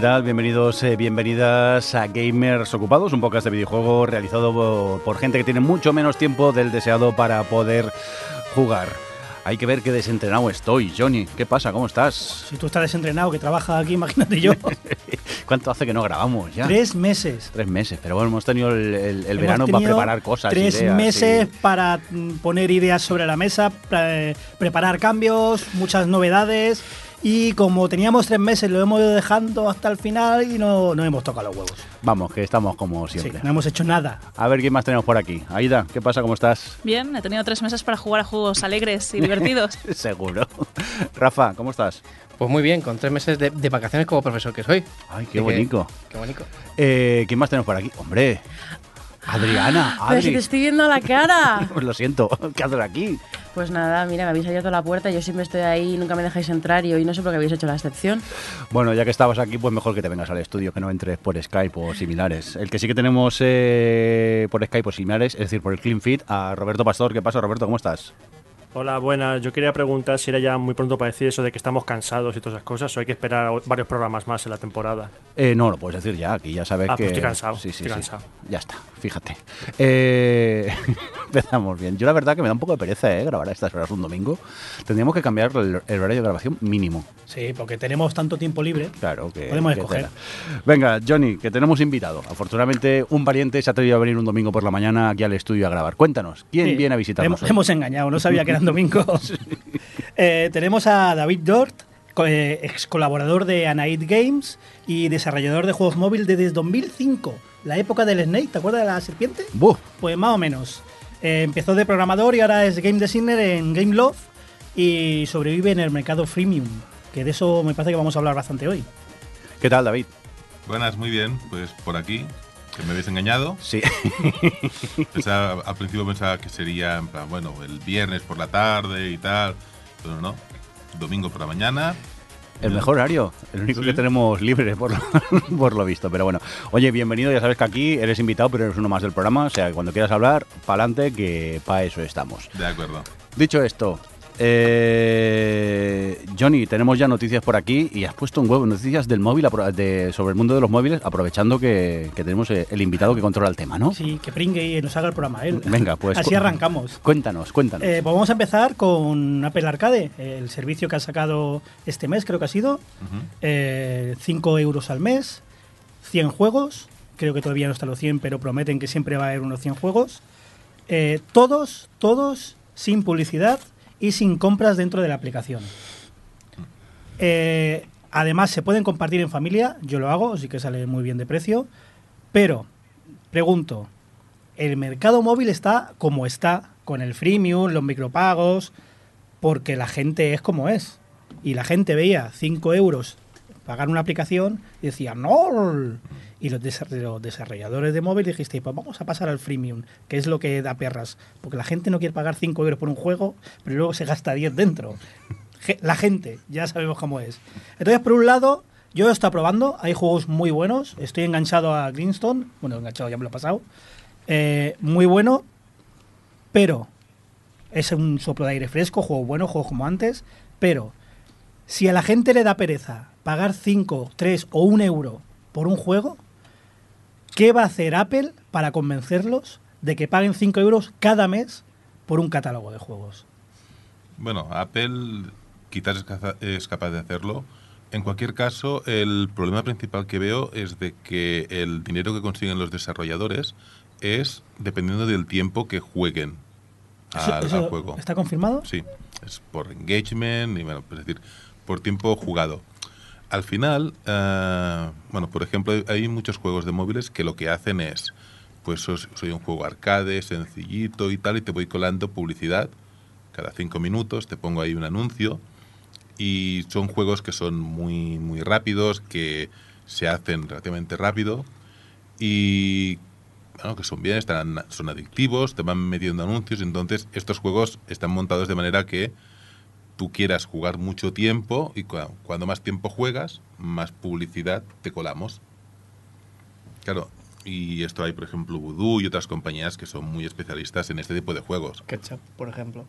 ¿Qué tal? Bienvenidos, eh, bienvenidas a Gamers Ocupados, un podcast de videojuegos realizado por, gente que tiene mucho menos tiempo del deseado para poder jugar. Hay que ver qué desentrenado estoy, Johnny. ¿Qué pasa? ¿Cómo estás? Si tú estás desentrenado, que trabajas aquí, imagínate yo. ¿Cuánto hace que no grabamos ya? Tres meses. Tres meses, pero bueno, hemos tenido el, el- el Hemos verano para preparar cosas. Tres ideas, meses y- para mm, poner ideas sobre la mesa, pre- preparar cambios, muchas novedades. Y como teníamos tres meses, lo hemos ido dejando hasta el final y no, no hemos tocado los huevos. Vamos, que estamos como Sí, siempre. no hemos hecho nada. A ver quién más tenemos por aquí. Aida, ¿qué pasa? ¿Cómo estás? Bien, he tenido tres meses para jugar a juegos alegres y divertidos. Seguro. Rafa, ¿cómo estás? Pues muy bien, con tres meses de, de vacaciones como profesor que soy. Ay, qué Así que- bonito. Qué bonito. Eh, ¿Quién más tenemos por aquí? Hombre, Adriana, Pero si Adri. te estoy viendo la cara. Pues lo siento, ¿qué haces aquí? Pues nada, mira, me habéis abierto la puerta, yo siempre estoy ahí, nunca me dejáis entrar y hoy no sé por qué habéis hecho la excepción. Bueno, ya que estabas aquí, pues mejor que te vengas al estudio, que no entres por Skype o similares. El que sí que tenemos eh, por Skype o similares, es decir, por el Clean Fit, a Roberto Pastor. ¿Qué pasa, Roberto? ¿Cómo estás? Hola, buenas. Yo quería preguntar si era ya muy pronto para decir eso de que estamos cansados y todas esas cosas, o hay que esperar varios programas más en la temporada. Eh, no, lo puedes decir ya, aquí ya sabes Ah, que... pues estoy cansado, Sí, sí, estoy sí. cansado. Ya está, fíjate. Eh, empezamos bien. Yo la verdad que me da un poco de pereza eh, grabar a estas horas un domingo. Tendríamos que cambiar el, el horario de grabación mínimo. Sí, porque tenemos tanto tiempo libre. Claro que. Podemos que escoger. Venga, Johnny, que tenemos invitado. Afortunadamente, un pariente se ha atrevido a venir un domingo por la mañana aquí al estudio a grabar. Cuéntanos, ¿quién Sí, viene a visitarnos? Hemos, hemos engañado, no sabía que domingos. Eh, tenemos a David Dort, eh, ex colaborador de Anaid Games y desarrollador de juegos móviles desde 2005, la época del Snake, ¿te acuerdas de la serpiente? Buh, Pues más o menos. Eh, empezó de programador y ahora es game designer en Game Love y sobrevive en el mercado freemium, que de eso me parece que vamos a hablar bastante hoy. ¿Qué tal, David? Buenas, muy bien. Pues por aquí, que me habéis engañado. Sí. Pensaba- al principio pensaba que sería, en plan, bueno, el viernes por la tarde y tal, pero no. Domingo por la mañana. El mejor horario, el único Sí. que tenemos libre por lo, por lo visto. Pero bueno, oye, bienvenido, ya sabes que aquí eres invitado, pero eres uno más del programa. O sea, que cuando quieras hablar, pa'lante, que para eso estamos. De acuerdo. Dicho esto, eh, Johnny, tenemos ya noticias por aquí y has puesto un huevo, noticias del móvil de- sobre el mundo de los móviles, aprovechando que, que tenemos eh, el invitado que controla el tema, ¿no? Sí, que pringue y nos haga el programa él. Venga, pues. Así arrancamos. Cuéntanos, cuéntanos. Eh, pues vamos a empezar con Apple Arcade, el servicio que ha sacado este mes, creo que ha sido. Ujú. 5 euros al mes, 100 juegos. Creo que todavía no están los 100, pero prometen que siempre va a haber unos 100 juegos. Eh, todos, todos sin publicidad y sin compras dentro de la aplicación. Eh, además, se pueden compartir en familia. Yo lo hago, así que sale muy bien de precio. Pero, pregunto, el mercado móvil está como está, con el freemium, los micropagos, porque la gente es como es. Y la gente veía 5 euros pagar una aplicación y decía, no. Y los, desa- los desarrolladores de móvil dijiste, pues vamos a pasar al freemium, que es lo que da perras. Porque la gente no quiere pagar 5 euros por un juego, pero luego se gasta 10 dentro. La gente, ya sabemos cómo es. Entonces, por un lado, yo lo estoy probando, hay juegos muy buenos, estoy enganchado a Greenstone, bueno, enganchado ya me lo he pasado, Eh, muy bueno, pero es un soplo de aire fresco, juego bueno, juego como antes, pero si a la gente le da pereza pagar 5, 3 o 1 euro por un juego, ¿qué va a hacer Apple para convencerlos de que paguen 5 euros cada mes por un catálogo de juegos? Bueno, Apple quizás es capaz de hacerlo. En cualquier caso, el problema principal que veo es de que el dinero que consiguen los desarrolladores es dependiendo del tiempo que jueguen ¿Eso- al, eso al juego. ¿Está confirmado? Sí, es por engagement, y bueno, es decir, por tiempo jugado. Al final, eh, bueno, por ejemplo, hay- muchos juegos de móviles que lo que hacen es, pues soy un juego arcade, sencillito y tal, y te voy colando publicidad. Cada cinco minutos, te pongo ahí un anuncio, y son juegos que son muy, muy rápidos, que se hacen relativamente rápido, y bueno, que son bien, están, son adictivos, te van metiendo anuncios, entonces estos juegos están montados de manera que tú quieras jugar mucho tiempo y cua- cuando más tiempo juegas, más publicidad te colamos. Claro, y esto hay, por ejemplo, Voodoo y otras compañías que son muy especialistas en este tipo de juegos. Ketchup, por ejemplo.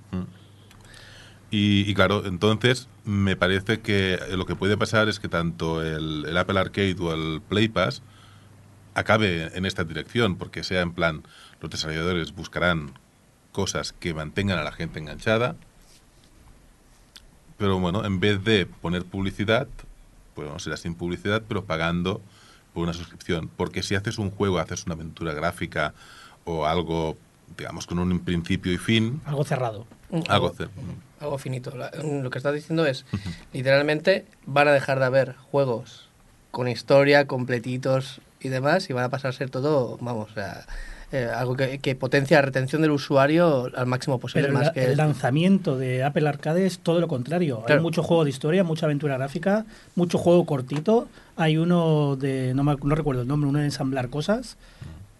Y, y claro, entonces me parece que lo que puede pasar es que tanto el, el Apple Arcade o el Play Pass acabe en esta dirección, porque sea en plan, los desarrolladores buscarán cosas que mantengan a la gente enganchada, pero bueno, en vez de poner publicidad, pues bueno, será sin publicidad, pero pagando por una suscripción. Porque si haces un juego, haces una aventura gráfica o algo, digamos, con un principio y fin, Algo cerrado. algo... ce- Algo finito. Lo que estás diciendo es, literalmente, van a dejar de haber juegos con historia, completitos y demás, y van a pasar a ser todo, vamos, o sea, eh, algo que, que potencia la retención del usuario al máximo posible. Pero el, más que el lanzamiento de Apple Arcade es todo lo contrario. Claro. Hay mucho juego de historia, mucha aventura gráfica, mucho juego cortito. Hay uno de, no, me, no recuerdo el nombre, uno de ensamblar cosas,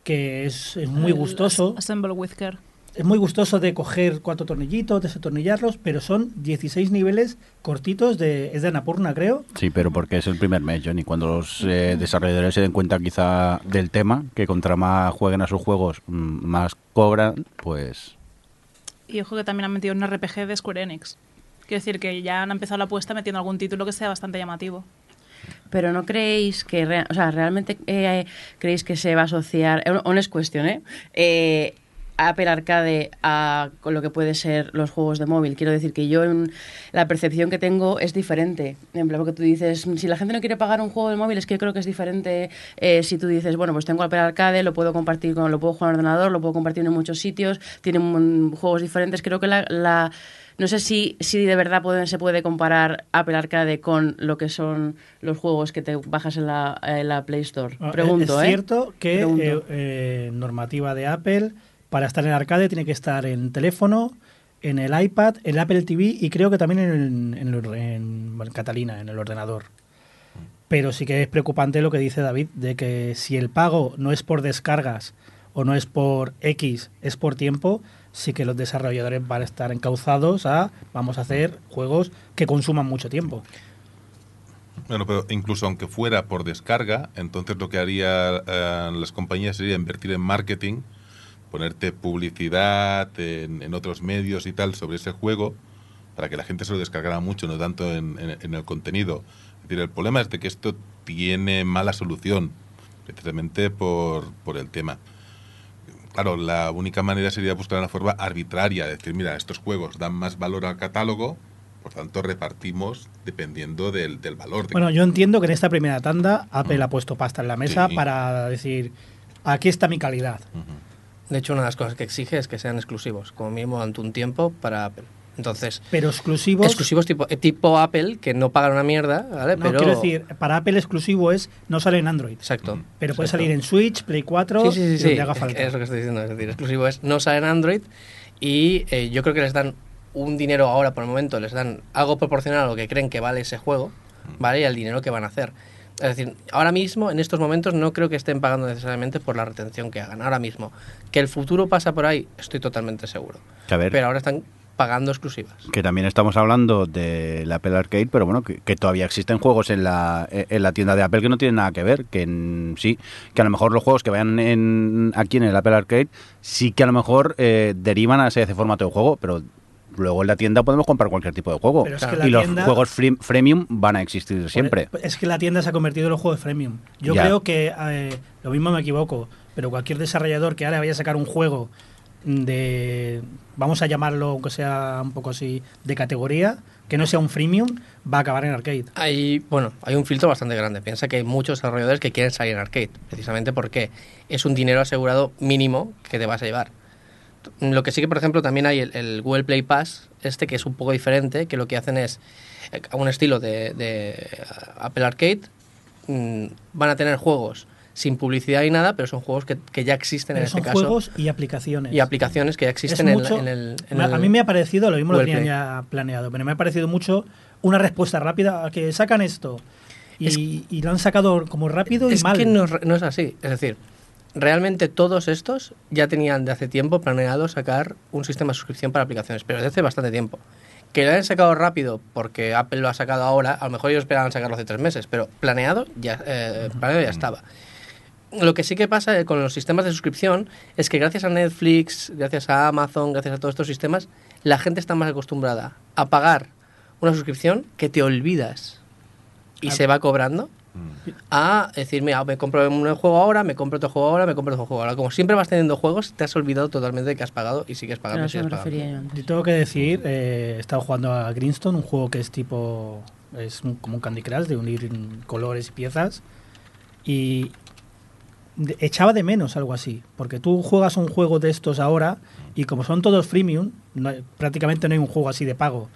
que es, es muy El gustoso. As- Assemble with Care. Es muy gustoso de coger cuatro tornillitos, desatornillarlos, pero son 16 niveles cortitos, de, es de Anapurna, creo. Sí, pero porque es el primer mes, Johnny. Cuando los eh, desarrolladores se den cuenta quizá del tema, que contra más jueguen a sus juegos, mm, más cobran, pues... Y ojo que también han metido un RPG de Square Enix. Quiero decir que ya han empezado la apuesta metiendo algún título que sea bastante llamativo. Pero no creéis que, o sea, realmente eh, creéis que se va a asociar, eh, honest question, ¿eh? Eh, Apple Arcade a lo que puede ser los juegos de móvil. Quiero decir que yo en la percepción que tengo es diferente. En plan, porque tú dices, si la gente no quiere pagar un juego de móvil, es que yo creo que es diferente eh, si tú dices, bueno, pues tengo Apple Arcade, lo puedo compartir con, lo puedo jugar en ordenador, lo puedo compartir en muchos sitios, tiene mm, juegos diferentes. Creo que la, la- no sé si, si de verdad pueden- se puede comparar Apple Arcade con lo que son los juegos que te bajas en la, en la Play Store. Ah, Pregunto, es ¿eh? cierto que eh, eh, normativa de Apple, para estar en arcade tiene que estar en teléfono, en el iPad, en Apple TV y creo que también en, en en Catalina, en el ordenador. Pero sí que es preocupante lo que dice David, de que si el pago no es por descargas o no es por X, es por tiempo, sí que los desarrolladores van a estar encauzados a vamos a hacer juegos que consuman mucho tiempo. Bueno, pero incluso aunque fuera por descarga, entonces lo que haría eh, las compañías sería invertir en marketing, ponerte publicidad en, en otros medios y tal sobre ese juego, para que la gente se lo descargara mucho, no tanto en, en- en el contenido. Es decir, el problema es de que esto tiene mala solución, precisamente por, por el tema. Claro, la única manera sería buscar una forma arbitraria, decir, mira, estos juegos dan más valor al catálogo, por tanto repartimos dependiendo del, del valor. de Bueno, yo entiendo que en esta primera tanda Apple ha puesto pasta en la mesa Sí. para decir, aquí está mi calidad. De hecho, una de las cosas que exige es que sean exclusivos, como mínimo durante un tiempo para Apple. Entonces, Pero exclusivos... exclusivos tipo, eh, tipo Apple, que no pagan una mierda, ¿vale? No, Pero... quiero decir, para Apple exclusivo es, no sale en Android. Exacto. Pero puede salir en Switch, Play 4, Sí, sí, sí, y sí. donde haga falta. que es lo que estoy diciendo. Es decir, exclusivo es no sale en Android y eh, yo creo que les dan un dinero ahora por el momento, les dan algo proporcional a lo que creen que vale ese juego, ¿vale? Y al dinero que van a hacer. Es decir, ahora mismo, en estos momentos, no creo que estén pagando necesariamente por la retención que hagan. Ahora mismo. Que el futuro pasa por ahí, estoy totalmente seguro. Que a ver, Pero ahora están pagando exclusivas. que también estamos hablando del Apple Arcade, pero bueno, que, que todavía existen juegos en la, en la tienda de Apple que no tienen nada que ver, que en- sí, que a lo mejor los juegos que vayan en, aquí en el Apple Arcade sí que a lo mejor eh, derivan a ese, ese formato de juego, pero luego en la tienda podemos comprar cualquier tipo de juego. Pero es que y los tienda- juegos free- freemium van a existir siempre. Es que la tienda se ha convertido en los juegos freemium. Yo Ya. creo que, eh, lo mismo me equivoco, pero cualquier desarrollador que ahora vaya a sacar un juego de, vamos a llamarlo, aunque sea un poco así, de categoría, que no sea un freemium, va a acabar en arcade. Hay, bueno, hay un filtro bastante grande. Piensa que hay muchos desarrolladores que quieren salir en arcade, precisamente porque es un dinero asegurado mínimo que te vas a llevar. Lo que sí que, por ejemplo, también hay el, el Google Play Pass, este que es un poco diferente, que lo que hacen es, eh, a un estilo de, de Apple Arcade, mm, van a tener juegos sin publicidad y nada, pero son juegos que, que ya existen Pero en son este caso. juegos y aplicaciones. Y aplicaciones que ya existen Es en, el, en me- el- a mí me ha parecido, lo mismo lo Google Play. ya planeado, pero me ha parecido mucho una respuesta rápida a que sacan esto y, y lo han sacado como rápido y es mal. que no, es- no es así. Es decir, realmente todos estos ya tenían de hace tiempo planeado sacar un sistema de suscripción para aplicaciones, pero desde hace bastante tiempo. Que lo hayan sacado rápido porque Apple lo ha sacado ahora, a lo mejor ellos esperaban sacarlo hace tres meses, pero planeado ya, eh, planeado ya estaba. Lo que sí que pasa eh, con los sistemas de suscripción es que gracias a Netflix, gracias a Amazon, gracias a todos estos sistemas, la gente está más acostumbrada a pagar una suscripción que te olvidas y se va cobrando. A decir, mira, me compro un juego ahora, me compro otro juego ahora, me compro otro juego ahora. Como siempre vas teniendo juegos, te has olvidado totalmente de que has pagado y sigues pagando. y eso me sigues pagando. yo tengo que decir, eh, he estado jugando a Greenstone, un juego que es tipo. Es un- como un Candy Crush de unir mm, colores y piezas. Y de- echaba de menos algo así. Porque tú juegas un juego de estos ahora y como son todos freemium, no prácticamente no hay un juego así de pago.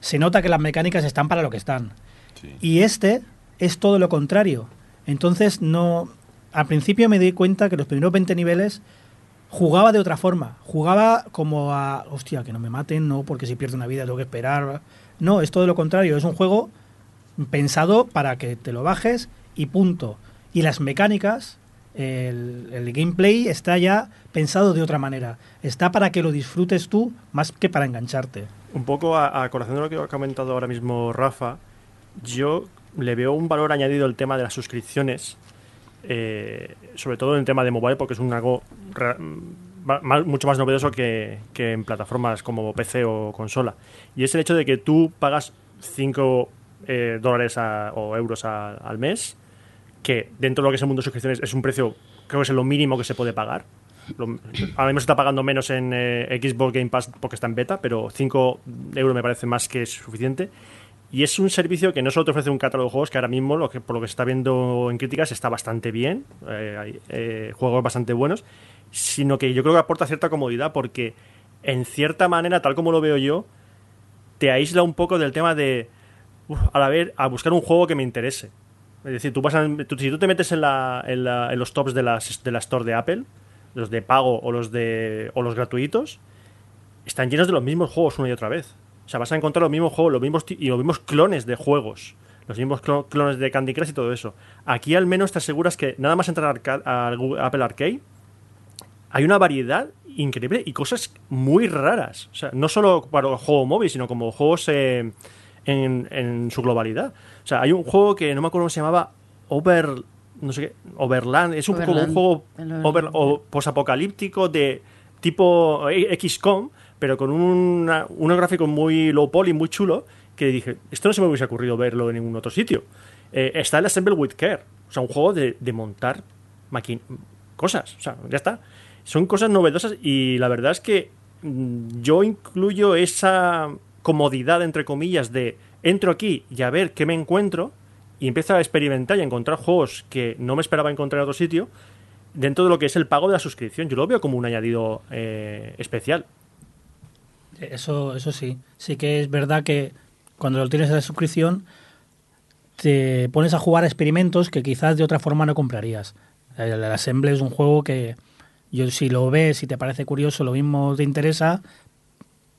Se nota que las mecánicas están para lo que están. Sí. Y este es todo lo contrario. Entonces no. Al principio me di cuenta que los primeros 20 niveles jugaba de otra forma. Jugaba como a. Hostia, que no me maten, no, porque si pierdo una vida tengo que esperar. No, es todo lo contrario. Es un juego pensado para que te lo bajes y punto. Y las mecánicas, el, el gameplay está ya pensado de otra manera. Está para que lo disfrutes tú más que para engancharte. Un poco a, colación de lo que ha comentado ahora mismo Rafa, yo le veo un valor añadido al tema de las suscripciones, eh, sobre todo en el tema de mobile, porque es un algo mucho más novedoso que, que en plataformas como PC o consola. Y es el hecho de que tú pagas 5 dólares a- o euros al mes, que dentro de lo que es el mundo de suscripciones es un precio, creo que es lo mínimo que se puede pagar. Lo- ahora mismo se está pagando menos en eh, Xbox Game Pass porque está en beta, pero 5 euros me parece más que suficiente. Y es un servicio que no solo te ofrece un catálogo de juegos, que ahora mismo, por lo que se está viendo en críticas, está bastante bien, eh, hay eh, juegos bastante buenos, sino que yo creo que aporta cierta comodidad porque, en cierta manera, tal como lo veo yo, te aísla un poco del tema de, uf, a la vez, a buscar un juego que me interese. Es decir, tú vas a- si tú te metes en, la- en la- en los tops de, las, de la store de Apple, los de pago o los de o los gratuitos, están llenos de los mismos juegos una y otra vez. O sea, vas a encontrar los mismos juegos, los mismos y los mismos clones de juegos, los mismos clo- clones de Candy Crush y todo eso. Aquí al menos te aseguras que nada más entrar a Google- Apple Arcade, hay una variedad increíble y cosas muy raras. O sea, no solo para el juego móvil, sino como juegos eh, en, en su globalidad. O sea, hay un juego que no me acuerdo cómo se llamaba Over. No sé qué. Overland. Es un como juego over, o posapocalíptico de tipo eh, XCOM, pero con una- unos gráficos muy low poly, muy chulo, que dije, esto no se me hubiese ocurrido verlo en ningún otro sitio. Eh, está el Assemble with Care, o sea, un juego de, de montar cosas, o sea, ya está. Son cosas novedosas y la verdad es que mm, yo incluyo esa comodidad, entre comillas, de entro aquí y a ver qué me encuentro y empiezo a experimentar y a encontrar juegos que no me esperaba encontrar en otro sitio dentro de lo que es el pago de la suscripción. Yo lo veo como un añadido eh, especial. Eso, eso sí. Sí que es verdad que cuando lo tienes en la suscripción te pones a jugar a experimentos que quizás de otra forma no comprarías. El, Assemble es un juego que yo si lo ves, si te parece curioso, lo mismo te interesa,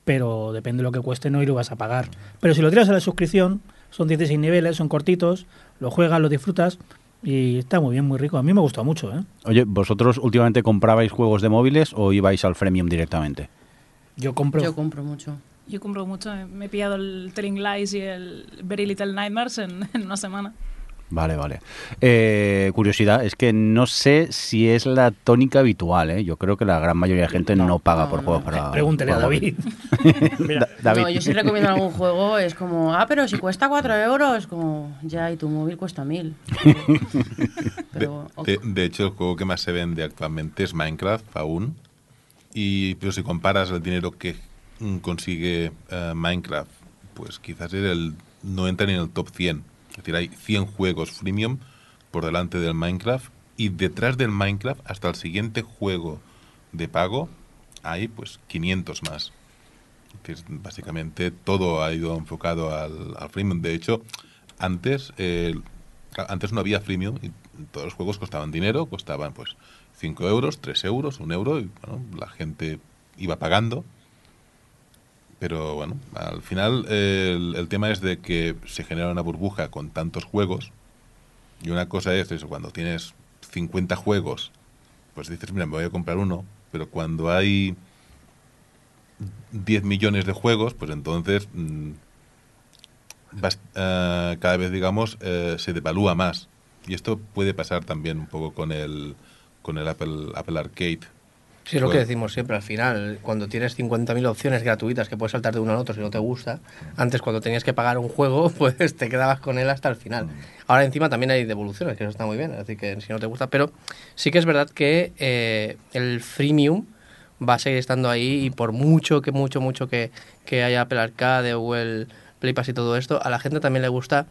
pero depende de lo que cueste no y lo vas a pagar. Pero si lo tiras a la suscripción, son 16 niveles, son cortitos, lo juegas, lo disfrutas y está muy bien, muy rico. A mí me gustó mucho, ¿eh? Oye, ¿vosotros últimamente comprabais juegos de móviles o ibais al freemium directamente? Yo compro... Yo compro mucho. Yo compro mucho. Me he pillado el Telling Lies y el Very Little Nightmares en, en una semana. Vale, vale. Eh, curiosidad, es que no sé si es la tónica habitual, ¿eh? Yo creo que la gran mayoría de gente no, paga no, por no. juegos para... Pregúntele a David. Mira. No, yo si recomiendo algún juego es como, ah, pero si cuesta 4 euros, como, ya, y tu móvil cuesta 1000. De, Pero, ok. de- de hecho, el juego que más se vende actualmente es Minecraft, aún. Y, pero si comparas el dinero que mm, consigue eh, Minecraft, pues quizás el, no entra ni en el top 100. Es decir, hay 100 juegos freemium por delante del Minecraft y detrás del Minecraft, hasta el siguiente juego de pago, hay pues 500 más. Es, básicamente todo ha ido enfocado al, al freemium. De hecho, antes, eh, antes no había freemium y todos los juegos costaban dinero, costaban pues 5 euros, 3 euros, 1 euro y bueno, la gente iba pagando. Pero bueno, al final el, tema es de que se genera una burbuja con tantos juegos y una cosa es eso, cuando tienes 50 juegos, pues dices, mira, me voy a comprar uno, pero cuando hay 10 millones de juegos, pues entonces mm, eh, cada vez, digamos, eh, se devalúa más. Y esto puede pasar también un poco con el, con el Apple, Apple Arcade. Sí, es lo que Bueno. decimos siempre, al final, cuando tienes 50.000 opciones gratuitas que puedes saltar de uno a otro si no te gusta, antes cuando tenías que pagar un juego, pues te quedabas con él hasta el final. Ahora encima también hay devoluciones, que eso está muy bien, así que si no te gusta, pero sí que es verdad que eh, el freemium va a seguir estando ahí y por mucho que mucho, mucho que, que haya Apple Arcade o el Play Pass y todo esto, a la gente también le gusta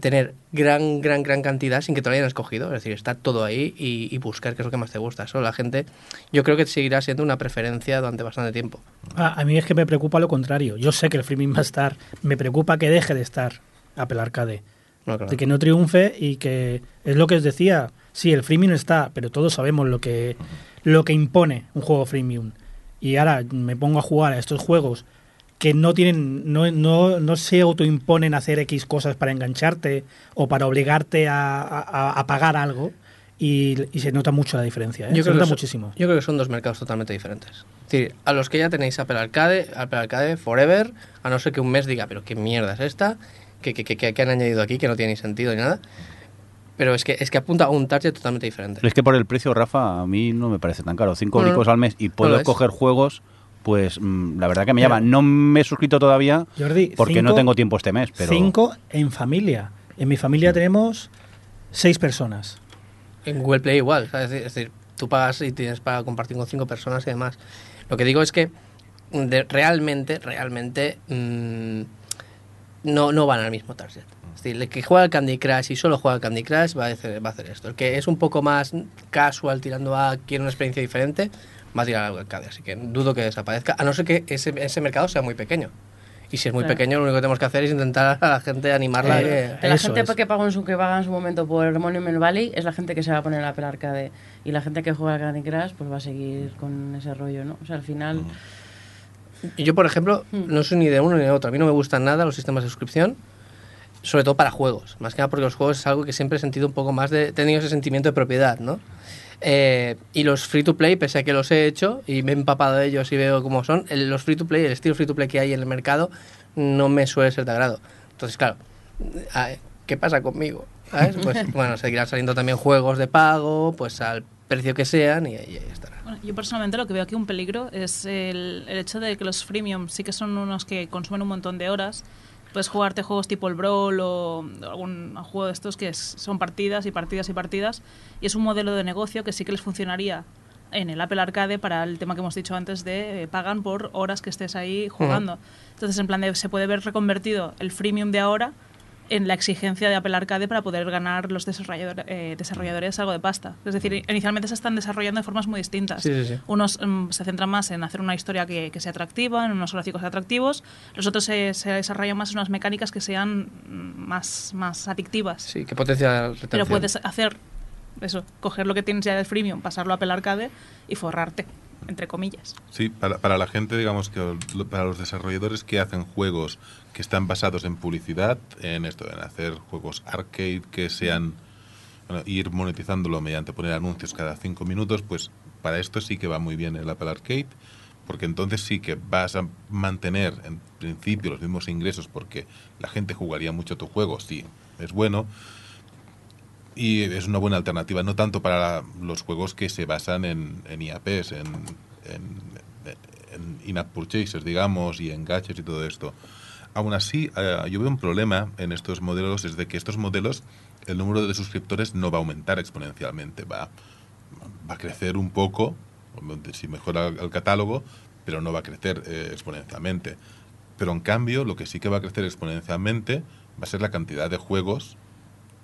tener gran, gran, gran cantidad sin que te lo hayan escogido. Es decir, está todo ahí y, y buscar qué es lo que más te gusta. Eso la gente, yo creo que seguirá siendo una preferencia durante bastante tiempo. A, a mí es que me preocupa lo contrario. Yo sé que el freemium va a estar. Me preocupa que deje de estar Apple Arcade. No, claro. De que no triunfe y que es lo que os decía. Sí, el freemium está, pero todos sabemos lo que, lo que impone un juego freemium. Y ahora me pongo a jugar a estos juegos que no tienen, no, no, no se autoimponen hacer X cosas para engancharte o para obligarte a, a- a pagar algo. Y, y se nota mucho la diferencia. ¿eh? se creo nota que son- muchísimo. yo creo que son dos mercados totalmente diferentes. Es decir, a los que ya tenéis Apple Arcade, Apple Arcade Forever, a no ser que un mes diga, pero qué mierda es esta, que, que, que, que han añadido aquí, que no tiene ni sentido ni nada. Pero es que, es que apunta a un target totalmente diferente. Es que por el precio, Rafa, a mí no me parece tan caro. Cinco No, no, al mes y puedo es. coger juegos, pues mm, la verdad que me Pero- llama. No me he suscrito todavía Jordi, porque no cinco- tengo tiempo este mes. Pero Cinco en familia. En mi familia tenemos seis personas. En Google Play igual, ¿sabes? es decir, tú pagas y tienes para compartir con cinco personas y demás. Lo que digo es que de- realmente, realmente mm, no, no van al mismo target. Es decir, el que juega al Candy Crush y solo juega al Candy Crush va a hacer, va a hacer esto. El que es un poco más casual tirando a quiere una experiencia diferente va a tirar al arcade. Así que dudo que desaparezca, a no ser que ese, ese mercado sea muy pequeño. Y si es muy Claro. pequeño, lo único que tenemos que hacer es intentar a la gente animarla. Eh, que- La Eso gente es. que pagó en su, que paga en su momento por Monument Valley es la gente que se va a poner a Apple Arcade. Y la gente que juega al Candy Crush pues va a seguir con ese rollo, ¿no? O sea, al final... Y Yo, por ejemplo, Hmm. no soy ni de uno ni de otro. A mí no me gustan nada los sistemas de suscripción, sobre todo para juegos. Más que nada porque los juegos es algo que siempre he sentido un poco más de... He tenido ese sentimiento de propiedad, ¿no? Eh, y los free to play, pese a que los he hecho y me he empapado de ellos y veo cómo son, el- los free to play, el estilo free to play que hay en el mercado, no me suele ser de agrado. Entonces, claro, ¿qué pasa conmigo? ¿Sabes? Pues bueno, seguirán saliendo también juegos de pago, pues al precio que sean y, ahí estará. Bueno, yo personalmente lo que veo aquí un peligro es el, el hecho de que los freemium sí que son unos que consumen un montón de horas. Puedes jugarte juegos tipo el Brawl o algún juego de estos que es- son partidas y partidas y partidas. Y es un modelo de negocio que sí que les funcionaría en el Apple Arcade para el tema que hemos dicho antes de eh, pagan por horas que estés ahí jugando. Entonces, en plan de se puede ver reconvertido el freemium de ahora en la exigencia de Apple Arcade para poder ganar los desarrollador- eh, desarrolladores algo de pasta. Es decir, inicialmente se están desarrollando de formas muy distintas. Sí, sí, sí. Unos mm, se centran más en hacer una historia que, que sea atractiva, en unos gráficos atractivos. Los otros se, se desarrollan más en unas mecánicas que sean mm, más, más adictivas. Sí, que potencia retención. Pero puedes hacer eso, coger lo que tienes ya del freemium, pasarlo a Apple Arcade y forrarte, entre comillas. Sí, para, para la gente, digamos que para los desarrolladores que hacen juegos que están basados en publicidad, en esto, en hacer juegos arcade que sean, ir monetizándolo mediante poner anuncios cada cinco minutos, pues para esto sí que va muy bien el Apple Arcade, porque entonces sí que vas a mantener en principio los mismos ingresos porque la gente jugaría mucho tu juego, sí, es bueno, y es una buena alternativa, no tanto para los juegos que se basan en, en IAPs, en, en, en in-app purchases, digamos, y en gadgets y todo esto. Aún así, eh, yo veo un problema en estos modelos, es de que estos modelos, el número de suscriptores no va a aumentar exponencialmente, va, va a crecer un poco, si mejora el catálogo, pero no va a crecer eh, exponencialmente. Pero en cambio, lo que sí que va a crecer exponencialmente va a ser la cantidad de juegos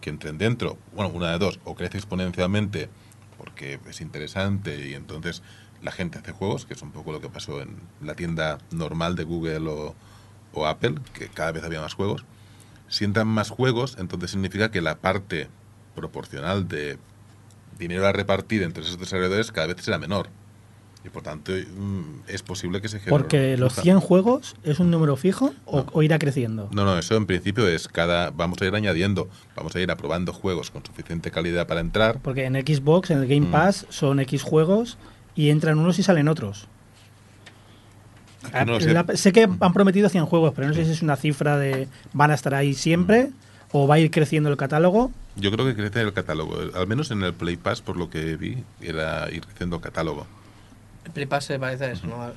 que entren dentro. Bueno, una de dos, o crece exponencialmente porque es interesante y entonces la gente hace juegos, que es un poco lo que pasó en la tienda normal de Google o, Apple, que cada vez había más juegos. Si entran más juegos, entonces significa que la parte proporcional de dinero a repartir entre esos desarrolladores cada vez será menor. Y por tanto, mm, es posible que se genere Porque los burbuja. 100 juegos es un número fijo o, No. o irá creciendo. No, no, eso en principio es cada. Vamos a ir añadiendo, vamos a ir aprobando juegos con suficiente calidad para entrar. Porque en Xbox, en el Game Mm. Pass, son X juegos y entran unos y salen otros. No lo sé. La- sé que han prometido 100 juegos, pero no sé si es una cifra de van a estar ahí siempre o va a ir creciendo el catálogo. Yo creo que crece el catálogo. Al menos en el Play Pass, por lo que vi, era ir creciendo el catálogo. El Play Pass se parece a eso, ¿no? Al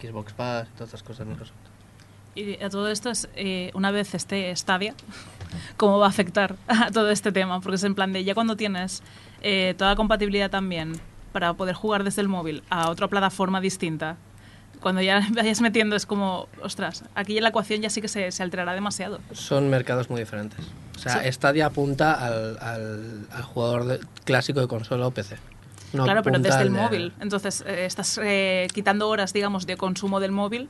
Xbox Pass y todas estas cosas de Microsoft. Y a todo esto es, eh, una vez esté Stadia, ¿cómo va a afectar a todo este tema? Porque es en plan de, ya cuando tienes eh, toda la compatibilidad también para poder jugar desde el móvil a otra plataforma distinta, cuando ya vayas metiendo es como, ostras, aquí en la ecuación ya sí que se, se alterará demasiado. Son mercados muy diferentes. O sea, Sí. Stadia apunta al, al, al jugador de- clásico de consola o PC. No claro, pero desde el de- móvil. Entonces, eh, estás eh, quitando horas, digamos, de consumo del móvil.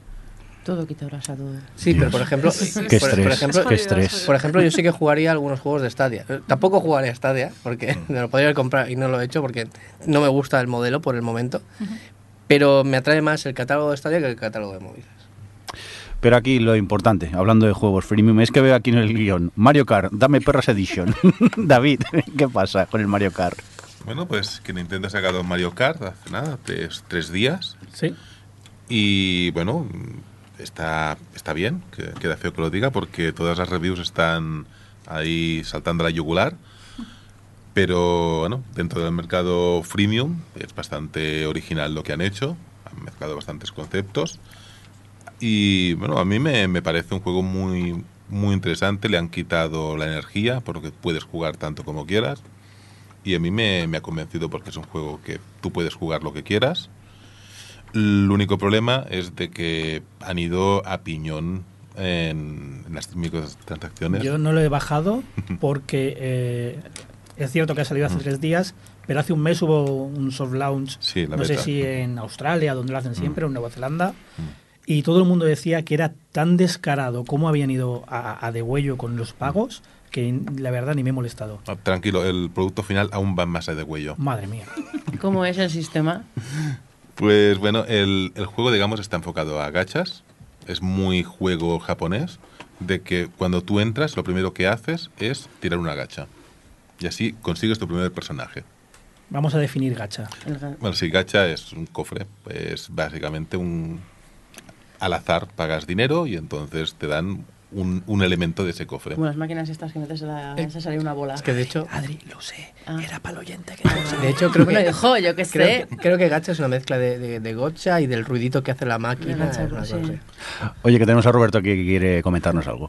Todo quita horas a todo. Sí, pero por ejemplo, Qué por, estrés, por ejemplo, qué estrés. por ejemplo, yo sí que jugaría algunos juegos de Stadia. Eh, Tampoco jugaría Stadia, porque me lo podría comprar y no lo he hecho porque no me gusta el modelo por el momento. Pero me atrae más el catálogo de Stadia que el catálogo de móviles. Pero aquí lo importante, hablando de juegos freemium, es que veo aquí en el guion Mario Kart, dame perras edition. David, ¿qué pasa con el Mario Kart? Bueno, pues que Nintendo ha sacado Mario Kart hace nada, tres, tres días. Sí. Y bueno, está, está bien, que, queda feo que lo diga, porque todas las reviews están ahí saltando la yugular. Pero bueno, dentro del mercado freemium es bastante original lo que han hecho. Han mezclado bastantes conceptos. Y bueno, a mí me, me parece un juego muy, muy interesante. Le han quitado la energía, por lo que puedes jugar tanto como quieras. Y a mí me, me ha convencido porque es un juego que tú puedes jugar lo que quieras. El único problema es de que han ido a piñón en, en las microtransacciones. Yo no lo he bajado porque eh, es cierto que ha salido hace tres días, pero hace un mes hubo un soft launch, Sí, la no sé si en Australia, donde lo hacen siempre, o en Nueva Zelanda, y todo el mundo decía que era tan descarado cómo habían ido a, a de huello con los pagos que la verdad ni me he molestado. Ah, Tranquilo, el producto final aún va más de huello. Madre mía. ¿Cómo es el sistema? Pues bueno, el, el juego, digamos, está enfocado a gachas. Es muy juego japonés, de que cuando tú entras, lo primero que haces es tirar una gacha. Y así consigues tu primer personaje. Vamos a definir gacha. Ga- Bueno, si gacha es un cofre, es básicamente un... Al azar pagas dinero y entonces te dan un, un elemento de ese cofre. Como las máquinas estas que metes en la... Eh, se sale una bola. Es que de hecho, Adri, lo sé. Ah. Era para el oyente que no de hecho creo que hijo, yo qué sé. creo, que- creo que gacha es una mezcla de, de, de gotcha y del ruidito que hace la máquina. Gacha, sí. Oye, que tenemos a Roberto aquí que quiere comentarnos algo.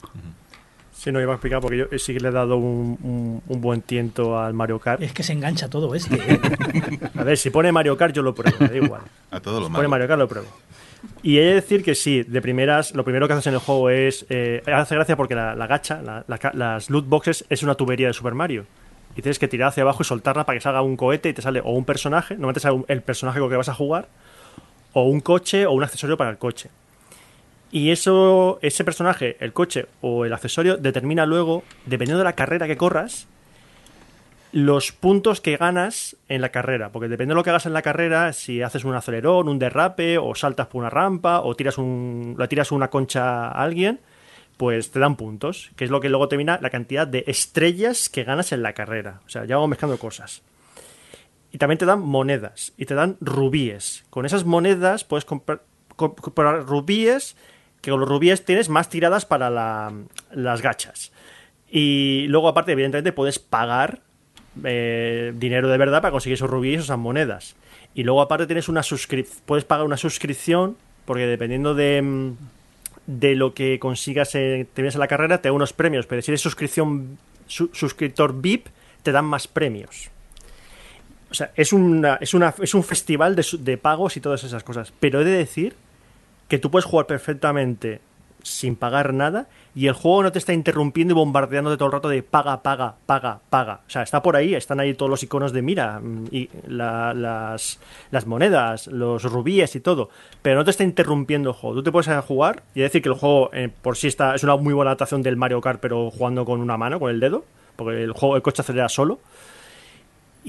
Sí, no iba a explicar porque yo sí que le he dado un, un- un buen tiento al Mario Kart. Es que se engancha todo este. ¿eh? A ver, si pone Mario Kart yo lo pruebo, me da igual. A todo lo Si pone. Mario Kart lo pruebo. Y he de decir que sí, de primeras, lo primero que haces en el juego es. eh, hace gracia porque la, gacha, la- las loot boxes, es una tubería de Super Mario. Y tienes que tirar hacia abajo y soltarla para que salga un cohete y te sale o un personaje, normalmente sale el personaje con el que vas a jugar, o un coche o un accesorio para el coche. Y eso, ese personaje, el coche o el accesorio, determina luego, dependiendo de la carrera que corras, los puntos que ganas en la carrera. Porque depende de lo que hagas en la carrera, si haces un acelerón, un derrape, o saltas por una rampa, o tiras un, le tiras una concha a alguien, pues te dan puntos, que es lo que luego termina la cantidad de estrellas que ganas en la carrera. O sea, ya vamos mezclando cosas. Y también te dan monedas y te dan rubíes. Con esas monedas puedes comprar, co- comprar rubíes, que con los rubíes tienes más tiradas para la- las gachas. Y luego, aparte, evidentemente, puedes pagar eh, dinero de verdad para conseguir esos rubíes o esas monedas. Y luego, aparte, tienes una suscripción. Puedes pagar una suscripción, porque dependiendo de, mm, de lo que consigas en, te vienes la carrera, te da unos premios. Pero si eres suscripción, su- suscriptor VIP, te dan más premios. O sea, es, una, es, una, es un festival de, de pagos y todas esas cosas. Pero he de decir que tú puedes jugar perfectamente sin pagar nada y el juego no te está interrumpiendo y bombardeando todo el rato de paga, paga, paga, paga. O sea, está por ahí, están ahí todos los iconos de mira, mm, y la- las, las monedas, los rubíes y todo, pero no te está interrumpiendo el juego. Tú te puedes jugar y decir que el juego eh, por sí está, es una muy buena adaptación del Mario Kart, pero jugando con una mano, con el dedo, porque el juego, el coche acelera solo.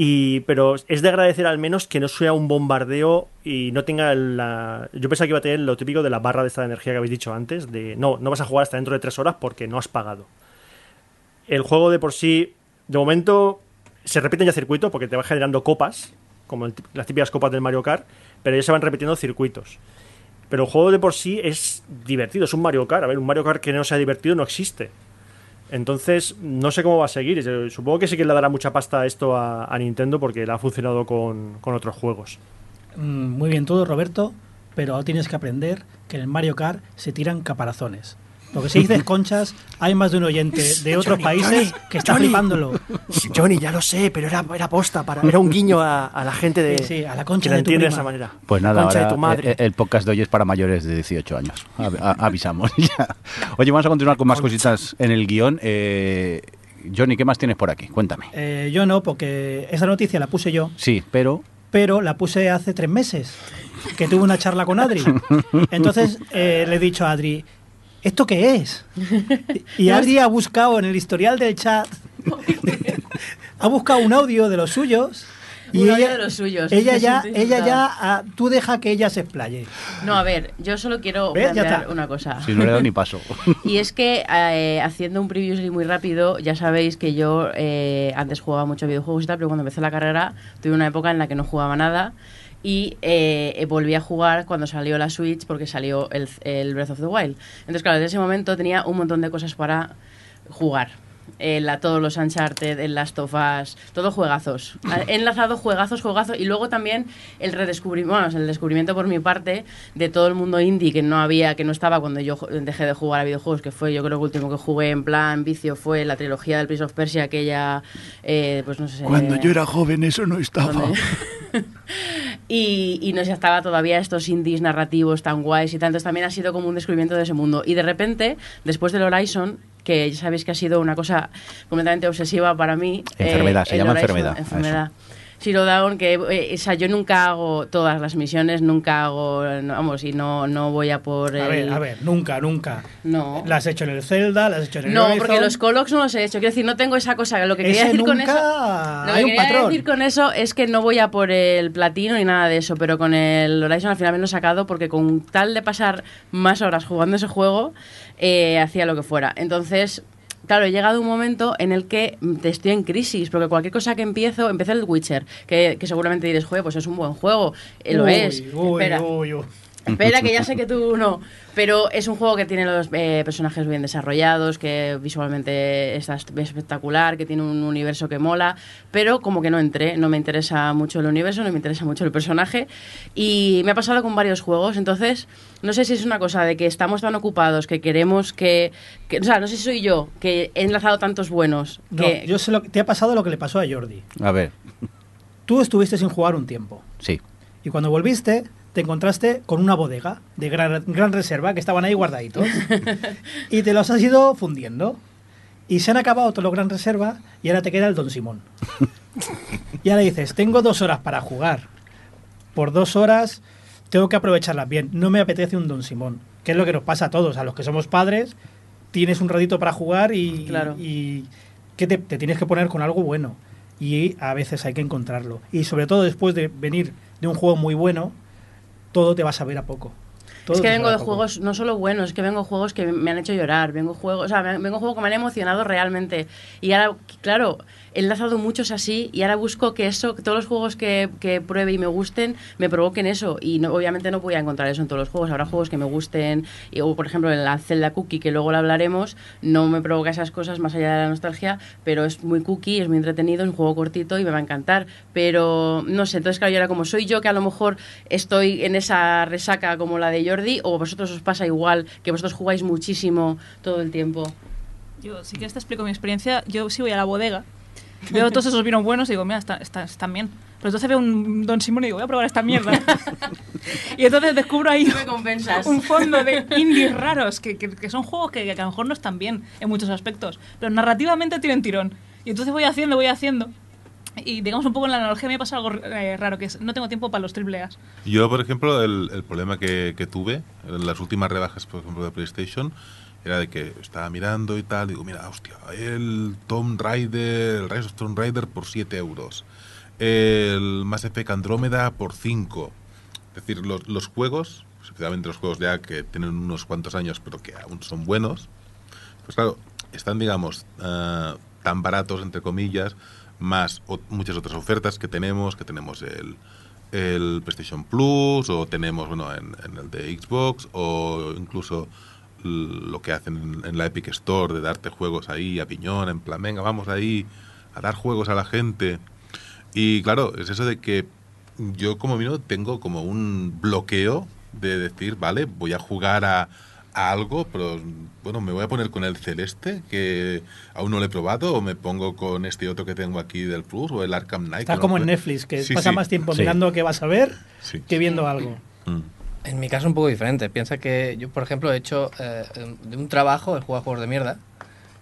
Y, pero es de agradecer al menos que no sea un bombardeo y no tenga la... Yo pensaba que iba a tener lo típico de la barra de esta energía que habéis dicho antes, de no, no vas a jugar hasta dentro de tres horas porque no has pagado. El juego de por sí, de momento, se repiten ya circuitos porque te va generando copas, como las típicas copas del Mario Kart, pero ya se van repitiendo circuitos. Pero el juego de por sí es divertido, es un Mario Kart. A ver, un Mario Kart que no sea divertido no existe. Entonces, no sé cómo va a seguir. Supongo que sí que le dará mucha pasta esto a, Nintendo porque le ha funcionado con, con otros juegos. mm, muy bien todo, Roberto, pero tienes que aprender que en el Mario Kart se tiran caparazones. Porque si dices conchas, hay más de un oyente de otros Johnny, países Johnny, que está Johnny. flipándolo. Johnny, ya lo sé, pero era, era posta, para, era un guiño a, a la gente de, Sí, sí, a la concha que la de tu entiende de esa manera. Pues nada, ahora de tu madre. eh, El, podcast de hoy es para mayores de 18 años. A- a- avisamos ya. Oye, vamos a continuar con más cositas en el guion. Eh, Johnny, ¿qué más tienes por aquí? Cuéntame. Eh, yo no, porque esa noticia la puse yo, Sí, pero pero la puse hace tres meses, que tuve una charla con Adri. Entonces eh, le he dicho a Adri, ¿esto qué es? Y Adri ha buscado en el historial del chat, ha buscado un audio de los suyos. Y Un audio ella, de los suyos. ella ya, ella ya, ah, tú deja que ella se explaye. No, a ver, yo solo quiero ¿Ves? Ya plantear está. una cosa. si no le doy ni paso. Y es que eh, haciendo un previously muy rápido, ya sabéis que yo eh, antes jugaba mucho videojuegos y tal, pero cuando empecé la carrera tuve una época en la que no jugaba nada y eh, volví a jugar cuando salió la Switch porque salió el, el Breath of the Wild. Entonces, claro, desde ese momento tenía un montón de cosas para jugar. A todos los Uncharted, el Last of Us, todos juegazos. He enlazado juegazos, juegazos y luego también el redescubrimiento, bueno, el descubrimiento por mi parte de todo el mundo indie que no había, que no estaba cuando yo dejé de jugar a videojuegos, que fue yo creo que el último que jugué en plan vicio fue la trilogía del Prince of Persia, aquella, eh, pues no sé. joven eso no estaba. y, y no se estaba todavía estos indies narrativos tan guays y tantos. También ha sido como un descubrimiento de ese mundo. Y de repente, después del Horizon, que ya sabéis que ha sido una cosa completamente obsesiva para mí. Enfermedad, se el llama Horizon- enfermedad. Enfermedad. Zero Dawn, que eh, o sea, yo nunca hago todas las misiones, nunca hago, vamos, y no, no voy a por A el- ver, a ver, nunca, nunca. No. La has hecho en el Zelda, la has hecho en el No, Horizon. porque los Colocs no los he hecho. Quiero decir, no tengo esa cosa. Lo que quería Ese decir con eso. Lo hay que un quería decir con eso es que no voy a por el platino ni nada de eso, pero con el Horizon al final me lo he sacado porque con tal de pasar más horas jugando ese juego, eh, hacía lo que fuera. Entonces. Claro, he llegado a un momento en el que estoy en crisis, porque cualquier cosa que empiezo, empecé el Witcher, que, que seguramente diréis, pues es un buen juego, Eh, lo Uy, es. uy, Espera. uy, uy. Espera, que ya sé que tú no. Pero es un juego que tiene los eh, personajes bien desarrollados, que visualmente está est- espectacular, que tiene un universo que mola, pero como que no entré, no me interesa mucho el universo, no me interesa mucho el personaje. Y me ha pasado con varios juegos, entonces no sé si es una cosa de que estamos tan ocupados, que queremos que... que- o sea, no sé si soy yo, que he enlazado tantos buenos. No, que, yo sé lo que te ha pasado lo que le pasó a Jordi. A ver, Tú estuviste sin jugar un tiempo. sí. Y cuando volviste, te encontraste con una bodega de gran, gran reserva que estaban ahí guardaditos. y te los has ido fundiendo. Y se han acabado todos los gran reserva y ahora te queda el Don Simón. y ahora dices, tengo dos horas para jugar. Por dos horas tengo que aprovecharlas bien. No me apetece un Don Simón. Que es lo que nos pasa a todos, a los que somos padres. Tienes un ratito para jugar y, Claro. y que te, te tienes que poner con algo bueno. Y a veces hay que encontrarlo. Y sobre todo después de venir de un juego muy bueno, todo te va a saber a poco. Todo es que vengo de juegos no solo buenos, es que vengo de juegos que me han hecho llorar, vengo juegos, o sea, vengo de juegos que me han emocionado realmente. Y ahora, claro, he enlazado muchos así y ahora busco que eso, que todos los juegos que, que pruebe y me gusten, me provoquen eso. Y no, obviamente no voy a encontrar eso en todos los juegos. Habrá juegos que me gusten, y, o por ejemplo en la Zelda Cookie, que luego lo hablaremos, no me provoca esas cosas más allá de la nostalgia, pero es muy cookie, es muy entretenido, es un juego cortito y me va a encantar. Pero no sé, entonces claro, yo era como soy yo que a lo mejor estoy en esa resaca como la de Jordi, o vosotros os pasa igual, que vosotros jugáis muchísimo todo el tiempo. Yo, si quieres te explico mi experiencia. Yo sí voy a la bodega, veo todos esos vinos buenos y digo, mira, está- está- están bien. Pero entonces veo un Don Simón y digo, voy a probar esta mierda. y entonces descubro ahí un fondo de indies raros, que, que- que son juegos que, que a lo mejor no están bien en muchos aspectos, pero narrativamente tienen tirón. Y entonces voy haciendo, voy haciendo. Y digamos un poco en la analogía me pasa algo eh, raro, que es no tengo tiempo para los triple A's. Yo, por ejemplo, el, el problema que, que tuve en las últimas rebajas, por ejemplo, de PlayStation, era de que estaba mirando y tal, digo, mira, hostia, el Tomb Raider, el Rise of Tomb Raider por 7 euros, el Mass Effect Andrómeda por 5. Es decir, los, los juegos, especialmente los juegos ya que tienen unos cuantos años, pero que aún son buenos, pues claro, están, digamos, ah, tan baratos, entre comillas, más muchas otras ofertas que tenemos, que tenemos el, el PlayStation Plus, o tenemos, bueno, en, en el de Xbox, o incluso lo que hacen en, la Epic Store, de darte juegos ahí a piñón, en plan, venga, vamos ahí a dar juegos a la gente. Y claro, es eso de que yo como mínimo tengo como un bloqueo de decir, vale, voy a jugar a, a algo, pero bueno, me voy a poner con el celeste, que aún no lo he probado, o me pongo con este otro que tengo aquí del Plus, o el Arkham Knight. Está como no- en Netflix, que Sí, pasa sí. más tiempo Sí. mirando qué vas a ver Sí. que viendo algo. Mm. En mi caso un poco diferente. Piensa que yo, por ejemplo, he hecho eh, de un trabajo, he jugado a juegos de mierda.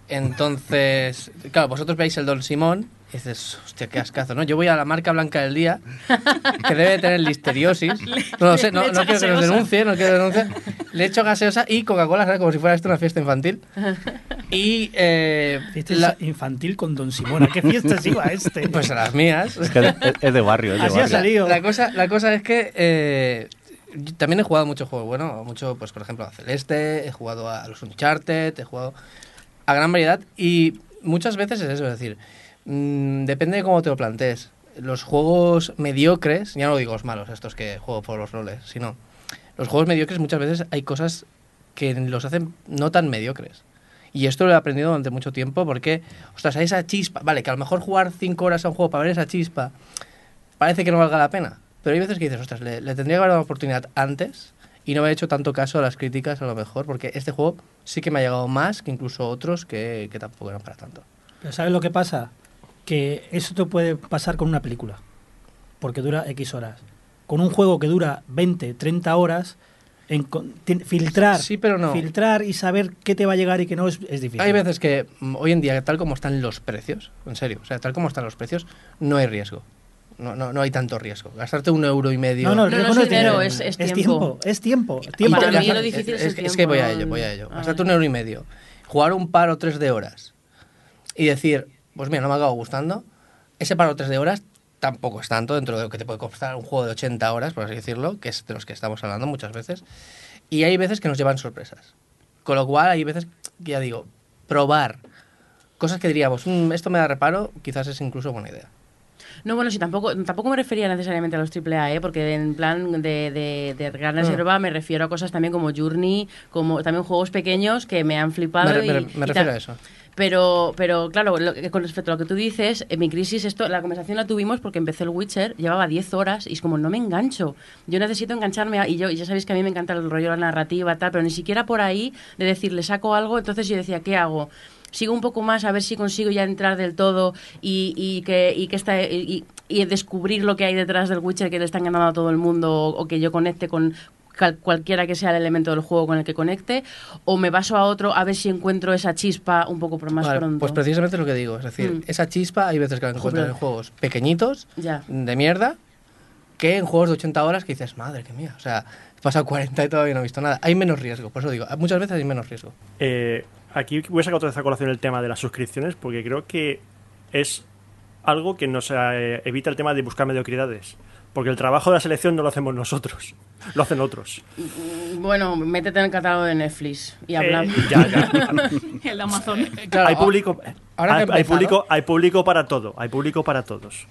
Entonces, claro, vosotros veis el Don Simón y dices, hostia, qué ascazo, ¿no? Yo voy a la marca blanca del día, que debe tener listeriosis. No lo sé, no, no quiero que nos denuncie, no quiero que nos denuncie. Le echo gaseosa y Coca-Cola, ¿sabes? Como si fuera esto una fiesta infantil. Y... Eh, Fiesta la- infantil con Don Simón. ¿A qué fiestas iba este? pues a las mías. Es, que es, de barrio. Es de Así ha barrio. salido. La cosa, la cosa es que eh, también he jugado muchos juegos. Bueno, mucho, pues por ejemplo, a Celeste, he jugado a los Uncharted, he jugado a gran variedad. Y muchas veces es eso, es decir, mm, depende de cómo te lo plantees. Los juegos mediocres, ya no digo los malos, estos que juego por los roles, sino los juegos mediocres muchas veces hay cosas que los hacen no tan mediocres. Y esto lo he aprendido durante mucho tiempo porque, ostras, esa chispa. Vale, que a lo mejor jugar 5 horas a un juego para ver esa chispa parece que no valga la pena. Pero hay veces que dices, ostras, le, le tendría que haber dado una oportunidad antes y no haber hecho tanto caso a las críticas a lo mejor, porque este juego sí que me ha llegado más que incluso otros que, que tampoco eran para tanto. Pero ¿sabes lo que pasa? Que eso te puede pasar con una película, porque dura X horas. Con un juego que dura 20, 30 horas, en filtrar, Sí, pero no. filtrar y saber qué te va a llegar y qué no es, es difícil. Hay veces que mm, hoy en día, tal como están los precios, en serio, o sea, tal como están los precios, no hay riesgo. No, no, no hay tanto riesgo. Gastarte un euro y medio. No, no, el No, riesgo no no es dinero, es- es es tiempo. Es tiempo. Y tiempo. Para te- mí lo difícil es el es que voy a no- ello, voy a ello. Gastarte un euro y medio. Jugar un par o tres de horas y decir, pues mira, no me ha acabado gustando. Ese par o tres de horas tampoco es tanto dentro de lo que te puede costar un juego de 80 horas, por así decirlo, que es de los que estamos hablando muchas veces. Y hay veces que nos llevan sorpresas. Con lo cual, hay veces que ya digo, probar cosas que diríamos, "Mm, esto me da reparo, quizás es incluso buena idea. No, bueno, sí, tampoco, tampoco me refería necesariamente a los AAA, ¿eh? porque en plan de, de, de gran Ah. me refiero a cosas también como Journey, como también juegos pequeños que me han flipado. Me, y- refiero a eso. Pero, pero claro, lo que- con respecto a lo que tú dices, en mi crisis, esto, la conversación la tuvimos porque empecé el Witcher, llevaba 10 horas y es como, no me engancho. Yo necesito engancharme, a- y yo y ya sabéis que a mí me encanta el rollo de la narrativa, tal, pero ni siquiera por ahí de decir, le saco algo, entonces yo decía, ¿qué hago? Sigo un poco más a ver si consigo ya entrar del todo y, y que, y que esta, y, y descubrir lo que hay detrás del Witcher que le está enganando a todo el mundo o, o que yo conecte con cal- cualquiera que sea el elemento del juego con el que conecte o me paso a otro a ver si encuentro esa chispa un poco por más Vale, pronto. Pues precisamente es lo que digo. Es decir, Mm. esa chispa hay veces que la encuentras Joder. en juegos pequeñitos, Ya. de mierda, que en juegos de 80 horas que dices, madre que mía, o sea, he pasado 40 y todavía no he visto nada. Hay menos riesgo, por eso digo, muchas veces hay menos riesgo. Eh, aquí voy a sacar otra vez a colación el tema de las suscripciones porque creo que es algo que nos eh, evita el tema de buscar mediocridades. Porque el trabajo de la selección no lo hacemos nosotros, lo hacen otros. Bueno, métete en el catálogo de Netflix y Eh, hablamos. ya, ya. El Amazon. Claro, hay público, ahora hay, público, hay público para todo, hay público para todos.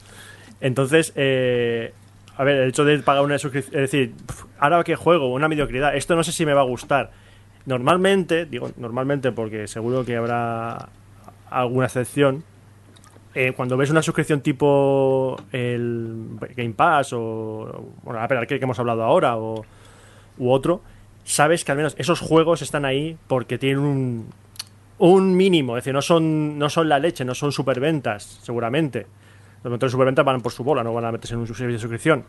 Entonces, eh, a ver, el hecho de pagar una suscripción, es decir, ahora que juego, una mediocridad, esto no sé si me va a gustar. Normalmente, digo normalmente porque seguro que habrá alguna excepción, eh, cuando ves una suscripción tipo el Game Pass o bueno, que hemos hablado ahora o u otro, sabes que al menos esos juegos están ahí porque tienen un, un mínimo, es decir, no son, no son la leche, no son superventas, seguramente. Los motores superventas van por su bola, no van a meterse en un servicio de suscripción.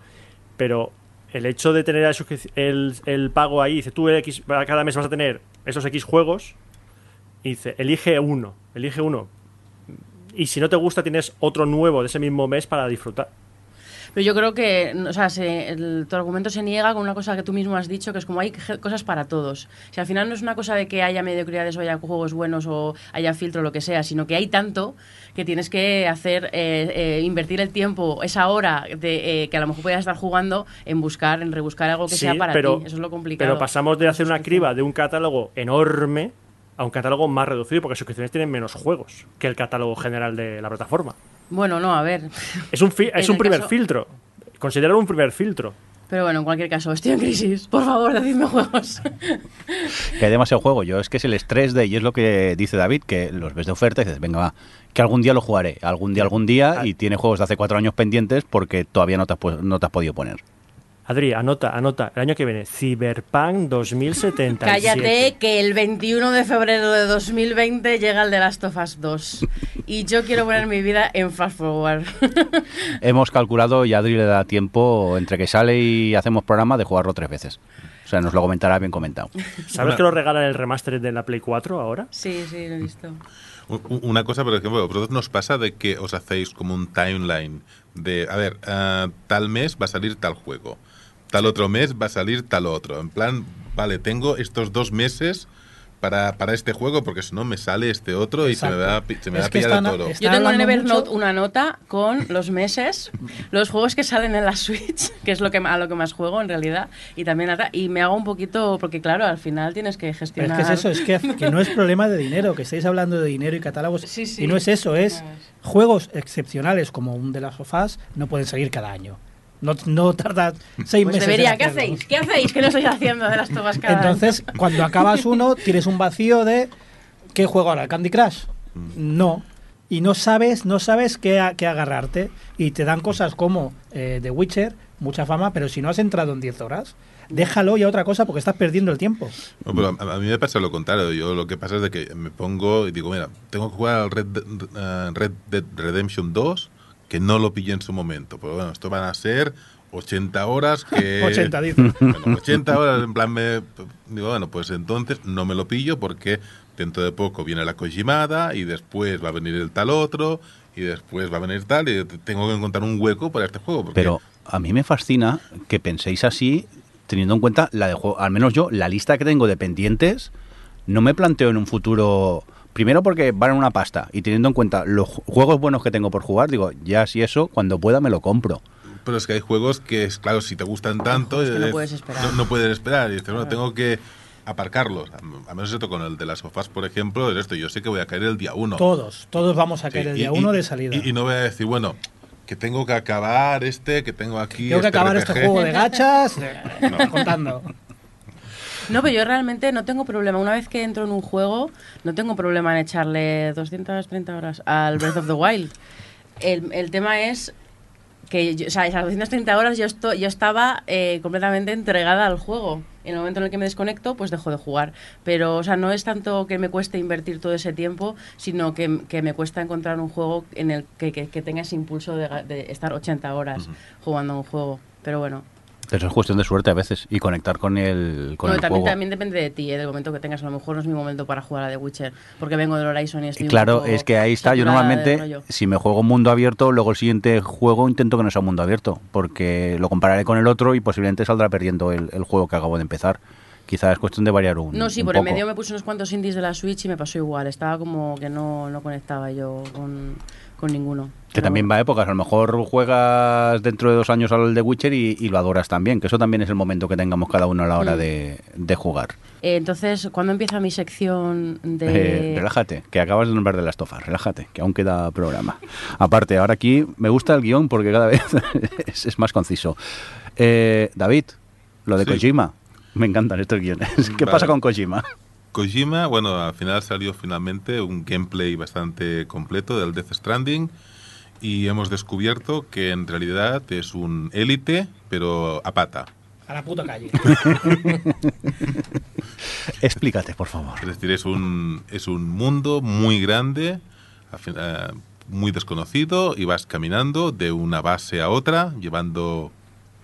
Pero el hecho de tener el, el pago ahí, dice, tú X, cada mes vas a tener esos X juegos, dice, elige uno, elige uno. Y si no te gusta, tienes otro nuevo de ese mismo mes para disfrutar. Pero yo creo que, o sea, se- el- tu argumento se niega con una cosa que tú mismo has dicho, que es como hay cosas para todos. Si al final no es una cosa de que haya mediocridades o haya juegos buenos o haya filtro o lo que sea, sino que hay tanto que tienes que hacer, eh, eh, invertir el tiempo, esa hora de, eh, que a lo mejor puedas estar jugando en buscar, en rebuscar algo que Sí, sea para pero, ti. Eso es lo complicado. Pero pasamos de hacer una criba de un catálogo enorme a un catálogo más reducido, porque suscripciones tienen menos juegos que el catálogo general de la plataforma. Bueno, no, a ver. Es un, fi- es un primer caso- filtro. Considerarlo un primer filtro. Pero bueno, en cualquier caso, estoy en crisis. Por favor, decidme juegos. Que hay demasiado juego. Yo es que es el estrés de, y es lo que dice David, que los ves de oferta y dices, venga, va, que algún día lo jugaré, algún día, algún día, y tiene juegos de hace cuatro años pendientes porque todavía no te has, no te has podido poner. Adri, anota, anota. El año que viene, Cyberpunk 2077. Cállate, que el 21 de febrero de 2020 llega el de Last of Us 2. Y yo quiero poner mi vida en Fast Forward. Hemos calculado y a Adri le da tiempo entre que sale y hacemos programa de jugarlo tres veces. O sea, nos lo comentará bien comentado. ¿Sabes que lo regalan el remaster de la Play 4 ahora? sí, sí, lo he visto. Una cosa, por ejemplo, vosotros nos pasa de que os hacéis como un timeline de, a ver, ah, tal mes va a salir tal juego, tal otro mes va a salir tal otro. En plan, vale, tengo estos dos meses para, para este juego porque si no me sale este otro y se me va, se me va a pillar el están- toro. es- Yo tengo en Evernote mucho- una nota con los meses, los juegos que salen en la Switch, que es lo que a lo que más juego en realidad, y también y me hago un poquito porque claro, al final tienes que Pero es gestionar. que es eso, es que, que no es problema de dinero, que estáis hablando de dinero y catálogos. Sí, sí. Y no es eso, es juegos excepcionales como un de las sofás no pueden salir cada año. No, no tarda seis Pues meses. en debería, ¿qué hacéis? ¿Qué hacéis? ¿Qué no estáis haciendo de las tomas cada Entonces, cuando acabas uno, tienes un vacío de ¿qué juego ahora? ¿El Candy Crush? No. Y no sabes, no sabes qué, a- qué agarrarte. Y te dan cosas como eh, The Witcher, mucha fama, pero si no has entrado en 10 horas, déjalo y a otra cosa porque estás perdiendo el tiempo. No, pero a, a mí me pasa lo contrario. Yo lo que pasa es de que me pongo y digo, mira, tengo que jugar al Red, eh, Red Dead Redemption 2, que no lo pillé en su momento. Pero bueno, esto van a ser 80 horas que... 80, dice. Bueno, 80 horas, en plan, me, digo, bueno, pues entonces no me lo pillo porque dentro de poco viene la Kojimada y después va a venir el tal otro y después va a venir tal y tengo que encontrar un hueco para este juego. Porque Pero a mí me fascina que penséis así, teniendo en cuenta la de juego, al menos yo, la lista que tengo de pendientes, no me planteo en un futuro. Primero porque valen una pasta y teniendo en cuenta los ju- juegos buenos que tengo por jugar, digo, ya si eso, cuando pueda me lo compro. Pero es que hay juegos que, es claro, si te gustan tanto... Es que no puedes esperar. No, no puedes esperar. Y dices, bueno, tengo que aparcarlos. A, menos esto con el de las sofás, por ejemplo, es esto. Yo sé que voy a caer el día uno. Todos, todos vamos a Sí, caer el y- día y- uno de salida. Y, y no voy a decir, bueno, que tengo que acabar este, que tengo aquí... Tengo que acabar este RPG. juego de gachas, No. contando. No, pero yo realmente no tengo problema. Una vez que entro en un juego, no tengo problema en echarle 230 horas al Breath of the Wild. El, el tema es que, yo- o sea, esas 230 horas yo, esto, yo estaba eh, completamente entregada al juego. En el momento en el que me desconecto, pues dejo de jugar. Pero, o sea, no es tanto que me cueste invertir todo ese tiempo, sino que, que me cuesta encontrar un juego en el que, que- que tenga ese impulso de, de estar 80 horas jugando a un juego. Pero bueno, Pero es cuestión de suerte a veces y conectar con el, con no, el también, juego. también depende de ti, ¿eh? del momento que tengas. A lo mejor no es mi momento para jugar a The Witcher, porque vengo del Horizon y estoy un Claro, es que ahí está. Yo normalmente, si me juego mundo abierto, luego el siguiente juego intento que no sea mundo abierto, porque lo compararé con el otro y posiblemente saldrá perdiendo el, el juego que acabo de empezar. Quizá es cuestión de variar un. No, sí, un por poco. medio me puse unos cuantos indies de la Switch y me pasó igual. Estaba como que no, no conectaba yo con, con ninguno. Que también va a épocas. A lo mejor juegas dentro de dos años al de Witcher y, y lo adoras también. Que eso también es el momento que tengamos cada uno a la hora Mm. de, de jugar. Eh, entonces, ¿cuándo empieza mi sección de...? Eh, relájate, que acabas de nombrar de las tofas. Relájate, que aún queda programa. Aparte, ahora aquí me gusta el guion porque cada vez es, es más conciso. Eh, David, lo de Sí. Kojima. Me encantan estos guiones. ¿Qué Vale. pasa con Kojima? Kojima, bueno, al final salió finalmente un gameplay bastante completo del Death Stranding y hemos descubierto que en realidad es un élite, pero a pata. A la puta calle. Explícate, por favor. Es decir, es un, es un mundo muy grande, muy desconocido, y vas caminando de una base a otra, llevando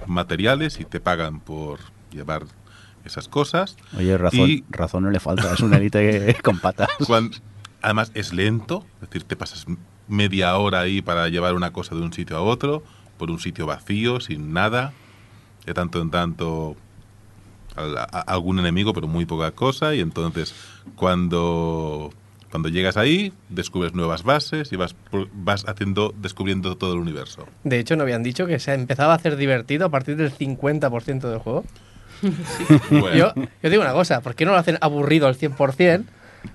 materiales y te pagan por llevar esas cosas. Oye, razón, Y- razón no le falta. Es una élite con patas. Cuan- además es lento, es decir, te pasas media hora ahí para llevar una cosa de un sitio a otro, por un sitio vacío, sin nada, de tanto en tanto al- a- a- algún enemigo, pero muy poca cosa, y entonces cuando, cuando llegas ahí, descubres nuevas bases y vas, por- vas haciendo, descubriendo todo el universo. De hecho, no habían dicho que se empezaba a hacer divertido a partir del 50% del juego. Bueno, Yo, yo digo una cosa, ¿por qué no lo hacen aburrido al 100%?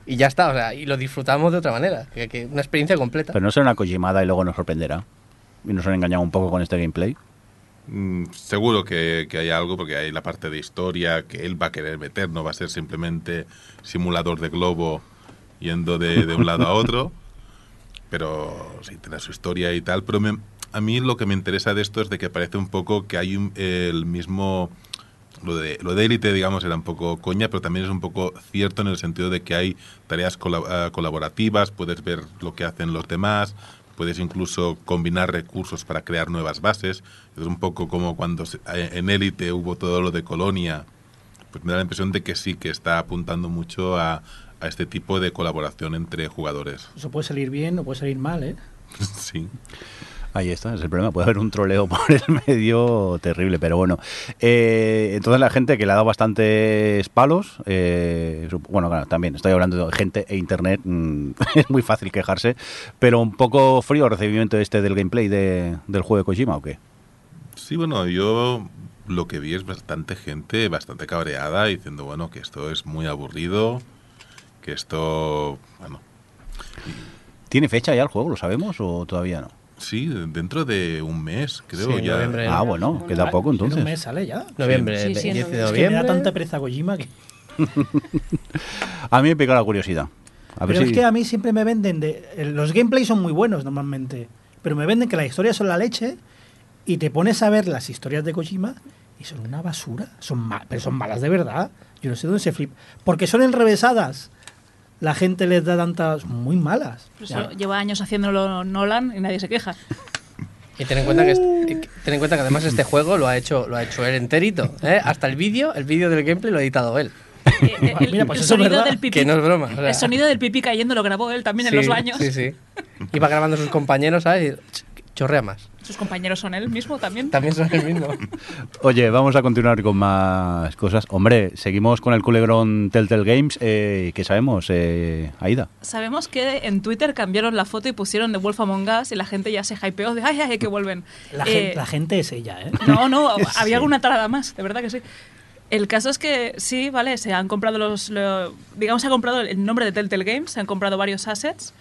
Y ya está, o sea, y lo disfrutamos de otra manera, que, que una experiencia completa. Pero no será una Kojimada y luego nos sorprenderá. Y nos han engañado un poco con este gameplay. mm, seguro que, que hay algo, porque hay la parte de historia que él va a querer meter, no va a ser simplemente simulador de globo yendo de, de un lado a otro, pero sí, tiene su historia y tal. Pero me- a mí lo que me interesa de esto es de que parece un poco que hay un- el mismo... Lo de, lo de élite, digamos, era un poco coña, pero también es un poco cierto en el sentido de que hay tareas ah, colaborativas, puedes ver lo que hacen los demás, puedes incluso combinar recursos para crear nuevas bases. Es un poco como cuando eh, en élite hubo todo lo de colonia, pues me da la impresión de que sí, que está apuntando mucho a, a este tipo de colaboración entre jugadores. Eso puede salir bien o puede salir mal, ¿eh? sí. Ahí está, es el problema. Puede haber un troleo por el medio terrible, pero bueno. Eh, entonces la gente que le ha dado bastantes palos, eh, bueno, claro, también estoy hablando de gente e internet, mm, es muy fácil quejarse, pero un poco frío el recibimiento este del gameplay de- del juego de Kojima, ¿o qué? Sí, bueno, yo lo que vi es bastante gente bastante cabreada diciendo, bueno, que esto es muy aburrido, que esto, bueno, ¿Tiene fecha ya el juego, lo sabemos o todavía no? Sí, dentro de un mes, creo, Sí, ya. noviembre. Ah, bueno, queda poco En entonces. un mes sale ya. Noviembre, Sí, sí, 10 de noviembre. Es que me da tanta pereza Kojima que... A mí me pica la curiosidad. A ver Pero si- es que a mí siempre me venden de... el- Los gameplays son muy buenos normalmente, pero me venden que las historias son la leche y te pones a ver las historias de Kojima y son una basura. Son ma- pero son malas de verdad. Yo no sé dónde se flip. Porque son enrevesadas. La gente les da tantas... Muy malas. Eso lleva años haciéndolo Nolan y nadie se queja. Y ten en cuenta que, est- ten en cuenta que además este juego lo ha hecho lo ha hecho él enterito, ¿eh? Hasta el vídeo, el vídeo del gameplay lo ha editado él. Eh, el, Mira, pues el eso es sonido del pipí, Que no es broma. o sea, el sonido del pipí cayendo lo grabó él también sí, en los baños. Sí, sí. Iba grabando a sus compañeros, ¿sabes? Y chorrea más. Sus compañeros son él mismo también. También son el mismo. Oye, vamos a continuar con más cosas. Hombre, seguimos con el culebrón Telltale Games. Eh, ¿Qué sabemos, eh, Aida? Sabemos que en Twitter cambiaron la foto y pusieron The Wolf Among Us y la gente ya se hypeó de ay, ay, ay, que vuelven. La, Eh, gente, la gente es ella, ¿eh? No, no, había alguna tarada más, de verdad que sí. El caso es que sí, vale, se han comprado los, lo- digamos, se ha comprado el nombre de Telltale Games, se han comprado varios assets,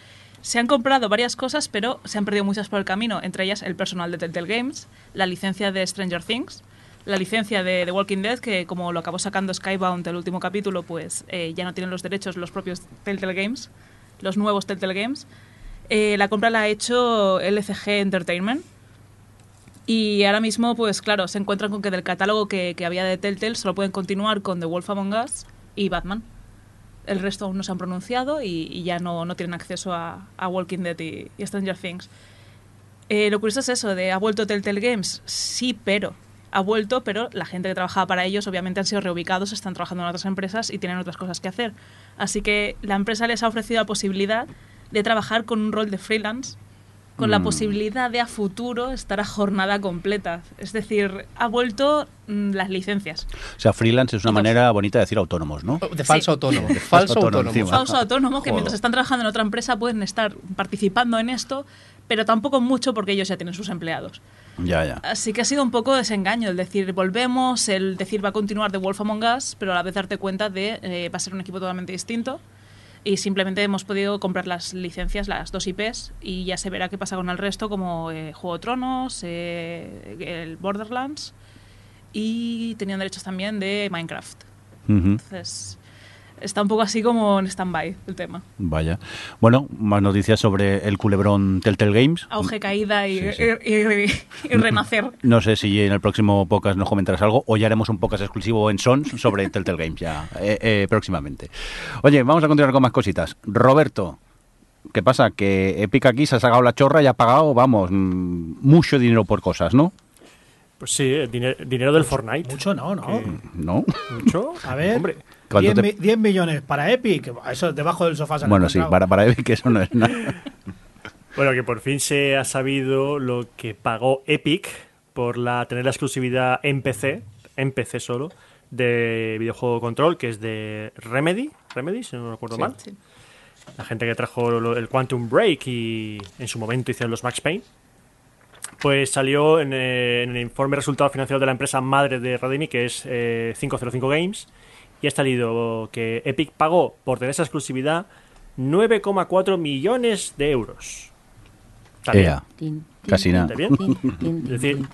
se han comprado varias cosas, pero se han perdido muchas por el camino, entre ellas el personal de Telltale Games, la licencia de Stranger Things, la licencia de The Walking Dead, que como lo acabó sacando Skybound el último capítulo, pues eh, ya no tienen los derechos los propios Telltale Games, los nuevos Telltale Games. Eh, la compra la ha hecho LCG Entertainment, y ahora mismo, pues claro, se encuentran con que del catálogo que, que había de Telltale solo pueden continuar con The Wolf Among Us y Batman. El resto aún no se han pronunciado y, ya no, no tienen acceso a, a Walking Dead y, y Stranger Things. Eh, lo curioso es eso, de ¿ha vuelto Telltale Games? Sí, pero. Ha vuelto, pero la gente que trabajaba para ellos obviamente han sido reubicados, están trabajando en otras empresas y tienen otras cosas que hacer. Así que la empresa les ha ofrecido la posibilidad de trabajar con un rol de freelance con la Mm. posibilidad de a futuro estar a jornada completa. Es decir, ha vuelto mm, las licencias. O sea, freelance es una manera bonita de decir autónomos, ¿no? De falso Sí. autónomo. De falso falso autónomo autónomo. Falso autónomo que Joder. mientras están trabajando en otra empresa pueden estar participando en esto, pero tampoco mucho porque ellos ya tienen sus empleados. Ya, ya. Así que ha sido un poco desengaño el decir volvemos, el decir va a continuar The Wolf Among Us, pero a la vez darte cuenta de eh, va a ser un equipo totalmente distinto. Y simplemente hemos podido comprar las licencias, las dos IPs, y ya se verá qué pasa con el resto, como eh, Juego de Tronos, eh, el Borderlands, y tenían derechos también de Minecraft. Entonces, está un poco así como en stand-by el tema. Vaya. Bueno, más noticias sobre el culebrón Telltale Games. Auge, caída y, Sí, sí. y- y- y renacer. No sé si en el próximo podcast nos comentarás algo o ya haremos un podcast exclusivo en Sons sobre Telltale Games ya eh, eh, próximamente. Oye, vamos a continuar con más cositas. Roberto, ¿qué pasa? Que Epic aquí se ha sacado la chorra y ha pagado, vamos, mm, mucho dinero por cosas, ¿no? Pues sí, el diner- dinero del Fortnite. Mucho no, no. Que- ¿No? Mucho. A ver, Hombre, ¿Cuánto 10, te- mi- 10 millones para Epic. Eso debajo del sofá se han Bueno, sí, para, para Epic eso no es nada. Bueno, que por fin se ha sabido lo que pagó Epic por la tener la exclusividad en PC, en PC solo, de videojuego Control, que es de Remedy, Remedy, si no recuerdo mal. Sí. La gente que trajo lo- el Quantum Break y en su momento hicieron los Max Payne. Pues salió en, eh, en el informe resultado financiero de la empresa madre de Redimi, que es eh, 505 Games, y ha salido que Epic pagó por tener esa exclusividad 9,4 millones de euros. Ea. Casi nada. Es decir.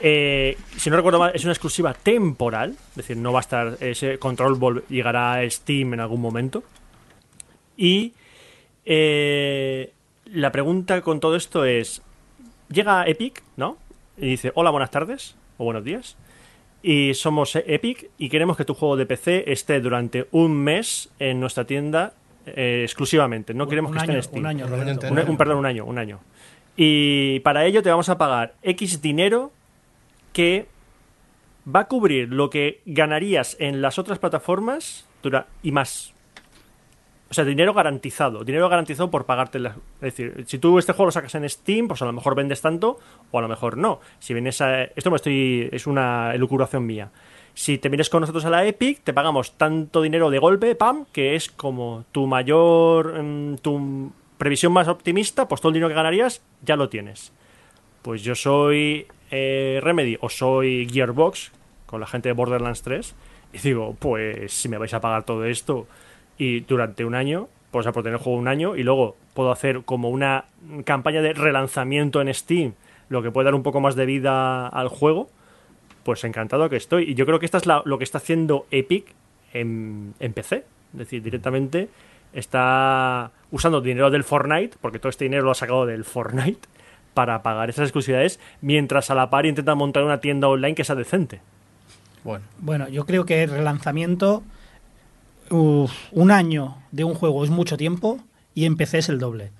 Eh, si no recuerdo mal, es una exclusiva temporal, es decir, no va a estar ese control llegará a Steam en algún momento. Y eh, la pregunta con todo esto es, llega Epic, ¿no? Y dice, hola, buenas tardes o buenos días. Y somos Epic y queremos que tu juego de PC esté durante un mes en nuestra tienda eh, exclusivamente. No queremos un que esté en Steam. un año, Un perdón, un año, un año. Y para ello te vamos a pagar X dinero que va a cubrir lo que ganarías en las otras plataformas y más. O sea, dinero garantizado. Dinero garantizado por pagarte la... Es decir, si tú este juego lo sacas en Steam, pues a lo mejor vendes tanto o a lo mejor no. Si vienes a... Esto me estoy... es una elucubración mía. Si te vienes con nosotros a la Epic, te pagamos tanto dinero de golpe, pam, que es como tu mayor... mm, tu previsión más optimista, pues todo el dinero que ganarías ya lo tienes. Pues yo soy eh, Remedy o soy Gearbox con la gente de Borderlands 3 y digo, pues si me vais a pagar todo esto y durante un año, pues a por tener juego un año y luego puedo hacer como una campaña de relanzamiento en Steam, lo que puede dar un poco más de vida al juego, pues encantado que estoy. Y yo creo que esta es la- lo que está haciendo Epic en, en PC. Es decir, directamente está usando dinero del Fortnite, porque todo este dinero lo ha sacado del Fortnite, para pagar esas exclusividades, mientras a la par intenta montar una tienda online que sea decente. Bueno, Bueno, yo creo que el relanzamiento, uf, un año de un juego es mucho tiempo y en PC es el doble.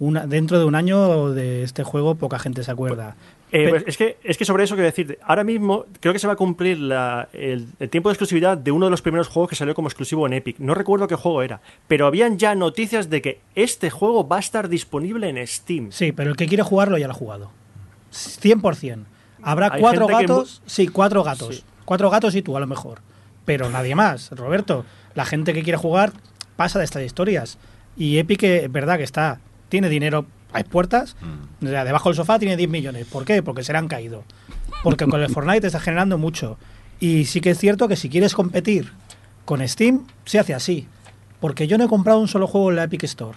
Una, dentro de un año de este juego poca gente se acuerda. Eh, pues es, que, es que sobre eso quiero decirte, ahora mismo creo que se va a cumplir la- el, el tiempo de exclusividad de uno de los primeros juegos que salió como exclusivo en Epic. No recuerdo qué juego era, pero habían ya noticias de que este juego va a estar disponible en Steam. Sí, pero el que quiere jugarlo ya lo ha jugado. 100%. Habrá Hay cuatro que gatos. Sí, cuatro gatos. Sí. Cuatro gatos y tú, a lo mejor. Pero nadie más, Roberto. La gente que quiere jugar pasa de estas historias. Y Epic, eh, es verdad que está. Tiene dinero a puertas. Mm. O sea, debajo del sofá tiene 10 millones. ¿Por qué? Porque se le han caído. Porque con el Fortnite está generando mucho. Y sí que es cierto que si quieres competir con Steam, se hace así. Porque yo no he comprado un solo juego en la Epic Store.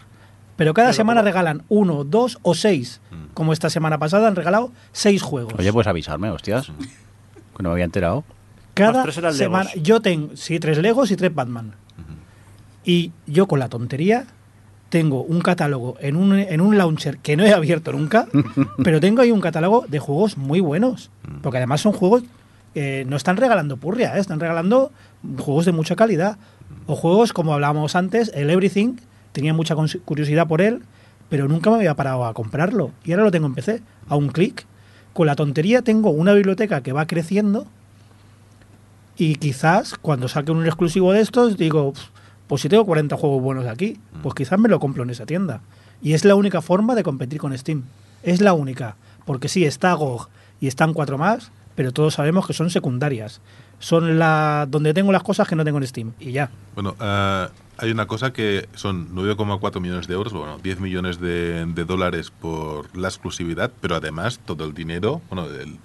Pero cada semana regalan uno, dos o seis. Mm. Como esta semana pasada han regalado seis juegos. Oye, pues avisarme, hostias. Que no me había enterado. Cada Los tres eran semana. Legos. Yo tengo, sí, tres Legos y tres Batman. Y yo con la tontería tengo un catálogo en un, en un launcher que no he abierto nunca, pero tengo ahí un catálogo de juegos muy buenos. Porque además son juegos que no están regalando purria, ¿eh? están regalando juegos de mucha calidad. O juegos, como hablábamos antes, el Everything, tenía mucha curiosidad por él, pero nunca me había parado a comprarlo. Y ahora lo tengo en PC, a un clic. Con la tontería tengo una biblioteca que va creciendo y quizás cuando saque un exclusivo de estos, digo, "Pf, pues si tengo 40 juegos buenos aquí, pues quizás me lo compro en esa tienda. Y es la única forma de competir con Steam. Es la única. Porque sí, está GOG y están cuatro más, pero todos sabemos que son secundarias. Son la donde tengo las cosas que no tengo en Steam. Y ya. Bueno, ah, hay una cosa que son 9,4 millones de euros, bueno, 10 millones de, de dólares por la exclusividad, pero además todo el dinero, bueno, el,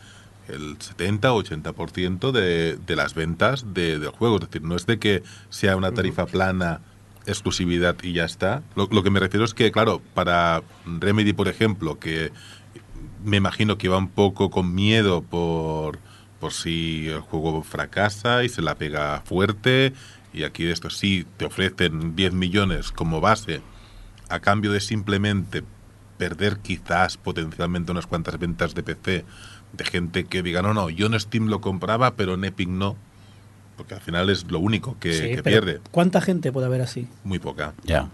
el 70 o 80% de, de las ventas de- del juego. Es decir, no es de que sea una tarifa plana, exclusividad y ya está. Lo, lo que me refiero es que, claro, para Remedy, por ejemplo, que me imagino que va un poco con miedo por, por si el juego fracasa y se la pega fuerte. Y aquí de esto sí te ofrecen 10 millones como base a cambio de simplemente perder quizás potencialmente unas cuantas ventas de PC de gente que diga, no, no, yo en Steam lo compraba, pero en Epic no. Porque al final es lo único que, Sí, que pero pierde. ¿Cuánta gente puede haber así? Muy poca. Ya.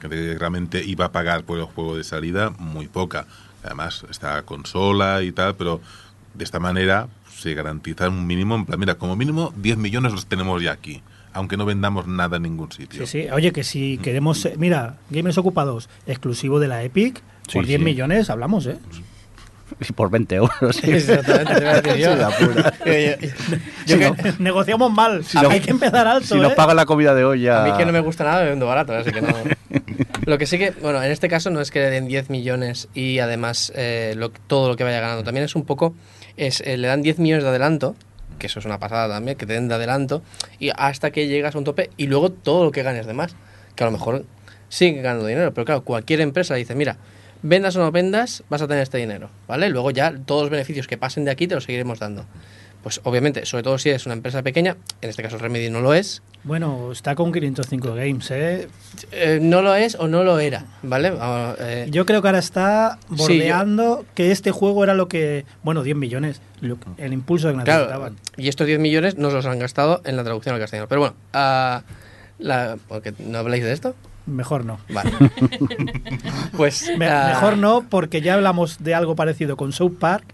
que realmente iba a pagar por el juego de salida muy poca. Además, está consola y tal, pero de esta manera se garantiza un mínimo, en plan, mira, como mínimo 10 millones los tenemos ya aquí, aunque no vendamos nada en ningún sitio. Sí, sí. Oye, que si queremos. eh, Mira, Gamers Ocupados, exclusivo de la Epic, por Sí, 10 sí. millones hablamos, ¿eh? Y por 20 euros. Exactamente. Sí. Yo- yo- que- no- negociamos mal. Si no- Hay que empezar alto. Si nos ¿eh? pagan la comida de hoy ya... A mí que no me gusta nada, me vendo barato, así que no. Lo que sí que, bueno, en este caso no es que le den 10 millones y además eh, lo- todo lo que vaya ganando. También es un poco, es eh, le dan 10 millones de adelanto, que eso es una pasada también, que te den de adelanto, y hasta que llegas a un tope y luego todo lo que ganes de más. Que a lo mejor siguen ganando dinero, pero claro, cualquier empresa dice, mira, vendas o no vendas, vas a tener este dinero, ¿vale? Luego ya todos los beneficios que pasen de aquí te los seguiremos dando. Pues obviamente, sobre todo si eres una empresa pequeña, en este caso Remedy no lo es, Bueno, está con 505 Games, ¿eh? eh, no lo es o no lo era, ¿vale? Ah, eh, Yo creo que ahora está Sí, yo- bordeando que este juego era lo que. Bueno, 10 millones. lo- el impulso que Claro, necesitaban. y estos 10 millones nos los han gastado en la traducción al castellano. Pero bueno, ah, la, porque ¿no habláis de esto? Mejor no. Vale. pues Me- ah, mejor no, porque ya hablamos de algo parecido con South Park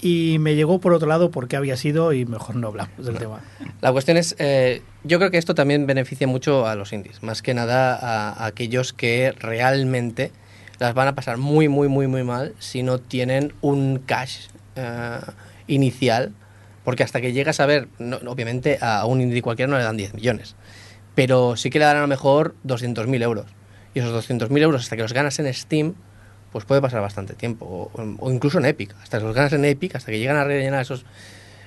y me llegó por otro lado porque había sido y mejor no hablamos del tema. La cuestión es, eh, yo creo que esto también beneficia mucho a los indies, más que nada a, a aquellos que realmente las van a pasar muy, muy, muy, muy mal si no tienen un cash eh, inicial, porque hasta que llegas a ver, no- obviamente a un indie cualquiera no le dan 10 millones, pero sí que le darán a lo mejor 200.000 euros. Y esos 200.000 euros hasta que los ganas en Steam, pues puede pasar bastante tiempo, o, incluso en Epic, hasta que los ganas en Epic, hasta que llegan a rellenar esos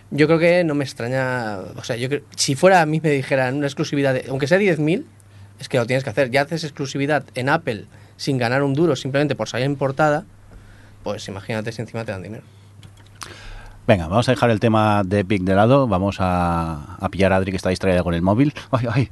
yo creo que no me extraña. O sea, yo creo, si fuera a mí me dijeran una exclusividad, aunque sea 10.000, es que lo tienes que hacer. Ya haces exclusividad en Apple sin ganar un duro simplemente por salir en portada, pues imagínate si encima te dan dinero. Venga, vamos a dejar el tema de Epic de lado. Vamos a, a pillar a Adri que está distraída con el móvil. Ay, ay.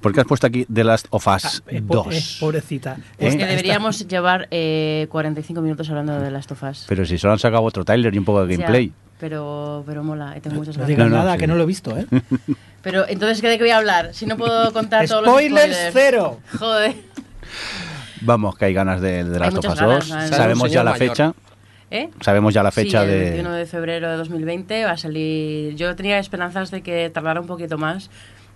¿Por qué has puesto aquí The Last of Us Eh, po- 2? eh, pobrecita. ¿Eh? Es que Esta- deberíamos llevar eh, 45 minutos hablando de las tofas. Pero si solo han sacado otro trailer y un poco de gameplay. pero, pero mola, y tengo muchas No ganas. digas No, no, nada, sí. que no lo he visto, ¿eh? Pero entonces, ¿de qué voy a hablar? Si no puedo contar todos los Spoilers spoilers. cero. Joder. Vamos, que hay ganas de, de Last of Us ganas, 2. ganas. Sale Sabemos ya la mayor. fecha. ¿Eh? Sabemos ya la fecha sí, el de... 21 de febrero de 2020 va a salir. Yo tenía esperanzas de que tardara un poquito más.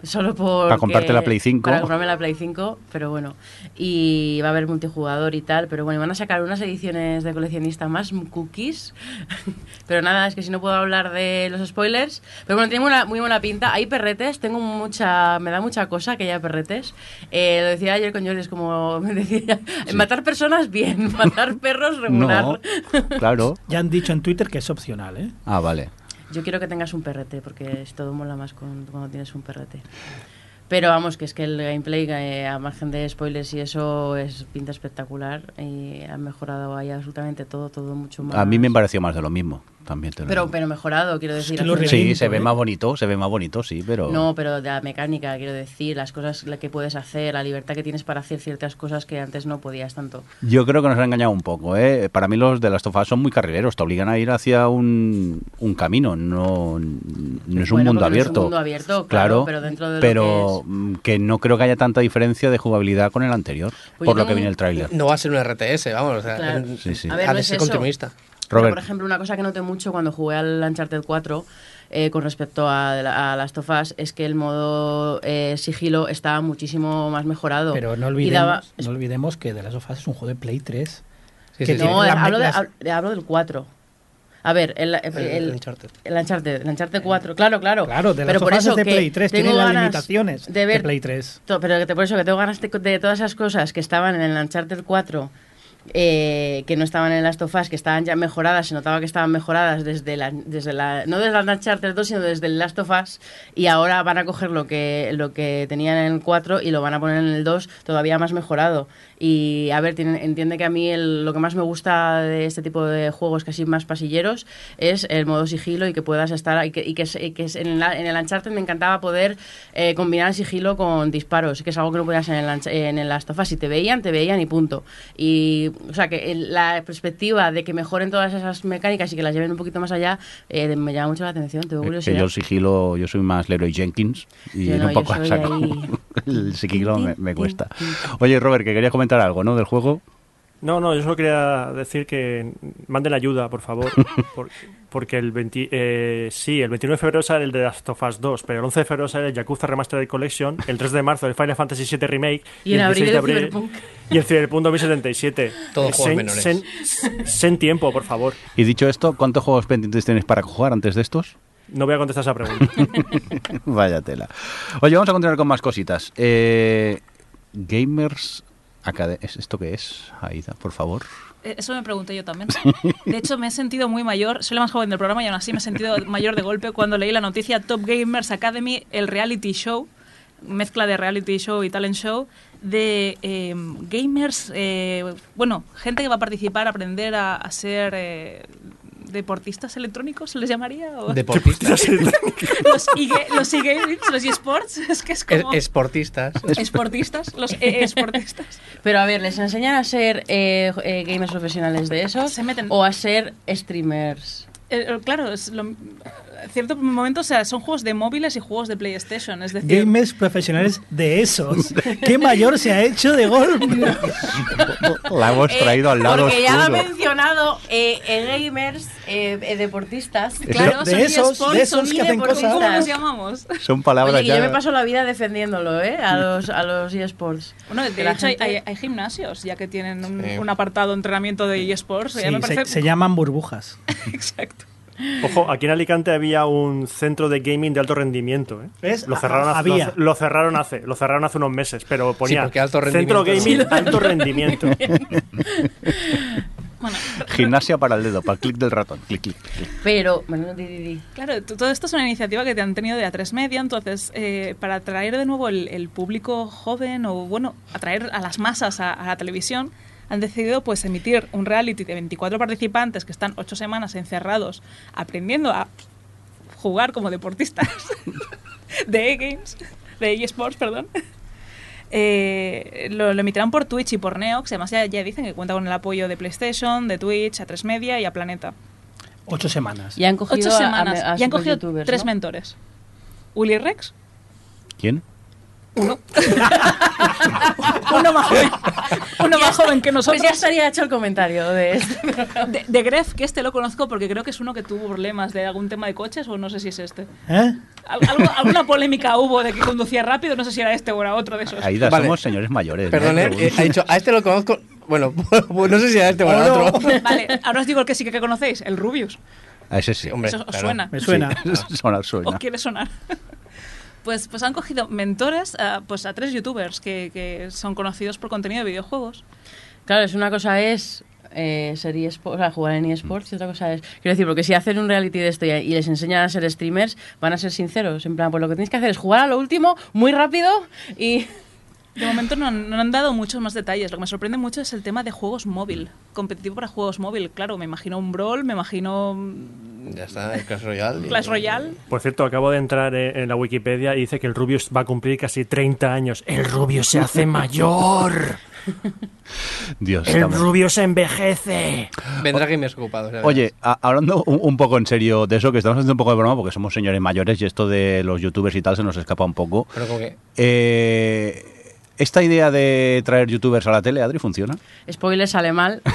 Solo por. Para comprarte la Play 5. Para comprarme la Play 5, pero bueno. Y va a haber multijugador y tal, pero bueno, y van a sacar unas ediciones de coleccionista más cookies. pero nada, es que si no puedo hablar de los spoilers. Pero bueno, tiene una, muy buena pinta. Hay perretes, tengo mucha. Me da mucha cosa que haya perretes. Eh, lo decía ayer con Jordi, es como. Me decía. Matar personas, bien. Matar perros, regular. No, claro. Ya han dicho en Twitter que es opcional, ¿eh? Ah, vale. Yo quiero que tengas un perrete, porque es todo mola más con- cuando tienes un perrete. Pero vamos, que es que el gameplay, eh, a margen de spoilers y eso, es pinta espectacular. Y han mejorado ahí absolutamente todo, todo mucho más. A mí me pareció más de lo mismo. También te lo Pero, digo. pero mejorado, quiero decir. que hace- Sí, se ve ¿eh? más bonito, se ve más bonito, sí, pero... No, pero de la mecánica, quiero decir, las cosas que puedes hacer, la libertad que tienes para hacer ciertas cosas que antes no podías tanto. Yo creo que nos han engañado un poco. ¿eh? Para mí los de las tofas son muy carrileros, te obligan a ir hacia un, un camino, no, no es un Bueno, mundo no es un abierto. mundo abierto, claro, pero dentro de lo pero, que mm, que no creo que haya tanta diferencia de jugabilidad con el anterior, Pues por lo que viene el tráiler. No va a ser un RTS, vamos. O sea, Claro. Sí, sí. A ver, ha no de es ser eso. continuista. Pero, por ejemplo, una cosa que noté mucho cuando jugué al Uncharted 4 eh, con respecto a, a las tofas es que el modo eh, sigilo está muchísimo más mejorado. Pero no olvidemos, daba- no olvidemos que The Last of Us es un juego de Play 3. Sí, que sí, sí. tiene no, las hablo, de- las- hab- hablo del 4. A ver, el, el, El- Uncharted. el Uncharted, el Uncharted 4, claro, claro. Claro, de pero las por sofás eso es de Play 3, tengo tiene las limitaciones de ver Play 3. To- Pero que te- por eso que tengo ganas de, de todas esas cosas que estaban en el Uncharted 4, eh, que no estaban en las tofas, que estaban ya mejoradas, se notaba que estaban mejoradas desde la, desde la no desde la Uncharted 2, sino desde el Last of Us, y ahora van a coger lo que, lo que tenían en el 4 y lo van a poner en el 2 todavía más mejorado. Y a ver, tiene- entiende que a mí el- lo que más me gusta de este tipo de juegos casi más pasilleros es el modo sigilo y que puedas estar y que, y que, y que en, la- en el Uncharted me encantaba poder eh, combinar el sigilo con disparos, que es algo que no podías en el, en el Last of Us. Si te veían, te veían y punto. Y, o sea, que el- la perspectiva de que mejoren todas esas mecánicas y que las lleven un poquito más allá eh, me llama mucho la atención. Tengo Eh, curiosidad. que yo el sigilo, yo soy más Leroy Jenkins y Yo no, un poco saco. ahí. el sigilo me, me cuesta. Oye, Robert, que quería comentar algo, ¿no? Del juego. No, no, yo solo quería decir que manden ayuda, por favor. por- porque el 20, eh, sí, el 29 de febrero sale el de Last of Us 2, pero el 11 de febrero sale el Yakuza Remastered Collection, el 3 de marzo el Final Fantasy VII Remake Y el abril 16 de el abril Cyberpunk. y el Cyberpunk 2077. Todos Eh, juegos menores. sen- sen tiempo, por favor. Y dicho esto, ¿cuántos juegos pendientes tienes para jugar antes de estos? No voy a contestar esa pregunta. Vaya tela. Oye, vamos a continuar con más cositas. Eh, Gamers. ¿Esto qué es, Aida, por favor? Eh, Eso me pregunté yo también. De hecho, me he sentido muy mayor. Soy la más joven del programa y aún así me he sentido mayor de golpe cuando leí la noticia Top Gamers Academy, el reality show, mezcla de reality show y talent show de eh, gamers, eh, bueno, gente que va a participar, aprender a, a ser eh, deportistas electrónicos, ¿se les llamaría? ¿O? Deportistas. los e- los e-gaming, los esports, es que es como... esportistas. Esportistas, los e-esportistas. Pero a ver, ¿les enseñan a ser eh, eh, gamers profesionales de esos? Se meten- ¿O a ser streamers? Eh, claro, es lo, cierto momento, o sea, son juegos de móviles y juegos de PlayStation, es decir... Gamers profesionales de esos. ¿Qué mayor se ha hecho de golf? La hemos traído al lado Porque ya lo ha mencionado eh, eh, gamers, eh, eh, deportistas. Claro, de son esos- eSports, de esos son que hacen cosas. ¿Cómo llamamos? Son palabras Oye, ya... yo me paso la vida defendiéndolo, ¿eh? A los, a los eSports. Bueno, de la hecho hay, gente- hay- hay gimnasios ya que tienen un, Sí. un apartado de entrenamiento de eSports. ya Sí, me se, parece... se llaman burbujas. Exacto. Ojo, aquí en Alicante había un centro de gaming de alto rendimiento. ¿eh? ¿Ves? Lo cerraron hace, Había. Lo, lo cerraron hace, lo cerraron hace unos meses, pero ponía porque alto centro rendimiento. gaming alto rendimiento. Bueno, Gimnasia para el dedo, para el clic del ratón. Clic, clic, clic. Pero, bueno, di, di, di. claro, todo esto es una iniciativa que te han tenido de A3 Media, entonces, eh, para atraer de nuevo el, el público joven o, bueno, atraer a las masas a, a la televisión, han decidido pues emitir un reality de 24 participantes que están 8 semanas encerrados aprendiendo a jugar como deportistas de e-games, de eSports, perdón. Eh, lo, lo emitirán por Twitch y por Neox, además ya, ya dicen que cuenta con el apoyo de PlayStation, de Twitch, a 3 Media y a Planeta. Ocho semanas. Y han cogido Ocho semanas. a, a y han cogido tres ¿no? mentores. Willy Rex, ¿Quién? uno más joven, uno más joven que Pues nosotros. ya estaría hecho el comentario de esto. De, de Gref, que este lo conozco porque creo que es uno que tuvo problemas de algún tema de coches o no sé si es este. ¿Eh? Al- algo- alguna polémica hubo de que conducía rápido, no sé si era este o era otro de esos. Aida, Vale. somos señores mayores. Perdón, eh, eh, ha dicho, a este lo conozco. Bueno, pues no sé si a este o a Oh, no. otro. Vale, ahora os digo el que sí que conocéis, el Rubius. A ese sí. Hombre, Eso os claro. suena. Me suena. Sí, suena, suena. ¿O quiere sonar? Pues, pues han cogido mentores a, pues a tres youtubers que, que son conocidos por contenido de videojuegos. Claro, es una cosa es eh, ser eSports, o sea, jugar en eSports y otra cosa es... Quiero decir, porque si hacen un reality de esto y, y les enseñan a ser streamers, van a ser sinceros. En plan, pues lo que tenéis que hacer es jugar a lo último, muy rápido y... De momento no, han- no han dado muchos más detalles. Lo que me sorprende mucho es el tema de juegos móvil. Competitivo para juegos móvil. Claro, me imagino un Brawl, me imagino mm, Ya está, el Clash Royale. Clash Royale. Por cierto, acabo de entrar eh, en la Wikipedia y dice que el Rubius va a cumplir casi 30 años. El Rubius se hace mayor. Dios. El estamos- Rubius se envejece. Vendrá gamers ocupados. ya Oye, verás. a- hablando un, un poco en serio de eso, que estamos haciendo un poco de broma porque somos señores mayores y esto de los youtubers y tal se nos escapa un poco. Pero como que. Eh, ¿Esta idea de traer youtubers a la tele, Adri, funciona? Spoiler sale mal.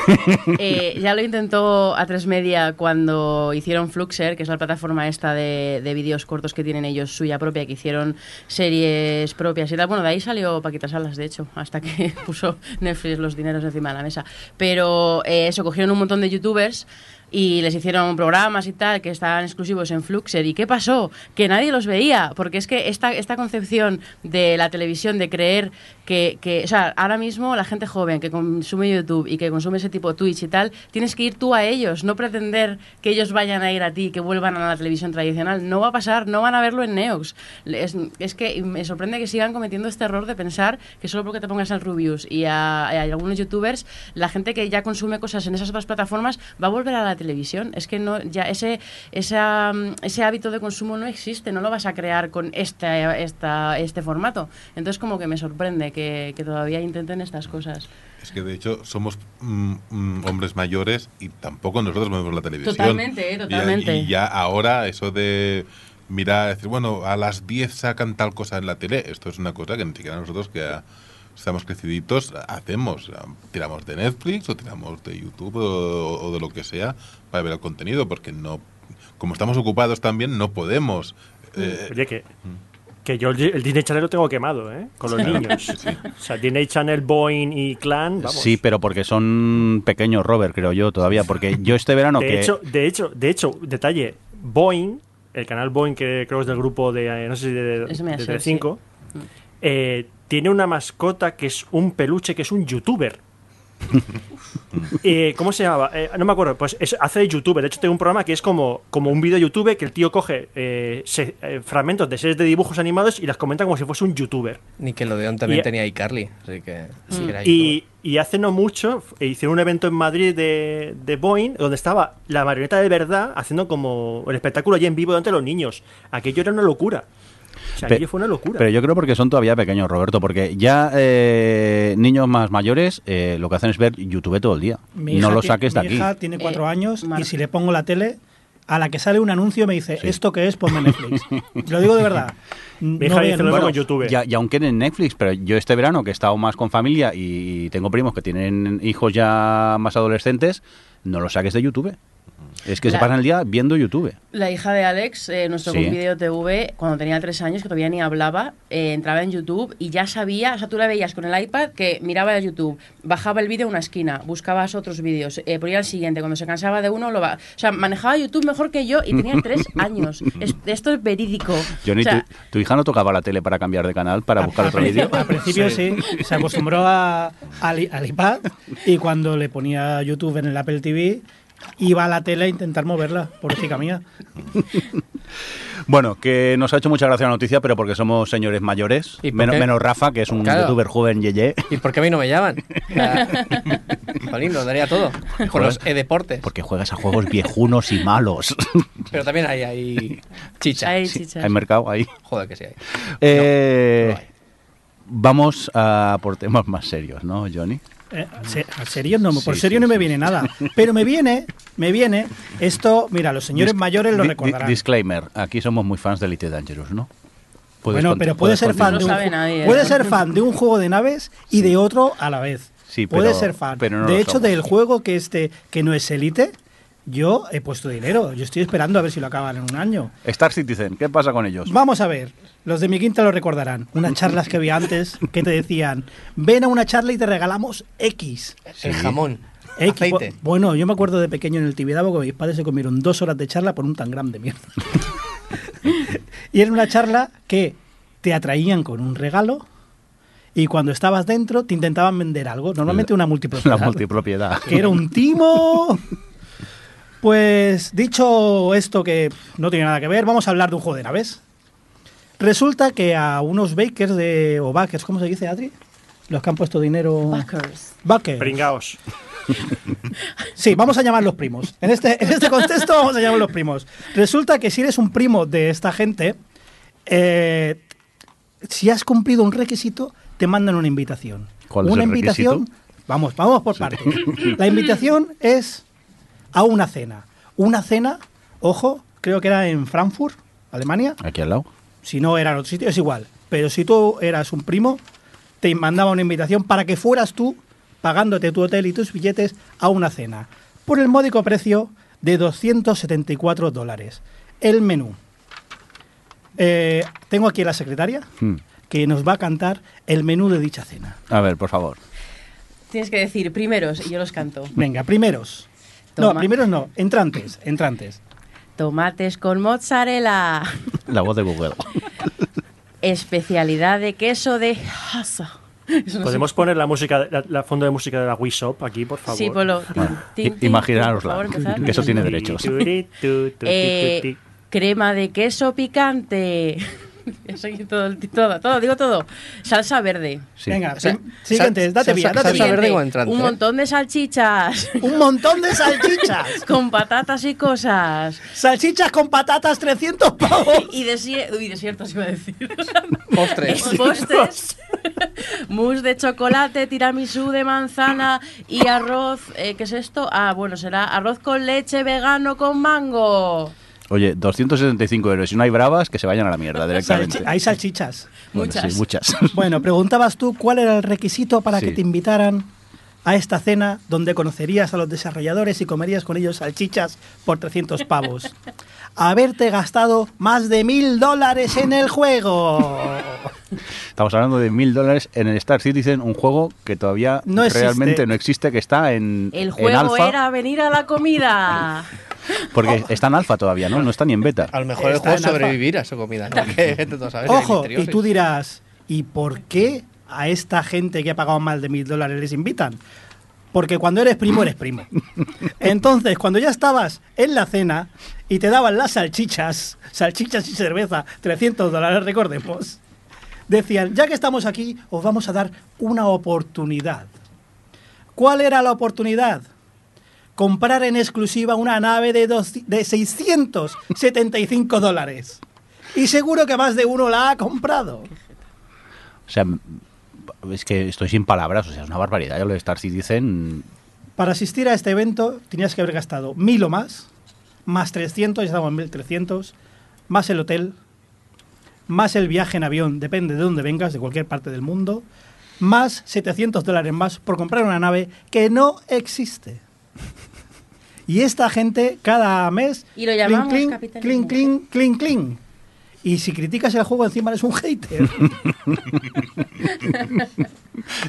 Eh, ya lo intentó a tres media cuando hicieron Fluxer, que es la plataforma esta de, de vídeos cortos que tienen ellos suya propia, que hicieron series propias y tal. Bueno, de ahí salió Paquita Salas, de hecho, hasta que puso Netflix los dineros encima de la mesa. Pero eh, eso, cogieron un montón de youtubers y les hicieron programas y tal que estaban exclusivos en Fluxer. ¿Y qué pasó? Que nadie los veía, porque es que esta, esta concepción de la televisión, de creer que, que, o sea, ahora mismo la gente joven que consume YouTube y que consume ese tipo de Twitch y tal, tienes que ir tú a ellos, no pretender que ellos vayan a ir a ti, que vuelvan a la televisión tradicional. No va a pasar, no van a verlo en Neox. Es, es que me sorprende que sigan cometiendo este error de pensar que solo porque te pongas al Rubius y a, a algunos youtubers, la gente que ya consume cosas en esas otras plataformas va a volver a la televisión. Es que no, ya ese, esa, ese hábito de consumo no existe, no lo vas a crear con esta, esta, este formato. Entonces como que me sorprende que, que todavía intenten estas cosas. Es que de hecho somos mm, mm, hombres mayores y tampoco nosotros vemos la televisión. Totalmente, eh, Y- totalmente. Y, ya ahora eso de mirar, decir, bueno, a las 10 sacan tal cosa en la tele, esto es una cosa que ni siquiera nosotros que estamos creciditos hacemos. Tiramos de Netflix o tiramos de YouTube o, o de lo que sea para ver el contenido, porque no, como estamos ocupados también, no podemos. eh, Oye, que, que yo el, el Disney Channel lo tengo quemado, ¿eh? Con los niños. sí, sí. O sea, Disney Channel, Boeing y Clan, vamos. Sí, pero porque son pequeños, Robert, creo yo, todavía. Porque yo este verano de que... hecho, de hecho, de hecho, detalle, Boeing, el canal Boeing que creo es del grupo de, eh, no sé si de, de suena, Telecinco, eh, tiene una mascota que es un peluche, que es un youtuber. Eh, ¿Cómo se llamaba? Eh, no me acuerdo. Pues es- hace de YouTube. De hecho, tengo un programa que es como, como un vídeo de YouTube que el tío coge eh, se- fragmentos de series de dibujos animados y las comenta como si fuese un youtuber. Nickelodeon también Y- tenía iCarly, así que sí que era Y, y hace no mucho hicieron un evento en Madrid de, de Boeing donde estaba la marioneta de verdad haciendo como el espectáculo allí en vivo delante de los niños. Aquello era una locura. O sea, Pe- aquello fue una locura. Pero yo creo porque son todavía pequeños, Roberto, porque ya eh, niños más mayores eh, lo que hacen es ver YouTube todo el día. Mi No hija lo saques de mi aquí. hija tiene cuatro Eh, años Mar- y si le pongo la tele, a la que sale un anuncio me dice, Sí. ¿esto qué es? Ponme Netflix. Lo digo de verdad. Mi lo mismo bueno, en YouTube. Ya, y aunque en Netflix, pero yo este verano que he estado más con familia y tengo primos que tienen hijos ya más adolescentes, no lo saques de YouTube. Es que se pasan el día viendo YouTube. La hija de Alex, eh, nuestro Sí. video TV, cuando tenía tres años, que todavía ni hablaba, eh, entraba en YouTube y ya sabía, o sea, tú la veías con el iPad que miraba el YouTube, bajaba el vídeo a una esquina, buscabas otros vídeos, eh, ponía el siguiente, cuando se cansaba de uno, lo va... O sea, manejaba YouTube mejor que yo y tenía tres años. Es- esto es verídico. Johnny, O sea, tu, tu hija no tocaba la tele para cambiar de canal, para a- buscar otro vídeo? Al principio sí. se acostumbró a, al, al iPad y cuando le ponía YouTube en el Apple TV, iba a la tele a intentar moverla, pobrecita mía. Bueno, que nos ha hecho mucha gracia la noticia, pero porque somos señores mayores. ¿Y por Menos, menos Rafa, que es un Claro. youtuber joven yeye. ¿Y por qué a mí no me llaman? Jolín, lo daría todo. Con los e-deportes. Porque juegas a juegos viejunos y malos. Pero también hay, hay chicha. Hay Sí, chichas. hay mercado ahí. Joder, que sí hay. Eh, no hay. vamos a por temas más serios, ¿no, Johnny? Eh, se- ¿A serio? No, por Sí, serio sí, no me sí, viene sí. nada. Pero me viene, me viene esto, mira, los señores Dis- mayores lo recordarán. disclaimer, aquí somos muy fans de Elite Dangerous, ¿no? Puedes Bueno, pero puede ser fan de un, nadie, ¿eh? puede ser fan de un juego de naves y de otro a la vez. Sí, puede pero- ser fan. pero no de hecho, somos. del juego que este que no es Elite, yo he puesto dinero. Yo estoy esperando a ver si lo acaban en un año. Star Citizen, ¿qué pasa con ellos? Vamos a ver. Los de mi quinta lo recordarán. Unas charlas que había antes que te decían, ven a una charla y te regalamos X. El jamón. X. Aceite. Bu- Bueno, yo me acuerdo de pequeño en el Tibidabo que mis padres se comieron dos horas de charla por un tangram de mierda. y era una charla que te atraían con un regalo y cuando estabas dentro te intentaban vender algo, normalmente una La multipropiedad. multipropiedad. que era un timo. Pues dicho esto que no tiene nada que ver, vamos a hablar de un juego de naves. Resulta que a unos bakers de o backers, ¿cómo se dice, Adri? Los que han puesto dinero. Backers. Backers. Pringaos. Sí, vamos a llamarlos primos. En este, en este contexto vamos a llamarlos primos. Resulta que si eres un primo de esta gente, eh, si has cumplido un requisito, te mandan una invitación. ¿Cuál es una el invitación. requisito? Vamos, vamos por partes. La invitación es a una cena. Una cena, ojo, creo que era en Frankfurt, Alemania. Aquí al lado. Si no era en otro sitio, es igual. Pero si tú eras un primo, te mandaba una invitación para que fueras tú pagándote tu hotel y tus billetes a una cena. Por el módico precio de 274 dólares. El menú. Eh, tengo aquí a la secretaria Hmm. que nos va a cantar el menú de dicha cena. A ver, por favor. Tienes que decir primeros y yo los canto. Venga, primeros. No, primeros no, entrantes, entrantes. Tomates con mozzarella. La voz de Google. Especialidad de queso de Hasa. No ¿Podemos poner la música, la, la fondo de música de la Wii Shop aquí, por favor? Sí, Polo. Bueno, tin, i- tin. imaginárosla, Por favor, empezar. que eso tiene derechos. Eh, crema de queso picante. Todo, todo, todo, digo todo. Salsa verde. Sí. Venga, O sea, sal- date date salsa verde Siguiente, como entrante, Un ¿eh? montón de salchichas. Un montón de salchichas. con patatas y cosas. Salchichas con patatas, 300 pavos. Y desi- Uy, desiertos iba a decir. Postres. Postres. Mousse de chocolate, tiramisú de manzana y arroz. eh, ¿Qué es esto? Ah, bueno, será arroz con leche vegano con mango. Oye, 275 euros. Si no hay bravas, que se vayan a la mierda directamente. Salchi- hay salchichas. Bueno, sí, Muchas. muchas. Bueno, preguntabas tú cuál era el requisito para Sí. que te invitaran a esta cena donde conocerías a los desarrolladores y comerías con ellos salchichas por 300 pavos. Haberte gastado más de mil dólares en el juego. Estamos hablando de mil dólares en el Star Citizen, un juego que todavía No realmente no existe, que está en, El en juego alfa, era venir a la comida. porque está en alfa todavía, ¿no? No está ni en beta. A lo mejor el Está juego en alfa. sobrevivir a su comida, Ojo, y tú dirás, ¿y por qué a esta gente que ha pagado más de mil dólares les invitan? Porque cuando eres primo, eres primo. Entonces, cuando ya estabas en la cena y te daban las salchichas, salchichas y cerveza, 300 dólares, recordemos, decían, ya que estamos aquí, os vamos a dar una oportunidad. ¿Cuál era la oportunidad? Comprar en exclusiva una nave de, dos- de 675 dólares. Y seguro que más de uno la ha comprado. O sea, es que estoy sin palabras, o sea, es una barbaridad. Ya lo de Star Citizen, Para asistir a este evento tenías que haber gastado mil o más, más 300, ya estamos en 1300, más el hotel, más el viaje en avión, depende de dónde vengas, de cualquier parte del mundo, más 700 dólares más por comprar una nave que no existe. Y esta gente cada mes... Y lo llamamos clink, capitalismo. clink, clink, clink, clink. Y si criticas el juego encima eres un hater.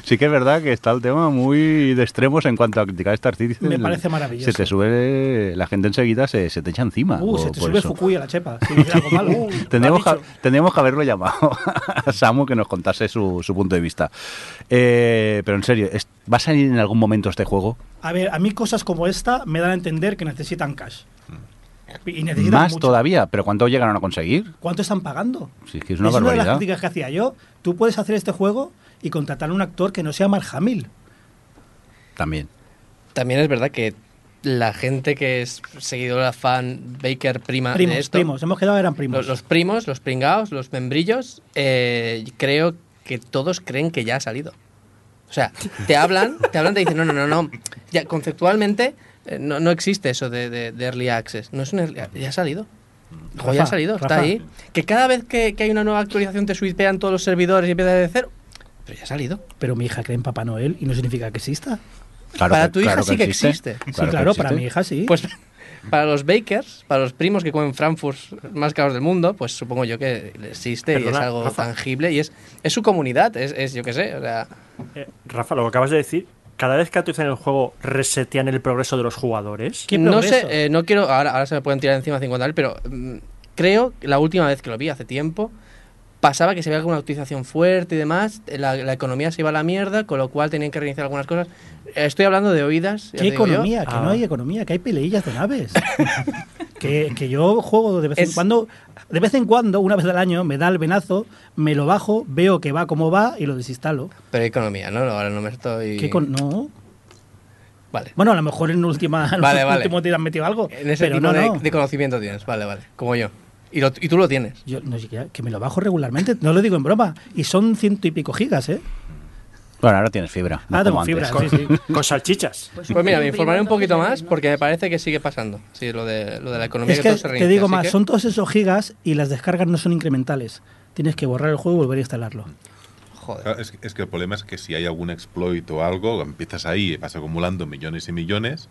sí que es verdad que está el tema muy de extremos en cuanto a criticar Star Citizen. Me parece maravilloso. Se te sube, la gente enseguida se, se te echa encima. Uh, por- se te sube. Fukui a la chepa. Si dices algo malo. Uh, Tendríamos, que, dicho. tendríamos que haberlo llamado a Samu que nos contase su, su punto de vista. Eh, pero en serio, ¿es- ¿va a salir en algún momento este juego? A ver, a mí cosas como esta me dan a entender que necesitan cash. Y Más mucho. todavía, pero ¿cuánto llegaron a conseguir? ¿Cuánto están pagando? Sí, es que es una de las barbaridad. críticas que hacía yo. Tú puedes hacer este juego y contratar a un actor que no sea Mark Hamill. También. También es verdad que la gente que es seguidora fan Baker prima primos, de esto, primos. Hemos quedado eran primos. Los, los primos, los pringados, los membrillos, eh, creo que todos creen que ya ha salido. O sea, te hablan, te hablan, te dicen, no, no, no, no. Ya, conceptualmente no, no existe eso de, de- de early access. No es un early ya ha salido. Ya ha Rafa, salido, está ahí. Que cada vez que, que hay una nueva actualización te swipean todos los servidores y empieza de cero. Pero ya ha salido. Pero mi hija cree en Papá Noel y no significa que exista. Claro Para que- tu hija claro sí que existe. existe. Sí, claro, para mi hija sí. Pues para los bakers, para los primos que comen Frankfurt más caros del mundo, pues supongo yo que existe y es algo Rafa. tangible y es, es su comunidad, es, es yo qué sé, o sea, Eh, Rafa, lo que acabas de decir, cada vez que actualizan el juego, resetean el progreso de los jugadores. ¿Qué no progreso? sé, eh, no quiero, ahora, ahora se me pueden tirar encima 50 pero mm, creo que la última vez que lo vi, hace tiempo, pasaba que se veía alguna actualización fuerte y demás, la, la economía se iba a la mierda, con lo cual tenían que reiniciar algunas cosas. Eh, Estoy hablando de oídas. ¿Qué economía? Que Ah. no hay economía, que hay peleillas de naves. que, que yo juego de vez en Es- cuando, de vez en cuando, una vez al año, me da el venazo, me lo bajo, veo que va como va y lo desinstalo. Pero hay economía, ¿no? Ahora no me estoy... ¿Qué con- no. Vale. Bueno, a lo mejor en última, en Vale, vale. últimos te han metido algo. En ese pero tipo no, de, no. de conocimiento tienes, vale, vale, como yo. Y, lo- y tú lo tienes. Yo, no, que me lo bajo regularmente, no lo digo en broma. Y son ciento y pico gigas, ¿eh? Bueno, ahora tienes fibra. no Ah, tengo fibra, antes. sí, sí. Con salchichas. Pues mira, me informaré un poquito más porque me parece que sigue pasando. Sí, lo de, lo de la economía Es que todo se te digo más, que- son todos esos gigas y las descargas no son incrementales. Tienes que borrar el juego y volver a instalarlo. Joder. Claro, es, que- es que el problema es que si hay algún exploit o algo, empiezas ahí y vas acumulando millones y millones.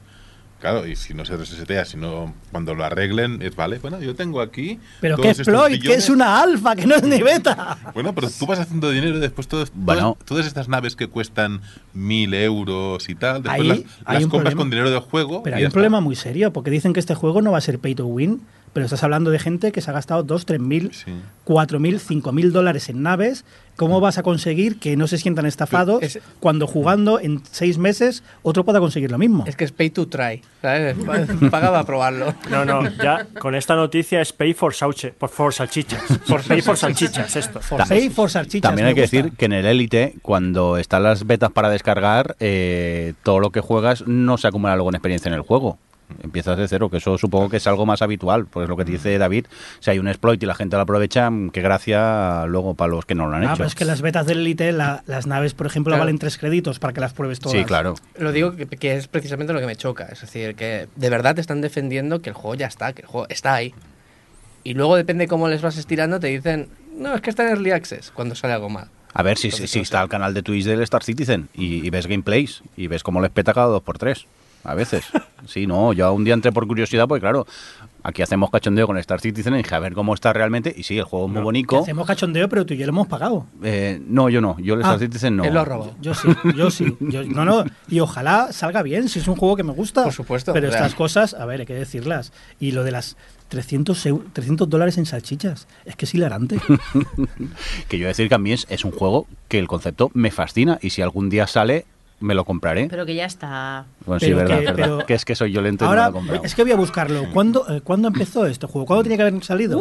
Claro, y si no se resetea, si no, cuando lo arreglen, es vale. Bueno, yo tengo aquí. Pero todos qué estos exploit, que es una alfa, que no es ni beta. Bueno, pero tú vas haciendo dinero y después todo- Bueno. todas, todas estas naves que cuestan mil euros y tal, después Ahí las, hay las un compras problema. con dinero del juego. Pero y hay un está. problema muy serio, porque dicen que este juego no va a ser pay to win, pero estás hablando de gente que se ha gastado 2, 3 mil, Sí. 4 mil, 5 mil dólares en naves. ¿Cómo vas a conseguir que no se sientan estafados Es- cuando jugando en 6 meses otro pueda conseguir lo mismo? Es que es pay to try. ¿sabes? Paga para probarlo. No, no, ya con esta noticia es pay for, sauche, por for salchichas. Por pay for salchichas, esto. Pay for salchichas, También hay que gusta. decir que en el Elite, cuando están las betas para descargar, eh, todo lo que juegas no se acumula luego en experiencia en el juego. Empiezas de cero, que eso supongo que es algo más habitual, pues lo que te dice David, si hay un exploit y la gente lo aprovecha, mm, qué gracia luego para los que no lo han Ah, hecho. pero es que las betas del Elite, la- las naves, por ejemplo, Claro. valen 3 créditos para que las pruebes todas. Sí, claro. Lo digo que, que es precisamente lo que me choca. Es decir, que de verdad te están defendiendo que el juego ya está, que el juego está ahí. Y luego depende cómo les vas estirando, te dicen, no, es que está en Early Access cuando sale algo mal. A ver si, Entonces, si no está el canal de Twitch del Star Citizen y, y ves gameplays y ves cómo les peta cada dos por tres. A veces. Sí, no, yo un día entré por curiosidad, porque claro, aquí hacemos cachondeo con Star Citizen y dije a ver cómo está realmente. Y sí, el juego es muy Que bonito. hacemos cachondeo, pero tú y yo lo hemos pagado. Eh, no, yo no. Yo el Star Ah, Citizen no. Él lo ha robado. Yo sí, yo sí. Yo- no, no. Y ojalá salga bien, si es un juego que me gusta. Por supuesto, Pero estas cosas, a ver, hay que decirlas. Y lo de las 300, eu- 300 dólares en salchichas, es que es hilarante. Que yo decir que a mí es, es un juego que el concepto me fascina y si algún día sale, me lo compraré. Pero que ya está. Bueno, sí, Pero verdad, que- verdad. pero- Que es que soy yo lento y no lo Ahora, he comprado. es que voy a buscarlo. ¿Cuándo, eh, ¿cuándo empezó este juego? ¿Cuándo tenía que haber salido?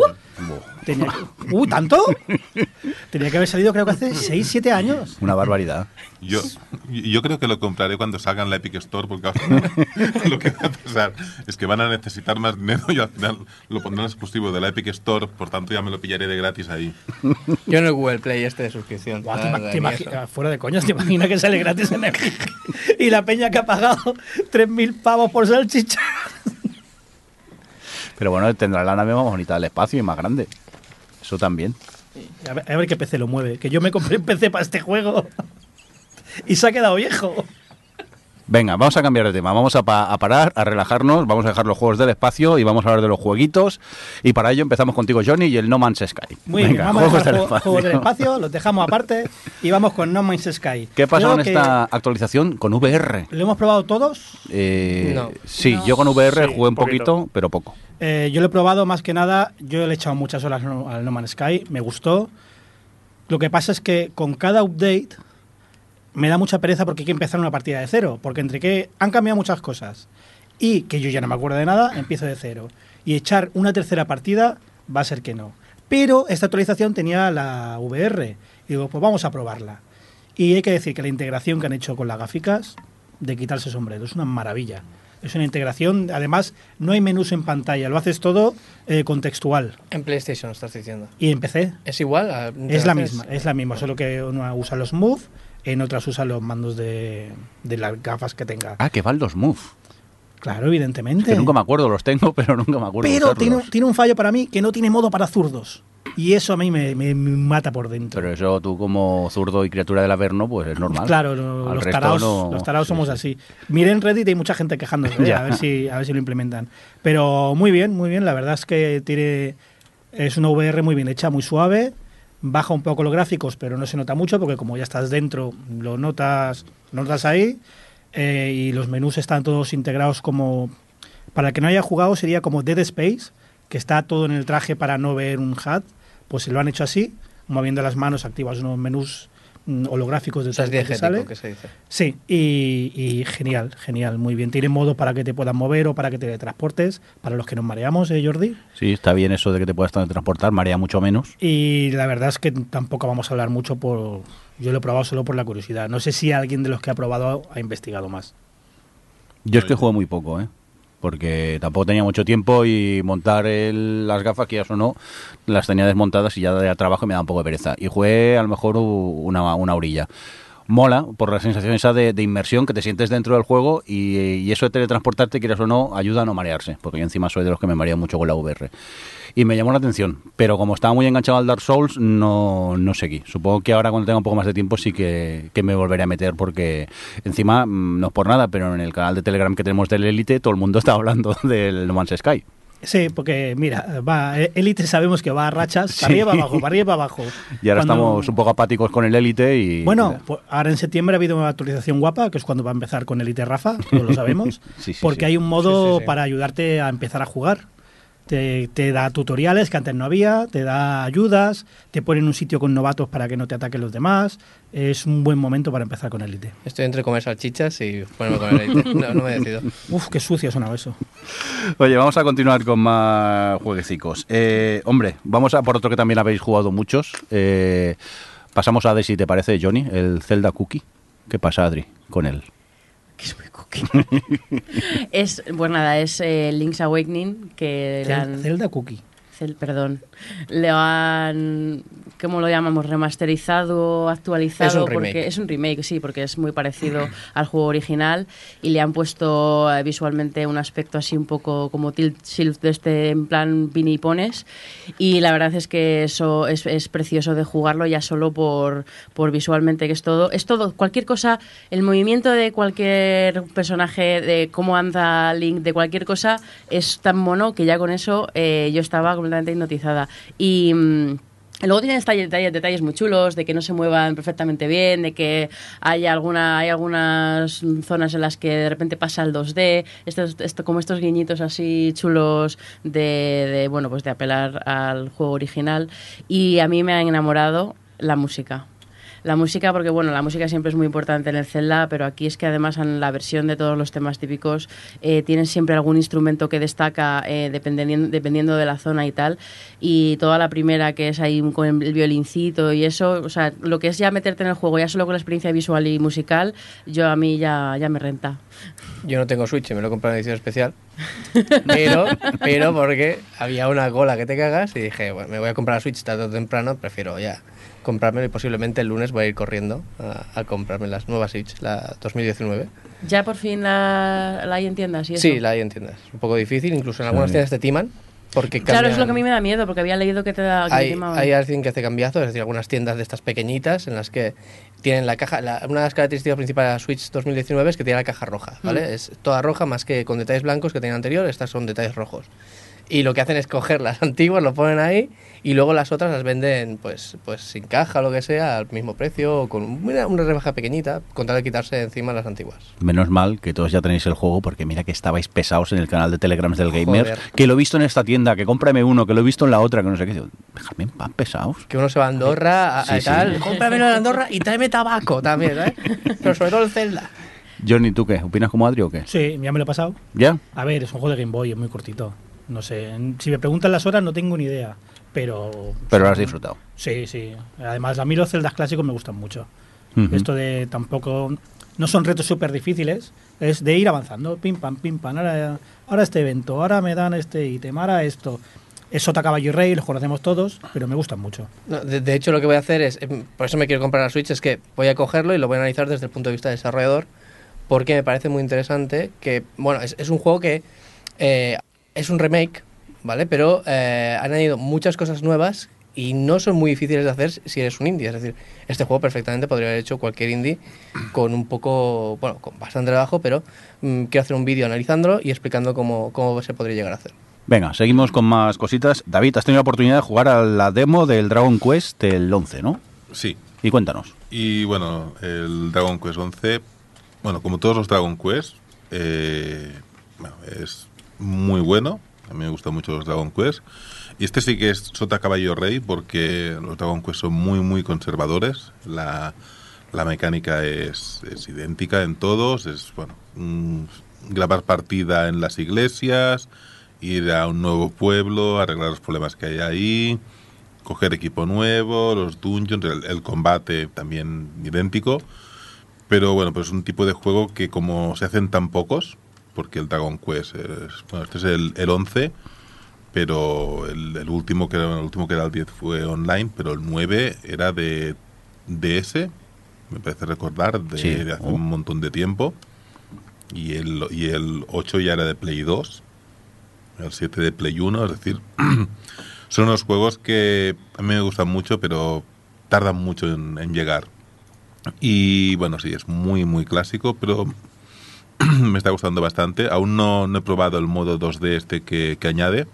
Tenía- ¿Uh, tanto? tenía que haber salido creo que hace 6, 7 años. Una barbaridad. Yo, yo creo que lo compraré cuando salga en la Epic Store, porque final lo que va a pasar es que van a necesitar más dinero y al final lo pondrán exclusivo de la Epic Store, por tanto ya me lo pillaré de gratis ahí. Yo en el Google Play este de suscripción. Te te eso. ah, fuera de coñas, te imaginas que sale gratis en el... y la peña que ha pagado 3.000 pavos por salchicha. Pero bueno, tendrá la nave más bonita del espacio y más grande. Eso también. A ver, a ver qué PC lo mueve. Que yo me compré un PC para este juego y se ha quedado viejo. Venga, vamos a cambiar de tema. Vamos a, pa- a parar, a relajarnos. Vamos a dejar los juegos del espacio y vamos a hablar de los jueguitos. Y para ello empezamos contigo, Johnny, y el No Man's Sky. Muy Venga, bien, vamos a juegos dejar del juego- espacio. juegos del espacio, los dejamos aparte y vamos con No Man's Sky. ¿Qué pasa Creo con que esta actualización con VR? ¿Lo hemos probado todos? Eh, No. Sí, No. yo con VR Sí, jugué un poquito. poquito, pero poco. Eh, yo lo he probado más que nada, yo le he echado muchas horas al No Man's Sky, me gustó. Lo que pasa es que con cada update me da mucha pereza porque hay que empezar una partida de cero, porque entre que han cambiado muchas cosas y que yo ya no me acuerdo de nada, empiezo de cero. Y echar una tercera partida va a ser que no. Pero esta actualización tenía la VR y digo, pues vamos a probarla. Y hay que decir que la integración que han hecho con las gráficas de quitarse sombrero es una maravilla. Es una integración, además no hay menús en pantalla, lo haces todo eh, contextual. En PlayStation estás diciendo. Y empecé. ¿Es igual? a- Es la misma, es la misma, solo que una usa los Move, en otras usa los mandos de, de las gafas que tenga. Ah, que van los Move. Claro, evidentemente. Que nunca me acuerdo, los tengo, pero nunca me acuerdo. Pero tiene, tiene un fallo para mí que no tiene modo para zurdos. Y eso a mí me, me- me mata por dentro. Pero eso tú como zurdo y criatura del Averno, pues es normal. Claro, lo- los, taraos, no- los taraos sí, somos sí. así. Miren en Reddit hay mucha gente quejándose, ¿eh? A, ver si, a ver si lo implementan. Pero muy bien, muy bien. La verdad es que tiene es una VR muy bien hecha, muy suave. Baja un poco los gráficos, pero no se nota mucho porque como ya estás dentro, lo notas, lo notas ahí. Eh, y los menús están todos integrados como... Para el que no haya jugado sería como Dead Space, que está todo en el traje para no ver un HUD. Pues se lo han hecho así, moviendo las manos activas unos menús holográficos de O sea, todo que sale. que se dice. Sí, y, y genial, genial, muy bien. Tiene modo para que te puedas mover o para que te transportes, para los que nos mareamos, ¿eh, Jordi? Sí, está bien eso de que te puedas transportar, marea mucho menos. Y la verdad es que tampoco vamos a hablar mucho por... Yo lo he probado solo por la curiosidad. No sé si alguien de los que ha probado ha investigado más. Yo es que juego muy poco, ¿eh? Porque tampoco tenía mucho tiempo y montar el- las gafas, que ya o no, las tenía desmontadas y ya de trabajo me da un poco de pereza. Y jugué a lo mejor una, una orilla. Mola por la sensación esa de, inmersión que te sientes dentro del juego y, y eso de teletransportarte, quieras o no, ayuda a no marearse. Porque yo encima soy de los que me mareo mucho con la VR. Y me llamó la atención, pero como estaba muy enganchado al Dark Souls, no, no seguí. Supongo que ahora cuando tenga un poco más de tiempo sí que, que me volveré a meter porque encima, mm, no es por nada, pero en el canal de Telegram que tenemos del Elite todo el mundo está hablando del No Man's Sky. Sí, porque mira, va, eh, Elite sabemos que va a rachas, Sí. para arriba, para abajo, para arriba, para abajo. Y ahora Cuando- estamos un poco apáticos con el Elite y... Bueno, pues ahora en septiembre ha habido una actualización guapa, que es cuando va a empezar con Elite Rafa, todos lo sabemos, Sí, sí, porque sí. hay un modo Sí, sí, sí. para ayudarte a empezar a jugar. Te, te da tutoriales que antes no había, te da ayudas, te pone en un sitio con novatos para que no te ataquen los demás. Es un buen momento para empezar con Elite. Estoy entre comer salchichas y ponerme con el Elite. No, no me decido. Uf, qué sucio ha sonado eso. Oye, vamos a continuar con más jueguecicos. Eh, hombre, vamos a por otro que también habéis jugado muchos. Eh, pasamos a Adri, si te parece, Johnny, el Zelda Cookie. ¿Qué pasa, Adri, con él? Que es muy cookie. es, pues nada, es eh, Link's Awakening, que han- Zelda Cookie. Cel- perdón, lo han, ¿cómo lo llamamos? Remasterizado, actualizado. Es un remake. Porque es un remake, sí, porque es muy parecido al juego original y le han puesto eh, visualmente un aspecto así un poco como tilt shift de este en plan Vini Pones y la verdad es que eso es, es precioso de jugarlo ya solo por, por visualmente que es todo, es todo, cualquier cosa, el movimiento de cualquier personaje, de cómo anda Link, de cualquier cosa, es tan mono que ya con eso eh, yo estaba completamente hipnotizada. Y. mm, Luego tiene detalles, detalles, muy chulos, de que no se muevan perfectamente bien, de que hay, alguna, hay algunas zonas en las que de repente pasa el 2D, estos, esto, como estos guiñitos así chulos de, de, bueno, pues de apelar al juego original. Y a mí me ha enamorado la música. La música, porque bueno, la música siempre es muy importante en el Zelda, pero aquí es que además en la versión de todos los temas típicos eh, tienen siempre algún instrumento que destaca eh, dependiendo, dependiendo de la zona y tal. Y toda la primera que es ahí con el violincito y eso, o sea, lo que es ya meterte en el juego, ya solo con la experiencia visual y musical, yo a mí ya, ya me renta. Yo no tengo Switch, me lo he comprado en edición especial. Pero, pero porque había una cola que te cagas y dije, bueno, me voy a comprar la Switch tarde o temprano, prefiero ya comprármelo y posiblemente el lunes voy a ir corriendo a, a comprarme las nuevas Switch, la 2019. ¿Ya por fin la, la hay en tiendas y eso? Sí, la hay en tiendas. Un poco difícil, incluso en algunas Sí. tiendas te timan. Porque Claro, es lo que a cambian- mí me da miedo, porque había leído que te da... que te hay, timaban. hay alguien que hace cambiazos, es decir, algunas tiendas de estas pequeñitas en las que tienen la caja. la- una de las características principales de la Switch 2019 es que tiene la caja roja, ¿vale? Mm. Es toda roja más que con detalles blancos que tenía anterior, estas son detalles rojos. Y lo que hacen es coger las antiguas, lo ponen ahí y luego las otras las venden pues, pues sin caja o lo que sea, al mismo precio, o con una, una rebaja pequeñita, con tal de quitarse de encima las antiguas. Menos mal que todos ya tenéis el juego, porque mira que estabais pesados en el canal de Telegrams del Gamer, Joder. que lo he visto en esta tienda, que cómprame uno, que lo he visto en la otra, que no sé qué. Digo, Dejadme en paz, pesados. Que uno se va a Andorra, a, Sí, a sí. tal, cómpramelo en Andorra y tráeme tabaco también, ¿sabes? Pero sobre todo el Zelda. Johnny, ¿tú qué? ¿Opinas como Adri o qué? Sí, ya me lo he pasado. ¿Ya? A ver, es un juego de Game Boy, es muy cortito. No sé, si me preguntan las horas no tengo ni idea, pero... Pero lo has disfrutado. Sí, sí. Además, a mí los celdas clásicos me gustan mucho. Ujú. Esto de tampoco... No son retos súper difíciles, es de ir avanzando, pim pam, pim pam. Ahora, ahora este evento, ahora me dan este ítem, ahora esto. Es Sota Caballo y Rey, los conocemos todos, pero me gustan mucho. No, de, de hecho, lo que voy a hacer es, em, por eso me quiero comprar la Switch, es que voy a cogerlo y lo voy a analizar desde el punto de vista del desarrollador, porque me parece muy interesante que, bueno, es, es un juego que eh, es un remake, ¿vale? Pero eh, han añadido muchas cosas nuevas y no son muy difíciles de hacer si eres un indie. Es decir, este juego perfectamente podría haber hecho cualquier indie con un poco, bueno, con bastante trabajo, pero mm, quiero hacer un vídeo analizándolo y explicando cómo, cómo se podría llegar a hacer. Venga, seguimos con más cositas. David, has tenido la oportunidad de jugar a la demo del Dragon Quest del 11, ¿no? Sí. Y cuéntanos. Y bueno, el Dragon Quest 11, bueno, como todos los Dragon Quest, eh, bueno, es muy bueno. A mí me gustan mucho los Dragon Quest. Y este sí que es Sota Caballo Rey, porque los Dragon Quest son muy, muy conservadores. La, la mecánica es, es idéntica en todos. Es, bueno, grabar partida en las iglesias, ir a un nuevo pueblo, arreglar los problemas que hay ahí, coger equipo nuevo, los dungeons, el, el combate también idéntico. Pero bueno, pues es un tipo de juego que como se hacen tan pocos, porque el Dragon Quest es, bueno, este es el, el 11, pero el, el último que era el último que era el 10 fue online, pero el 9 era de DS, me parece recordar, de, Sí. de hace Oh. un montón de tiempo. Y el, y el 8 ya era de Play 2, el 7 de Play 1, es decir, son unos juegos que a mí me gustan mucho, pero tardan mucho en, en llegar. Y bueno, sí, es muy, muy clásico, pero me está gustando bastante. Aún no, no he probado el modo 2D este que, que añade,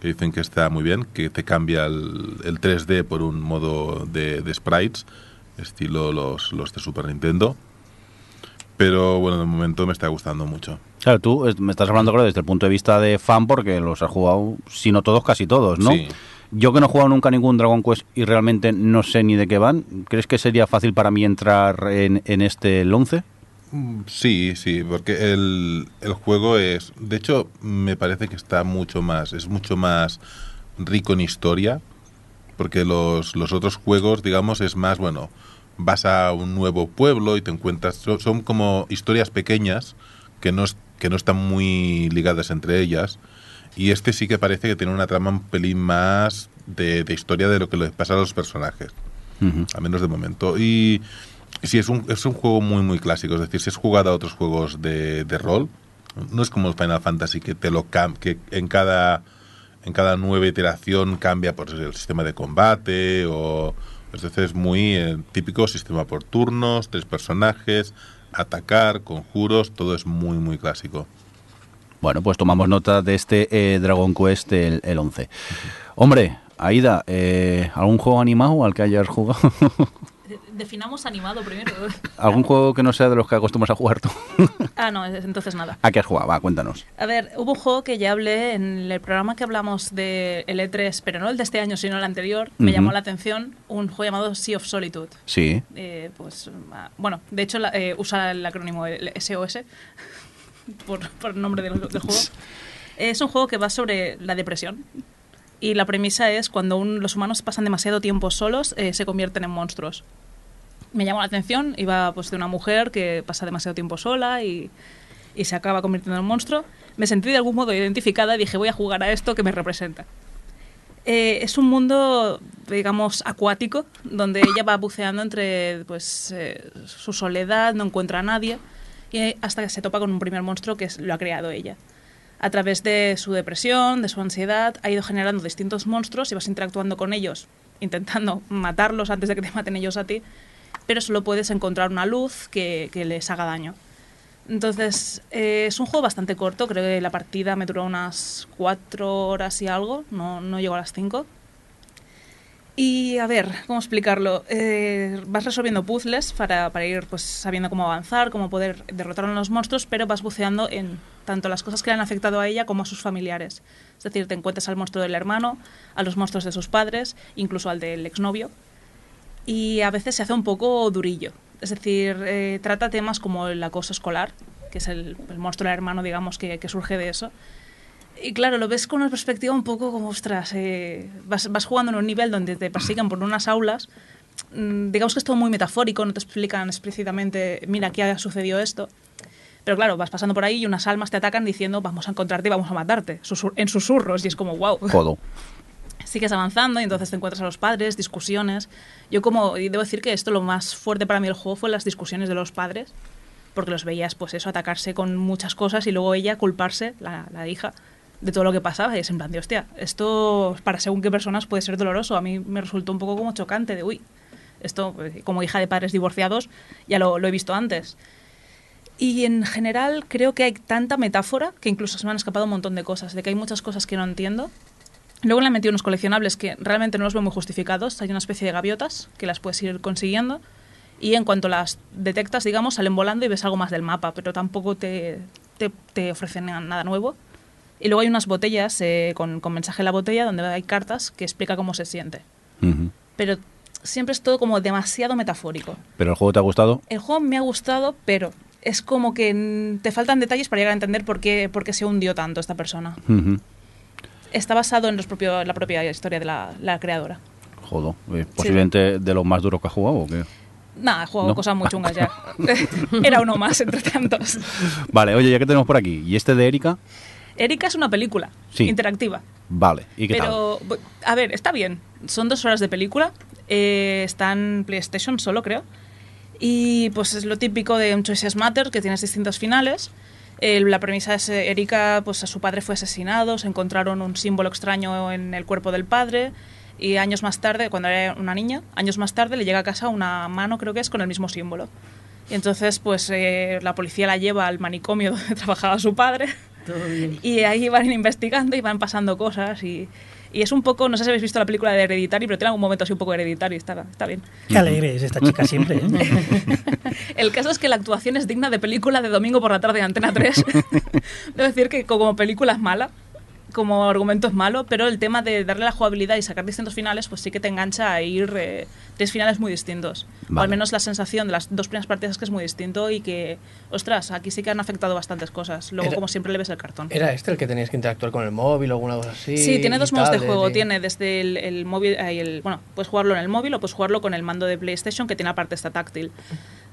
que dicen que está muy bien, que te cambia el, el 3D por un modo de, de sprites, estilo los, los de Super Nintendo. Pero bueno, de momento me está gustando mucho. Claro, tú me estás hablando claro, desde el punto de vista de fan porque los has jugado, si no todos, casi todos, ¿no? Sí. Yo que no he jugado nunca ningún Dragon Quest y realmente no sé ni de qué van, ¿crees que sería fácil para mí entrar en, en este el 11? Sí, sí, porque el, el juego es, de hecho, me parece que está mucho más, es mucho más rico en historia, porque los, los otros juegos, digamos, es más, bueno, vas a un nuevo pueblo y te encuentras, son, son como historias pequeñas que no, que no están muy ligadas entre ellas, y este sí que parece que tiene una trama un pelín más de, de historia de lo que les pasa a los personajes al menos de momento. Y sí, es un, es un juego muy, muy clásico. Es decir, si has jugado a otros juegos de, de rol, no es como el Final Fantasy que te lo que en cada en cada nueva iteración cambia por el sistema de combate o entonces es muy eh, típico sistema por turnos, tres personajes, atacar, conjuros, todo es muy muy clásico. Bueno, pues tomamos nota de este eh, Dragon Quest el, el 11. Hombre, Aida, eh, ¿algún juego animado al que hayas jugado? definamos animado primero. ¿Algún juego que no sea de los que acostumbras a jugar tú? ah, no, entonces nada. ¿A qué has jugado? Va, cuéntanos. A ver, hubo un juego que ya hablé en el programa que hablamos de el E3, pero no el de este año, sino el anterior. Me Ujú. llamó la atención un juego llamado Sea of Solitude. Sí. Eh, pues, ah, bueno, de hecho la- eh, usa el acrónimo el SOS por, por el nombre del, del juego. Es un juego que va sobre la depresión. Y la premisa es cuando un- los humanos pasan demasiado tiempo solos, eh, se convierten en monstruos. Me llamó la atención, iba pues de una mujer que pasa demasiado tiempo sola y, y se acaba convirtiendo en un monstruo. Me sentí de algún modo identificada y dije voy a jugar a esto que me representa. Eh, es un mundo, digamos, acuático, donde ella va buceando entre pues, eh, su soledad, no encuentra a nadie, y hasta que se topa con un primer monstruo que es- lo ha creado ella. A través de su depresión, de su ansiedad, ha ido generando distintos monstruos y vas interactuando con ellos, intentando matarlos antes de que te maten ellos a ti, pero solo puedes encontrar una luz que, que les haga daño. Entonces, eh, es un juego bastante corto, creo que la partida me duró unas cuatro horas y algo, no, no llegó a las cinco. Y a ver, ¿cómo explicarlo? Eh, vas resolviendo puzzles para, para ir pues, sabiendo cómo avanzar, cómo poder derrotar a los monstruos, pero vas buceando en tanto las cosas que le han afectado a ella como a sus familiares. Es decir, te encuentras al monstruo del hermano, a los monstruos de sus padres, incluso al del exnovio. Y a veces se hace un poco durillo. Es decir, eh, trata temas como el acoso escolar, que es el, el monstruo hermano, digamos, que, que surge de eso. Y claro, lo ves con una perspectiva un poco como, ostras, eh, vas, vas jugando en un nivel donde te persiguen por unas aulas. Mm, digamos que es todo muy metafórico, no te explican explícitamente, mira, aquí ha sucedido esto. Pero claro, vas pasando por ahí y unas almas te atacan diciendo, vamos a encontrarte y vamos a matarte, susur- en susurros. Y es como, wow. Jodo. Sigues avanzando y entonces te encuentras a los padres, discusiones. Yo como, y debo decir que esto lo más fuerte para mí del juego fue las discusiones de los padres, porque los veías pues eso, atacarse con muchas cosas y luego ella culparse, la, la hija, de todo lo que pasaba. Y es en plan de, hostia, esto para según qué personas puede ser doloroso. A mí me resultó un poco como chocante de, uy, esto eh, como hija de padres divorciados ya lo, lo he visto antes. Y en general creo que hay tanta metáfora que incluso se me han escapado un montón de cosas, de que hay muchas cosas que no entiendo. Luego le han metido unos coleccionables que realmente no los veo muy justificados. Hay una especie de gaviotas que las puedes ir consiguiendo. Y en cuanto las detectas, digamos, salen volando y ves algo más del mapa, pero tampoco te, te, te ofrecen na- nada nuevo. Y luego hay unas botellas eh, con, con mensaje en la botella donde hay cartas que explica cómo se siente. Ujú. Pero siempre es todo como demasiado metafórico. ¿Pero el juego te ha gustado? El juego me ha gustado, pero es como que te faltan detalles para llegar a entender por qué, por qué se hundió tanto esta persona. Ujú. Está basado en los propio, la propia historia de la, la creadora. Jodo. Eh, Posiblemente de los más duros que has jugado o qué. Nada, he jugado No. cosas muy chungas ya. Era uno más entre tantos. Vale, oye, ya que tenemos por aquí. ¿Y este de Erika? Erika es una película Sí. interactiva. Vale. ¿Y qué Pero, a ver, está bien. Son dos horas de película. Eh, está en PlayStation solo, creo. Y pues es lo típico de un Choices Matter, que tienes distintos finales. Eh, la premisa es eh, Erika, pues a su padre fue asesinado, se encontraron un símbolo extraño en el cuerpo del padre. Y años más tarde, cuando era una niña, años más tarde le llega a casa una mano, creo que es, con el mismo símbolo. Y entonces, pues eh, la policía la lleva al manicomio donde trabajaba su padre. Todo bien. Y ahí van investigando y van pasando cosas. Y, y es un poco, no sé si habéis visto la película de Hereditary, pero tiene algún momento así un poco hereditario y está, está bien. Qué alegre es esta chica siempre. ¿eh? El caso es que la actuación es digna de película de domingo por la tarde de Antena 3. Debo decir que como película es mala, como argumento es malo, pero el tema de darle la jugabilidad y sacar distintos finales, pues sí que te engancha a ir eh, tres finales muy distintos. O Vale. al menos la sensación de las dos primeras partidas es que es muy distinto y que, ostras, aquí sí que han afectado bastantes cosas. Luego, Era- como siempre, le ves el cartón. ¿Era este el que tenías que interactuar con el móvil o alguna cosa así? Sí, tiene dos y modos de juego. sí. Tiene desde el, el móvil, eh, el, bueno, puedes jugarlo en el móvil o puedes jugarlo con el mando de PlayStation que tiene la parte esta táctil.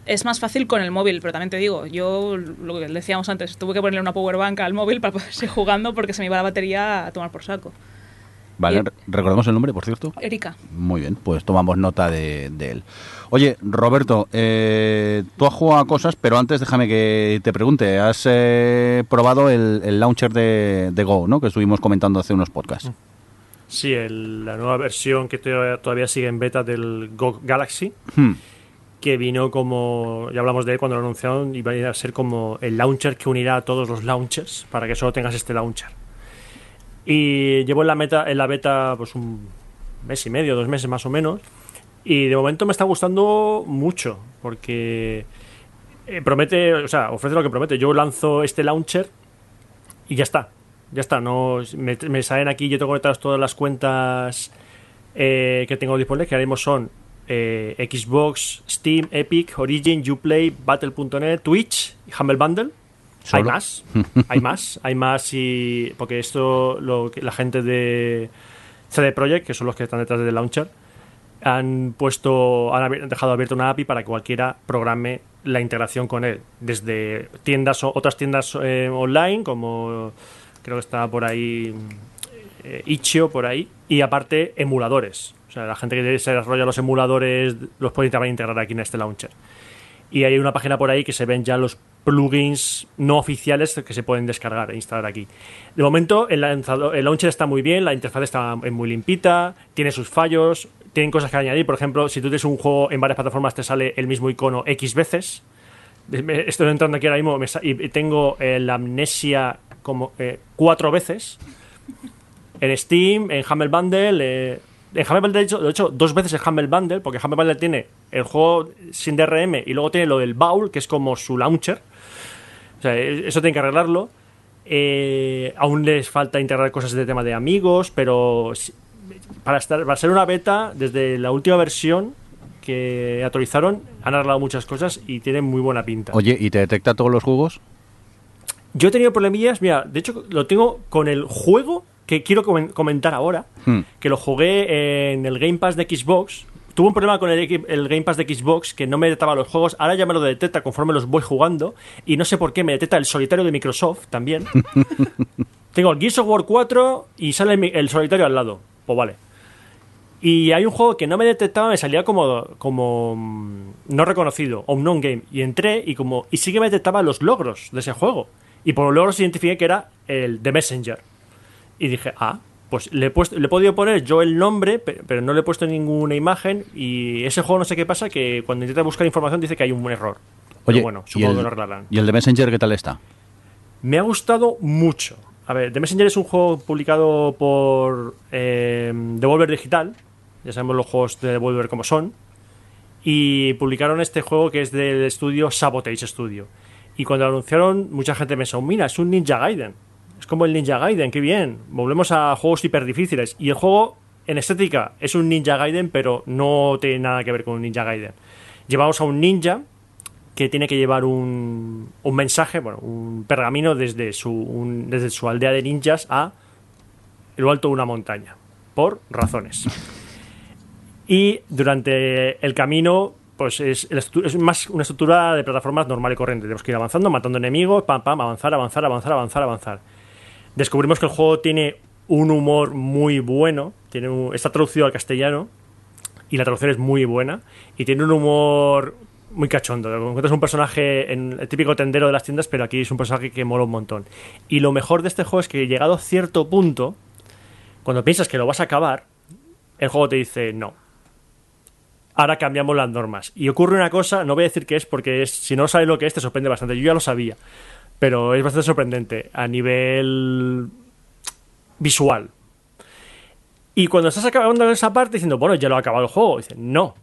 Es más fácil con el móvil, pero también te digo, yo lo que decíamos antes, tuve que ponerle una power bank al móvil para poder seguir jugando porque se me iba la batería a tomar por saco. Vale, recordamos el nombre, por cierto. Erika, Muy bien, pues tomamos nota de, de él. Oye, Roberto, eh, tú has jugado a cosas, pero antes déjame que te pregunte. Has eh, probado el, el launcher de, de Go, ¿no? Que estuvimos comentando hace unos podcasts. Sí, el- la nueva versión que to- todavía sigue en beta del Go Galaxy, Hmm. que vino como, ya hablamos de él cuando lo anunciaron, y va a ser como el launcher que unirá a todos los launchers para que solo tengas este launcher. Y llevo en la, meta, en la beta pues un mes y medio, dos meses más o menos, Y de momento me está gustando mucho, porque eh, promete, o sea, ofrece lo que promete. Yo lanzo este launcher y ya está. Ya está, no me, salen aquí, yo tengo conectadas todas las cuentas eh, que tengo disponibles, que ahora mismo son eh, Xbox, Steam, Epic, Origin, Uplay, Battle.net, Twitch y Humble Bundle. Hay más, hay más, hay más y porque esto lo que la gente de CD Projekt, que son los que están detrás del launcher, han puesto, han dejado abierta una API para que cualquiera programe la integración con él, desde tiendas o otras tiendas eh, online, como creo que está por ahí eh, Itch.io por ahí, y aparte emuladores. O sea, la gente que se desarrolla los emuladores los puede también integrar aquí en este launcher. Y hay una página por ahí que se ven ya los plugins no oficiales que se pueden descargar e instalar aquí. De momento, el, lanzador- el launcher está muy bien, la interfaz está muy limpita, tiene sus fallos, tienen cosas que añadir. Por ejemplo, si tú tienes un juego en varias plataformas, te sale el mismo icono X veces. Estoy entrando aquí ahora mismo y tengo eh, la amnesia como eh, cuatro veces. En Steam, en Humble Bundle. eh, en Humble Bundle, de hecho, de hecho, dos veces el Humble Bundle, porque Humble Bundle tiene el juego sin DRM y luego tiene lo del Baul, que es como su launcher. O sea, e- eso tiene que arreglarlo. Eh, aún les falta integrar cosas de tema de amigos, pero para, estar, para ser una beta, desde la última versión que actualizaron, han arreglado muchas cosas y tienen muy buena pinta. Oye, ¿y te detecta todos los juegos? Yo he tenido problemillas, mira, de hecho lo tengo con el juego que quiero comen- comentar ahora, Hmm. que lo jugué en el Game Pass de Xbox. Tuve un problema con el, el Game Pass de Xbox que no me detectaba los juegos, ahora ya me lo detecta conforme los voy jugando y no sé por qué me detecta el solitario de Microsoft también. tengo el Gears of War 4 y sale el solitario al lado. Pues vale. Y hay un juego que no me detectaba, me salía como, como mm, no reconocido, o non game. Y entré y como y sí que me detectaba los logros de ese juego. Y por los logros identifiqué que era el The Messenger. Y dije, ah, pues le he, puesto, le he podido poner yo el nombre, pe- pero no le he puesto ninguna imagen. Y ese juego no sé qué pasa, que cuando intenta buscar información dice que hay un error. Oye, pero bueno, ¿y supongo el, que lo arreglarán. ¿y el de Messenger qué tal está? Me ha gustado mucho. A ver, The Messenger es un juego publicado por eh, Devolver Digital. Ya sabemos los juegos de Devolver como son. Y publicaron este juego que es del estudio Sabotage Studio. Y cuando lo anunciaron, mucha gente pensó, mira, es un Ninja Gaiden. Es como el Ninja Gaiden, qué bien. Volvemos a juegos hiper difíciles. Y el juego, en estética, es un Ninja Gaiden, pero no tiene nada que ver con un Ninja Gaiden. Llevamos a un ninja que tiene que llevar un, un mensaje, bueno, un pergamino desde su, desde su aldea de ninjas a lo alto de una montaña, por razones. Y durante el camino, pues es, es más una estructura de plataformas normal y corriente. Tenemos que ir avanzando, matando enemigos, pam, pam, avanzar, avanzar, avanzar, avanzar, avanzar. Descubrimos que el juego tiene un humor muy bueno, tiene está traducido al castellano y la traducción es muy buena y tiene un humor muy cachondo. Encuentras un personaje, en el típico tendero de las tiendas, pero aquí es un personaje que mola un montón. Y lo mejor de este juego es que llegado a cierto punto, cuando piensas que lo vas a acabar, el juego te dice no. Ahora cambiamos las normas. Y ocurre una cosa, no voy a decir qué es, porque si no sabes lo que es, te sorprende bastante. Yo ya lo sabía, pero es bastante sorprendente a nivel visual. Y cuando estás acabando esa parte diciendo, bueno, ya lo ha acabado el juego, dices, no.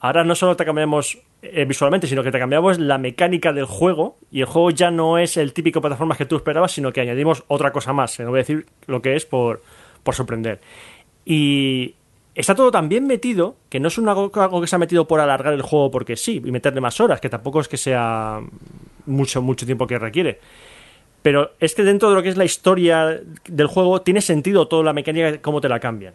Ahora no solo te cambiamos eh, visualmente, sino que te cambiamos la mecánica del juego y el juego ya no es el típico plataforma que tú esperabas, sino que añadimos otra cosa más. No voy a decir lo que es por, por sorprender. Y está todo tan bien metido que no es una, algo que se ha metido por alargar el juego porque sí y meterle más horas, que tampoco es que sea mucho, mucho tiempo que requiere. Pero es que dentro de lo que es la historia del juego tiene sentido toda la mecánica, cómo te la cambian.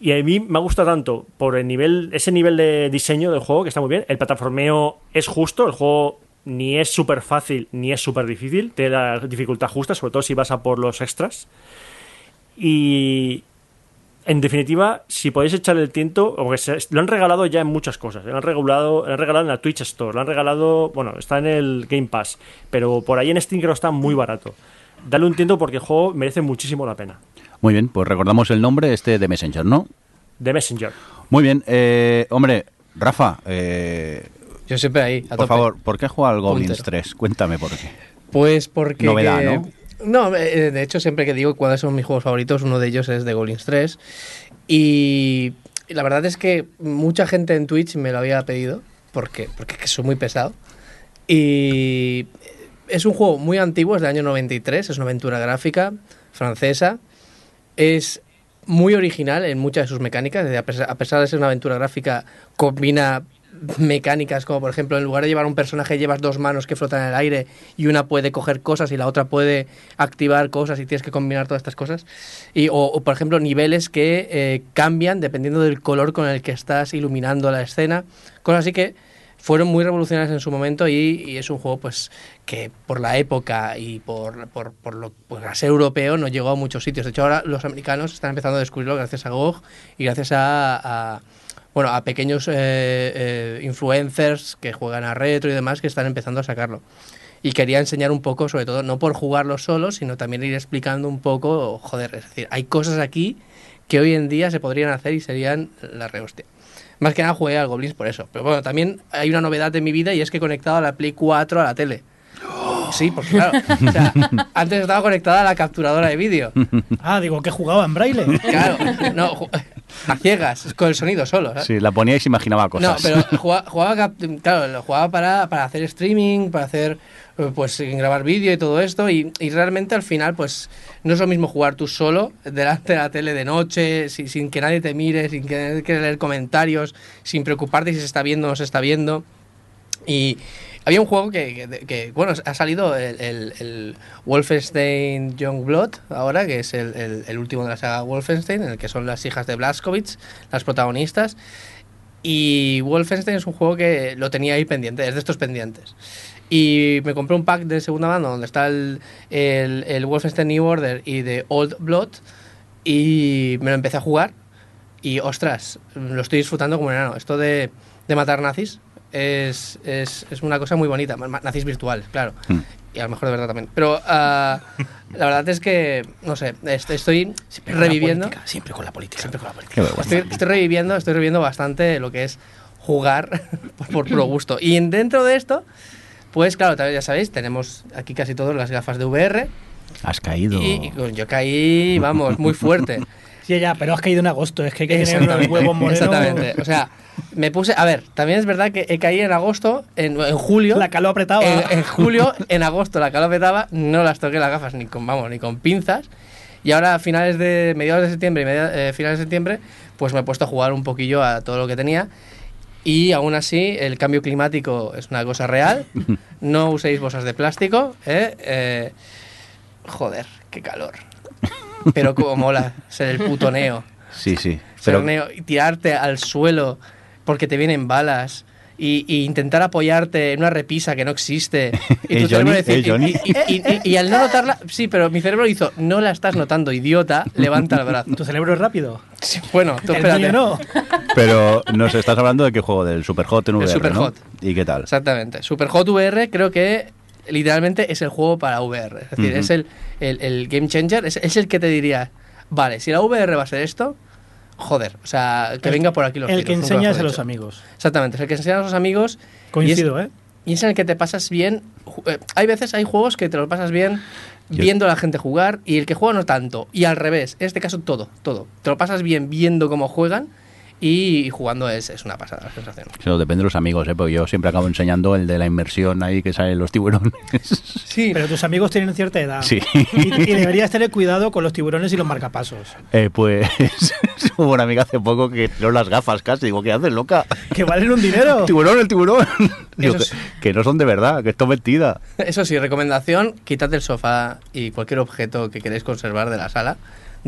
Y a mí me gusta tanto por el nivel, ese nivel de diseño del juego, que está muy bien. El plataformeo es justo, el juego ni es súper fácil ni es súper difícil, tiene la dificultad justa, sobre todo si vas a por los extras. Y en definitiva, si podéis echarle el tiento, porque se- lo han regalado ya en muchas cosas. Lo han regalado, lo han regalado en la Twitch Store, lo han regalado, bueno, está en el Game Pass, pero por ahí en Steam creo que está muy barato. Dale un tiento porque el juego merece muchísimo la pena. Muy bien, pues recordamos el nombre este de Messenger, ¿no? The Messenger. Muy bien, eh, hombre, Rafa, eh, Yo siempre ahí, a por tope. favor, ¿por qué juega al Goblins Puntero. 3? Cuéntame por qué. Pues porque... Novedad, que- ¿no? No, eh, de hecho siempre que digo cuáles son mis juegos favoritos, uno de ellos es de Goblins 3. Y la verdad es que mucha gente en Twitch me lo había pedido, porque, porque soy muy pesado. Y es un juego muy antiguo, es del año 93, es una aventura gráfica francesa. Es muy original en muchas de sus mecánicas, a pesar de ser una aventura gráfica, combina mecánicas como por ejemplo en lugar de llevar un personaje llevas dos manos que flotan en el aire y una puede coger cosas y la otra puede activar cosas y tienes que combinar todas estas cosas. Y o, por ejemplo niveles que eh, cambian dependiendo del color con el que estás iluminando la escena. Cosas así que fueron muy revolucionarias en su momento y, es un juego pues que por la época y por, por, por lo por ser europeo no llegó a muchos sitios. De hecho ahora los americanos están empezando a descubrirlo gracias a GOG y gracias a bueno, a pequeños eh, eh, influencers que juegan a retro y demás que están empezando a sacarlo. Y quería enseñar un poco, sobre todo, no por jugarlo solo, sino también ir explicando un poco, joder, es decir, hay cosas aquí que hoy en día se podrían hacer y serían la rehostia. Más que nada jugué al Goblins por eso. Pero bueno, también hay una novedad en mi vida y es que he conectado a la Play 4 a la tele. Sí, porque claro, o sea, antes estaba conectada a la capturadora de vídeo. Ah, digo, que jugaba en braille. Claro, no, a ciegas, con el sonido solo. ¿sabes? Sí, la ponía y se imaginaba No, cosas. pero jugaba, jugaba claro, lo jugaba para, para hacer streaming, para hacer, pues, grabar vídeo y todo esto, y, y realmente al final, pues, no es lo mismo jugar tú solo, delante de la tele de noche, sin, sin que nadie te mire, sin que tener que leer comentarios, sin preocuparte si se está viendo o no se está viendo. Y había un juego que, que- que, bueno, ha salido el, el, el Wolfenstein Youngblood ahora, que es el, el- último de la saga Wolfenstein, en el que son las hijas de Blazkowicz, las protagonistas. Y Wolfenstein es un juego que lo tenía ahí pendiente, es de estos pendientes. Y me compré un pack de segunda mano donde está el, el, el Wolfenstein New Order y de Old Blood. Y me lo empecé a jugar. Y ostras, lo estoy disfrutando como enano. Esto de, de matar nazis es, es, es una cosa muy bonita. Nazis virtuales, claro. Mm. Y a lo mejor de verdad también. Pero ah, la verdad es que, no sé, est- estoy reviviendo. siempre con la política. Siempre con la política. Estoy, estoy reviviendo, estoy reviviendo bastante lo que es jugar por, por puro gusto. Y en- dentro de esto, pues claro, ya sabéis, tenemos aquí casi todos las gafas de VR. Has caído. Y, y yo caí, vamos, muy fuerte. Sí, ya, pero has caído en agosto. Es que hay que tener Exactamente, unos huevos morenos. Exactamente. O sea, me puse. A ver, también es verdad que he caído en agosto, en, en julio. La calor apretaba. En, en julio, en agosto, la calor petaba, no las toqué las gafas ni con, vamos, ni con pinzas. Y ahora a finales de mediados de septiembre y media- eh, finales de septiembre, pues me he puesto a jugar un poquillo a todo lo que tenía. Y aún así, el cambio climático es una cosa real. No uséis bolsas de plástico. ¿eh? Eh, joder, qué calor. Pero como mola ser el puto neo. Sí, sí. Ser Pero neo y tirarte al suelo porque te vienen balas. Y, y intentar apoyarte en una repisa que no existe. Y, tu cerebro Johnny, decir- y- al no notarla, sí, pero mi cerebro hizo, no la estás notando, idiota, levanta el brazo. ¿Tu cerebro es rápido? Sí, Bueno, tú El espérate. no. Pero nos estás hablando de qué juego, del Superhot en El VR, Superhot. ¿no? ¿Y qué tal? Exactamente. Superhot VR creo que literalmente es el juego para VR. Es decir, es el, el- el game changer. Es, es el que te diría, vale, si la VR va a ser esto, joder, o sea, que El- venga por aquí los El que tiros, enseñas a los amigos. Exactamente, es el que enseñas a los amigos. Coincido, y es, ¿eh? Y es en el que te pasas bien. eh, hay veces, hay juegos que te lo pasas bien Yo- viendo a la gente jugar y el que juega no tanto. Y al revés, en este caso todo, todo. Te lo pasas bien viendo cómo juegan y jugando es, es una pasada la sensación. Eso depende de los amigos, ¿eh? Porque yo siempre acabo enseñando el de la inmersión ahí que salen los tiburones. Sí, Pero tus amigos tienen cierta edad. Sí. Y, y deberías tener cuidado con los tiburones y los marcapasos. Eh, pues hubo una amiga hace poco que tiró las gafas casi. Digo, ¿qué haces, loca? Que valen un dinero. ¡Tiburón, el tiburón! Digo, que, sí. que no son de verdad, que esto es mentira. Eso sí, recomendación, quitad el sofá y cualquier objeto que queréis conservar de la sala.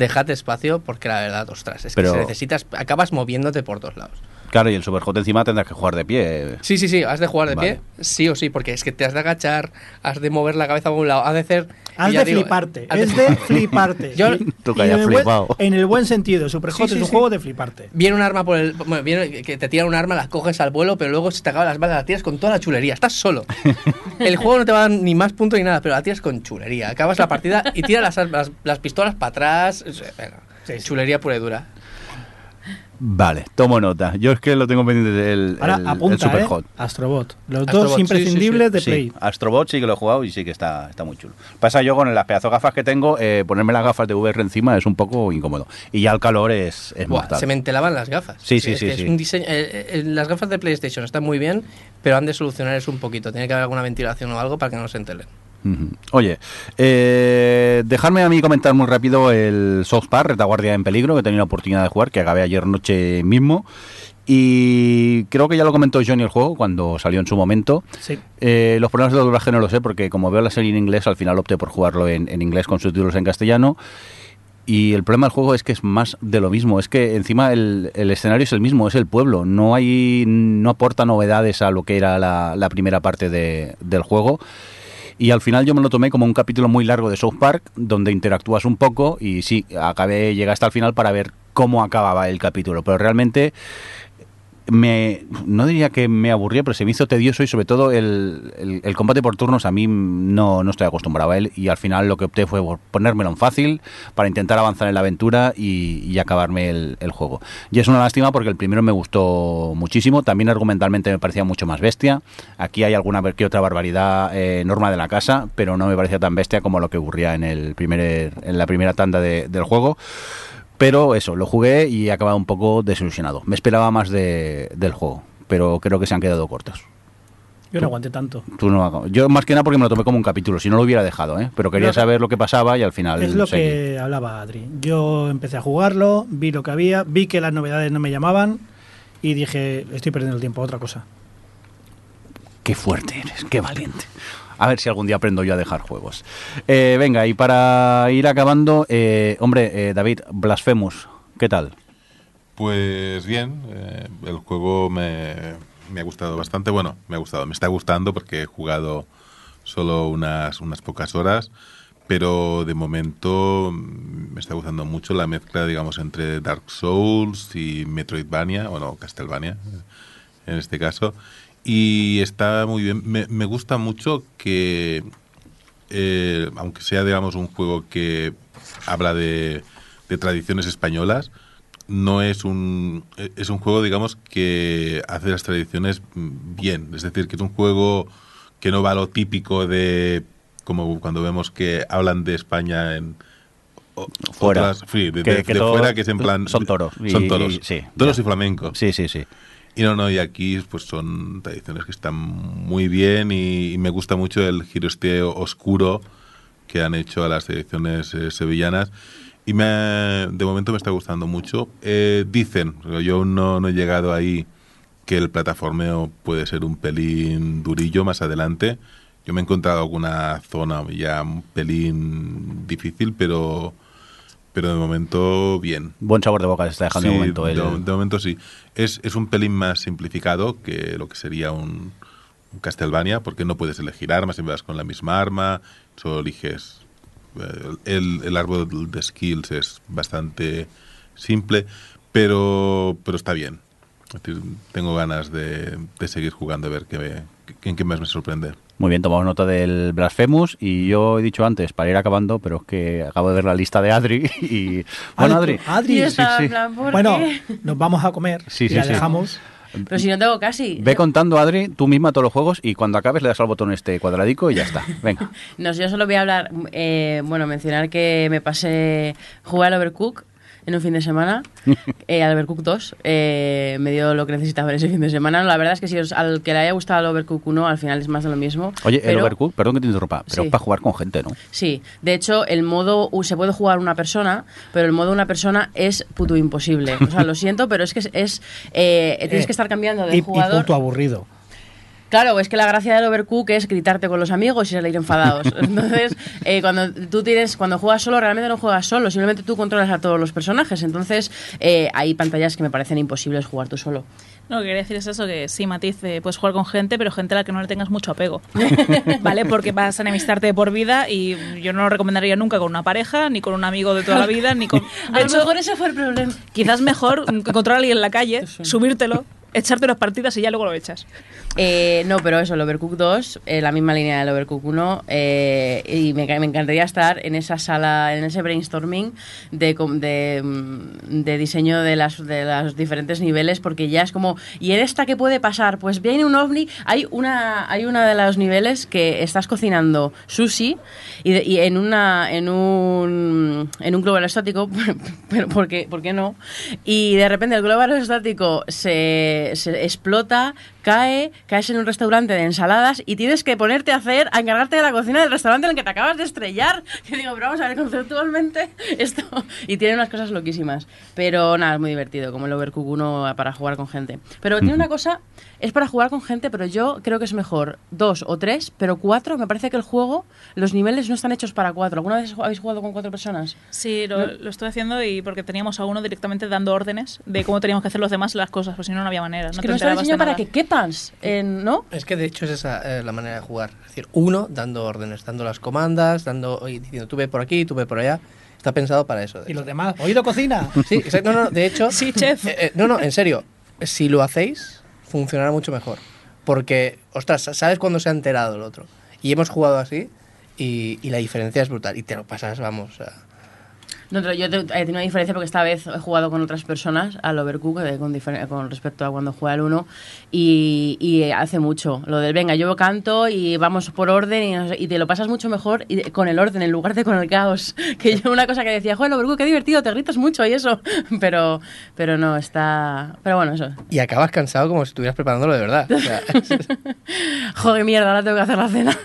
Dejad espacio porque la verdad, ostras, es Pero- que se necesitas, acabas moviéndote por todos lados. Claro, y el Superhot encima tendrás que jugar de pie. Sí, sí, sí, has de jugar de Vale. pie, sí o sí, porque es que te has de agachar, has de mover la cabeza a un lado, has de hacer... Has de digo, fliparte. has Es de fliparte. Yo- Tú que y en, hayas el buen, flipado. en el buen sentido. Superhot Sí, sí, es un sí. juego de fliparte. Viene un arma por el... Bueno, viene que te tiran un arma, la coges al vuelo, pero luego se te acaban las balas, la tiras con toda la chulería. Estás solo. El juego no te va a dar ni más puntos ni nada, pero la tiras con chulería. Acabas la partida y tiras las, las, las pistolas para atrás. Sí. Chulería pura y dura. Vale, tomo nota. Yo es que lo tengo pendiente del Ahora el, apunta, el Super ¿eh? Hot. Astrobot. Los Astrobot, dos sí, imprescindibles sí, de Sí, Play. Astrobot sí que lo he jugado y sí que está, está muy chulo. Pasa yo con las pedazos gafas que tengo, eh, ponerme las gafas de VR encima es un poco incómodo. Y ya el calor es, es Buah, mortal. se me entelaban las gafas. Sí, sí, Es sí, que es sí. un diseño, eh, eh, las gafas de PlayStation están muy bien, pero han de solucionar eso un poquito. Tiene que haber alguna ventilación o algo para que no se entelen. Oye, eh, dejadme a mí comentar muy rápido el South Park, Retaguardia en Peligro, que he tenido la oportunidad de jugar, que acabé ayer noche mismo. Y creo que ya lo comentó Johnny el juego cuando salió en su momento. Sí. Eh, los problemas de doblaje no lo sé, porque como veo la serie en inglés, al final opté por jugarlo en, en inglés con subtítulos en castellano. Y el problema del juego es que es más de lo mismo. Es que encima el, el escenario es el mismo, es el pueblo. No hay, no aporta novedades a lo que era la, la primera parte de- del juego. Y al final yo me lo tomé como un capítulo muy largo de South Park, donde interactúas un poco y sí, acabé, llegué hasta el final para ver cómo acababa el capítulo. Pero realmente me no diría que me aburría, pero se me hizo tedioso y sobre todo el, el- combate por turnos a mí no, no estoy acostumbrado a él y al final lo que opté fue por ponérmelo en fácil para intentar avanzar en la aventura y, acabarme el, el juego. Y es una lástima porque el primero me gustó muchísimo, también argumentalmente me parecía mucho más bestia. Aquí hay alguna que otra barbaridad eh, norma de la casa, pero no me parecía tan bestia como lo que ocurría en, el primer, en la primera tanda de- del juego. Pero eso, lo jugué y he acabado un poco desilusionado. Me esperaba más de- del juego, pero creo que se han quedado cortos. Yo no aguanté tanto. Tú no, yo más que nada porque me lo tomé como un capítulo, si no lo hubiera dejado, ¿eh? pero quería saber lo que pasaba y al final Es lo seguí. que hablaba Adri. Yo empecé a jugarlo, vi lo que había, vi que las novedades no me llamaban y dije, estoy perdiendo el tiempo otra cosa. Qué fuerte eres, qué valiente. A ver si algún día aprendo yo a dejar juegos. Eh, venga, y para ir acabando, eh, hombre, eh, David, Blasphemous, ¿qué tal? Pues bien, eh, el juego me, me ha gustado bastante. Bueno, me ha gustado, me está gustando porque he jugado solo unas, unas pocas horas, pero de momento me está gustando mucho la mezcla, digamos, entre Dark Souls y Metroidvania, bueno, Castlevania en este caso. Y está muy bien. Me, me gusta mucho que, eh, aunque sea, digamos, un juego que habla de, de tradiciones españolas, no es un es un juego digamos que hace las tradiciones bien es decir que es un juego que no va a lo típico de como cuando vemos que hablan de España en Fuera. otras- sí, de, Que- de- que de todo- fuera que es en plan son toros. son Y- toros sí, toros ya. y flamenco Sí, sí, sí. Y no, no, y aquí pues son tradiciones que están muy bien y, y me gusta mucho el giro este oscuro que han hecho a las tradiciones eh, sevillanas y me, de momento me está gustando mucho. Eh, dicen, yo aún no, no he llegado ahí, que el plataformeo puede ser un pelín durillo más adelante. Yo me he encontrado alguna zona ya un pelín difícil, pero, pero de momento bien. Buen sabor de boca se está dejando de momento. el- de, de momento sí. Es, es un pelín más simplificado que lo que sería un, un Castlevania, porque no puedes elegir armas, siempre vas con la misma arma, solo eliges. eh, El, el árbol de skills es bastante simple, pero, pero está bien. Es decir, tengo ganas de, de seguir jugando, a ver qué, qué, en qué más me sorprende. Muy bien, tomamos nota del Blasphemous y yo he dicho antes, para ir acabando, pero es que acabo de ver la lista de Adri y... Bueno, Adri, Adri, sí, sí. en plan, ¿por Bueno, nos vamos a comer Sí, y sí, la sí. dejamos. Pero si no tengo casi. ve contando, Adri, tú misma todos los juegos y cuando acabes le das al botón este cuadradico y ya está. Venga. No, yo solo voy a hablar, eh, bueno, mencionar que me pasé jugar al Overcook en un fin de semana, eh, al Overcook 2, eh, me dio lo que necesitaba en ese fin de semana. La verdad es que si os- al que le haya gustado el Overcook 1, al final es más de lo mismo. Oye, el pero- Overcooked, perdón que te interrumpa, pero Sí. es para jugar con gente, ¿no? Sí, de hecho, el modo se puede jugar una persona, pero el modo una persona es puto imposible. O sea, lo siento, pero es que es. es, eh, tienes Eh, que estar cambiando de y, y jugador. puto aburrido. Claro, es que la gracia del overcook es gritarte con los amigos y salir enfadados. Entonces, eh, cuando tú tienes, cuando juegas solo, realmente no juegas solo, simplemente tú controlas a todos los personajes. Entonces, eh, hay pantallas que me parecen imposibles jugar tú solo. No, lo que quería decir es eso, que sí, Matiz, eh, puedes jugar con gente, pero gente a la que no le tengas mucho apego, ¿vale? Porque vas a enemistarte de por vida y yo no lo recomendaría nunca con una pareja, ni con un amigo de toda la vida, ni con... De A lo hecho, mejor ese fue el problema. quizás mejor encontrar a alguien en la calle, subírtelo echarte unas partidas y ya luego lo echas. Eh, no, pero eso, el Overcook 2, eh, la misma línea del Overcook 1, eh, y me, me encantaría estar en esa sala, en ese brainstorming de, de, mm, de diseño de, las, de los diferentes niveles, porque ya es como, ¿y en esta qué puede pasar? Pues viene un ovni, hay una, hay una de los niveles que estás cocinando sushi y en, una, en, un, en un globo aerostático, pero ¿por qué, por qué no? Y de repente el globo aerostático se, se explota, cae, caes en un restaurante de ensaladas y tienes que ponerte a hacer, a encargarte de la cocina del restaurante en el que te acabas de estrellar. Que digo, pero vamos a ver, conceptualmente esto. Y tiene unas cosas loquísimas. Pero nada, es muy divertido, como el Overcook 1 para jugar con gente. Pero tiene una cosa, es para jugar con gente, pero yo creo que es mejor dos o tres, pero cuatro, me parece que el juego, los niveles no están hechos para cuatro. ¿Alguna vez habéis jugado con cuatro personas? Sí, lo, lo estoy haciendo y porque teníamos a uno directamente dando órdenes de cómo teníamos que hacer los demás las cosas, pues si no, no había manera. Es no que te no está diseñado para que en, ¿no? Es que de hecho es esa eh, la manera de jugar. Es decir, uno dando órdenes, dando las comandas, dando diciendo tú ve por aquí, tú ve por allá. Está pensado para eso. Y los demás, oído cocina. Sí, exacto. No, no, de hecho. Sí, chef. eh, eh, no, no, en serio. Si lo hacéis, funcionará mucho mejor. Porque, ostras, sabes cuándo se ha enterado el otro. Y hemos jugado así y, y la diferencia es brutal. Y te lo pasas, vamos. o sea, No, pero yo he tenido una diferencia porque esta vez he jugado con otras personas al Overcook eh, con, difer- con respecto a cuando juega el 1 y, y hace mucho. Lo del venga, yo canto y vamos por orden y, y te lo pasas mucho mejor y con el orden en lugar de con el caos. Que yo una cosa que decía, joder, el Overcook, qué divertido, te gritas mucho y eso. Pero, pero no, está... Pero bueno, eso. y acabas cansado como si estuvieras preparándolo de verdad. O sea, Joder, mierda, ahora tengo que hacer la cena.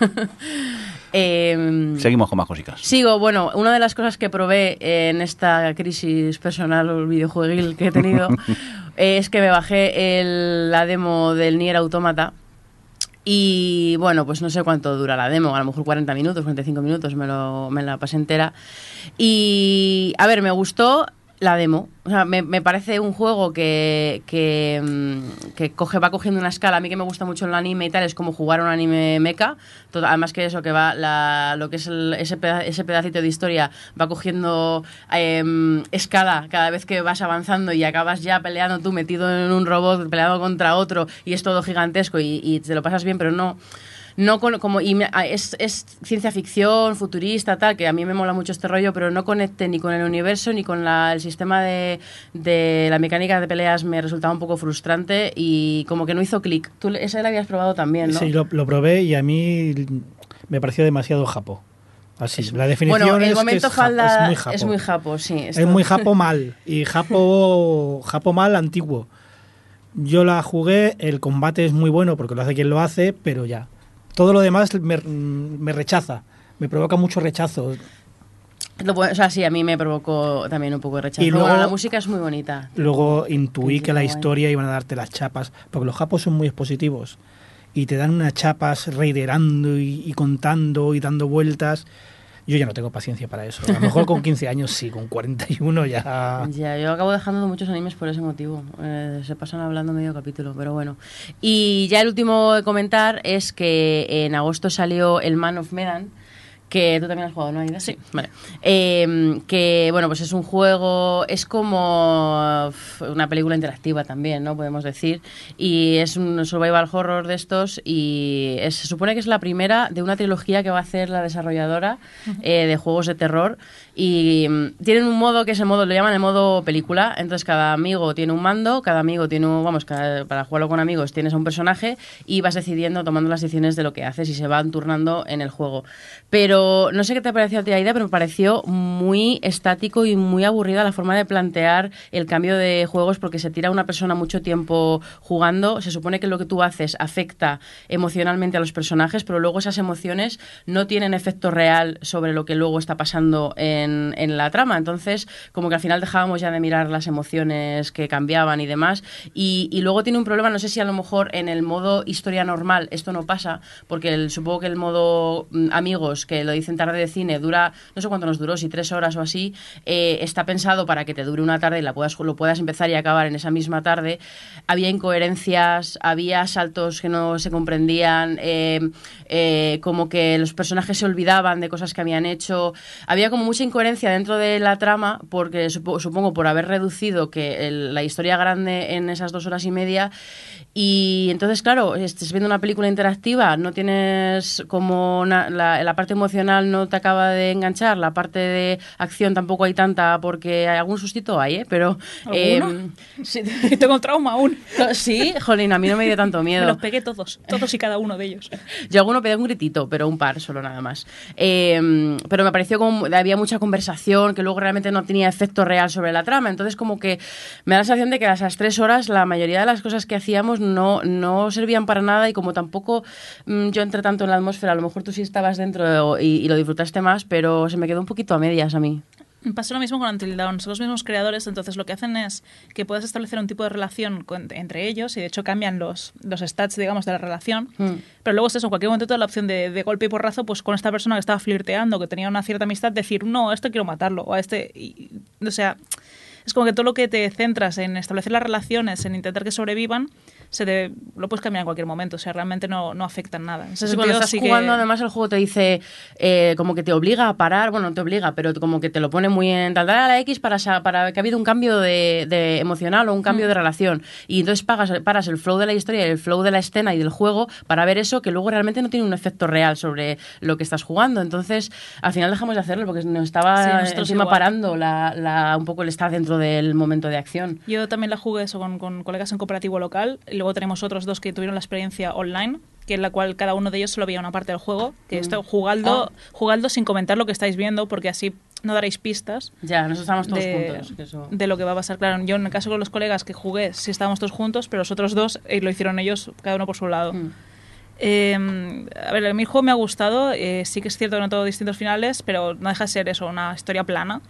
Em, Seguimos con más cositas. Sigo, bueno, una de las cosas que probé en esta crisis personal videojueguil que he tenido es que me bajé el- la demo del Nier Automata y bueno, pues no sé cuánto dura la demo, a lo mejor 40 minutos, 45 minutos, me, lo, me la pasé entera. Y a ver, me gustó la demo. O sea, me, me parece un juego que, que, mm, que coge, va cogiendo una escala. A mí que me gusta mucho el anime y tal, es como jugar un anime mecha. Todo- además que eso, que va la, lo que es el- ese, peda- ese pedacito de historia va cogiendo em, escala cada vez que vas avanzando y acabas ya peleando tú metido en un robot, peleando contra otro y es todo gigantesco y, y te lo pasas bien, pero no no con- como y me- a- es, es ciencia ficción futurista tal que a mí me mola mucho este rollo pero no conecte ni con el universo ni con la- el sistema de, de la mecánica de peleas me resultaba un poco frustrante y como que no hizo clic tú ese lo habías probado también no Sí, lo, lo probé y a mí me pareció demasiado japo. Así, la definición bueno es que es, es muy japo. es muy japo sí Es muy japo mal. Y japo, japo mal antiguo. Yo la jugué, el combate es muy bueno porque lo hace quien lo hace, pero ya. Todo lo demás me, me rechaza. Me provoca mucho rechazo. Lo o sea sí a mí me provocó también un poco de rechazo Y Bueno, luego- la música es muy bonita Luego intuí que la historia iban a darte las chapas, porque los japos son muy expositivos. Y te dan unas chapas reiterando y, y contando y dando vueltas. Yo ya no tengo paciencia para eso. A lo mejor con 15 años sí, con 41 ya... Ya, yo acabo dejando muchos animes por ese motivo. Eh, se pasan hablando medio capítulo, pero bueno. Y ya el último de comentar es que en agosto salió el Man of Medan, que tú también has jugado, ¿no, Aida? Sí. Vale. Eh, que, bueno, pues es un juego, es como una película interactiva también, ¿no? Podemos decir. Y es un survival horror de estos y es- se supone que es la primera de una trilogía que va a hacer la desarrolladora eh, de juegos de terror. Y mm, tienen un modo que es el modo, lo llaman el modo película. Entonces cada amigo tiene un mando, cada amigo tiene un, vamos, cada- para jugarlo con amigos tienes a un personaje y vas decidiendo, tomando las decisiones de lo que haces y se van turnando en el juego. Pero no sé qué te pareció a ti la idea, pero me pareció muy estático y muy aburrida la forma de plantear el cambio de juegos porque se tira una persona mucho tiempo jugando. Se supone que lo que tú haces afecta emocionalmente a los personajes, pero luego esas emociones no tienen efecto real sobre lo que luego está pasando en, en la trama. Entonces, como que al final dejábamos ya de mirar las emociones que cambiaban y demás. Y, y luego tiene un problema, no sé si a lo mejor en el modo historia normal esto no pasa, porque el- supongo que el modo mm, amigos, que lo dicen tarde de cine, dura, no sé cuánto nos duró, si tres horas o así, eh, está pensado para que te dure una tarde y la puedas, lo puedas empezar y acabar en esa misma tarde. Había incoherencias, había saltos que no se comprendían, eh, eh, como que los personajes se olvidaban de cosas que habían hecho. Había como mucha incoherencia dentro de la trama, porque supo- supongo por haber reducido que el- la historia grande en esas dos horas y media. Y entonces, claro, estás viendo una película interactiva, no tienes como una- la, la parte emocional no te acaba de enganchar, la parte de acción tampoco hay tanta, porque algún sustito hay, ¿eh? Pero... ¿Alguno? eh, sí, Tengo trauma aún. sí, jolín, a mí no me dio tanto Me miedo. los pegué todos, todos y cada uno de ellos. Yo alguno pedí un gritito, pero un par solo nada más. Eh, pero me pareció como había mucha conversación que luego realmente no tenía efecto real sobre la trama. Entonces como que me da la sensación de que a esas tres horas la mayoría de las cosas que hacíamos no, no servían para nada y como tampoco mm, yo entré tanto en la atmósfera, a lo mejor tú sí estabas dentro y, y lo disfrutaste más, pero se me quedó un poquito a medias a mí. Pasó lo mismo con Until Dawn. Son los mismos creadores, entonces lo que hacen es que puedes establecer un tipo de relación con- entre ellos y de hecho cambian los, los stats, digamos, de la relación. Mm. Pero luego es eso, en cualquier momento te da la opción de, de golpe y porrazo, pues con esta persona que estaba flirteando, que tenía una cierta amistad, decir, no, a este quiero matarlo, o a este... y- o sea, es como que todo lo que te centras en establecer las relaciones, en intentar que sobrevivan, se lo puedes cambiar en cualquier momento, o sea, realmente no, no afectan nada. En ese Sí, cuando sentido, estás sí que- jugando, además, el juego te dice eh, como que te obliga a parar, bueno, no te obliga, pero como que te lo pone muy en tal, a la X para, para que ha habido un cambio de, de emocional o un Mm. cambio de relación. Y entonces pagas, paras el flow de la historia y el flow de la escena y del juego para ver eso que luego realmente no tiene un efecto real sobre lo que estás jugando. Entonces, al final dejamos de hacerlo porque nos Sí, estaba nosotros encima igual. parando la, la- un poco el estar dentro del momento de acción. Yo también la jugué eso con, con colegas en cooperativo local y luego tenemos otros dos que tuvieron la experiencia online, que en la cual cada uno de ellos solo veía una parte del juego, que esto jugadlo, Ah. jugadlo sin comentar lo que estáis viendo porque así no daréis pistas Ya, nosotros estamos todos de, juntos. que eso- de lo que va a pasar. Claro, yo en el caso con los colegas que jugué sí estábamos todos juntos, pero los otros dos eh, lo hicieron ellos cada uno por su lado. Mm. Eh, a ver, el juego me ha gustado, eh, sí que es cierto que no tengo distintos finales, pero no deja de ser eso, una historia plana.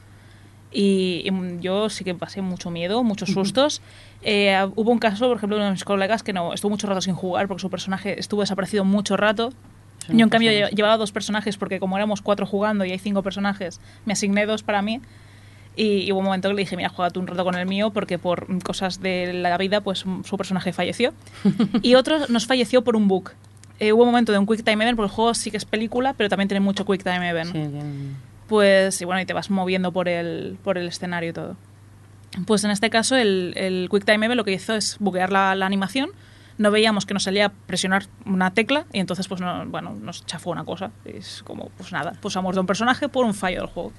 Y, y yo sí que pasé mucho miedo, muchos sustos. Eh, hubo un caso, por ejemplo, de uno de mis colegas que no estuvo mucho rato sin jugar porque su personaje estuvo desaparecido mucho rato. Yo, en cambio, lle- llevaba dos personajes porque como éramos cuatro jugando y hay cinco personajes, me asigné dos para mí. Y, y hubo un momento que le dije, mira, juega tú un rato con el mío porque por cosas de la vida, pues mm, su personaje falleció. y otro nos falleció por un bug. Eh, hubo un momento de un Quick Time Event, porque el juego sí que es película, pero también tiene mucho Quick Time Event. Sí. Pues, y bueno, y te vas moviendo por el, por el escenario y todo. Pues en este caso, el, el QuickTime Event lo que hizo es buguear la, la animación. No veíamos que nos salía presionar una tecla y entonces, pues, no, bueno, nos chafó una cosa. Es como, pues nada, pulsamos de un personaje por un fallo del juego.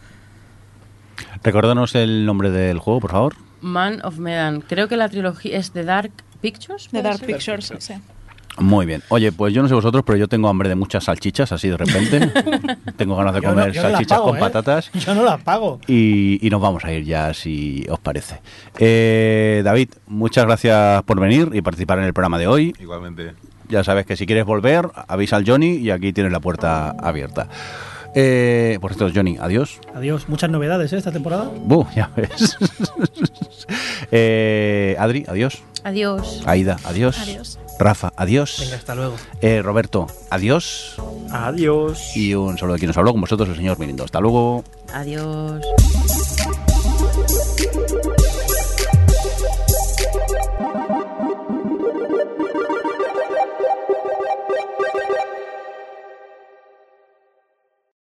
Recuérdanos el nombre del juego, por favor. Man of Medan. Creo que la trilogía es de Dark Pictures. De ¿puede Dark ser? Pictures, sí. Muy bien. Oye, pues yo no sé vosotros, pero yo tengo hambre de muchas salchichas, así de repente. tengo ganas de no- comer no salchichas pago, con ¿eh? patatas. Yo no las pago. Y, y nos vamos a ir ya, si os parece. Eh, David, muchas gracias por venir y participar en el programa de hoy. Igualmente. Ya sabes que si quieres volver, avisa al Johnny y aquí tienes la puerta abierta. Eh, por cierto, Johnny, adiós. Adiós. Muchas novedades ¿eh? esta temporada. Buh, ya ves. Eh, Adri, adiós. Adiós. Aida, adiós. Adiós. Rafa, adiós. Venga, hasta luego. Eh, Roberto, adiós. Adiós. Y un saludo de quien nos habló con vosotros, el señor Mirindo. Hasta luego. Adiós.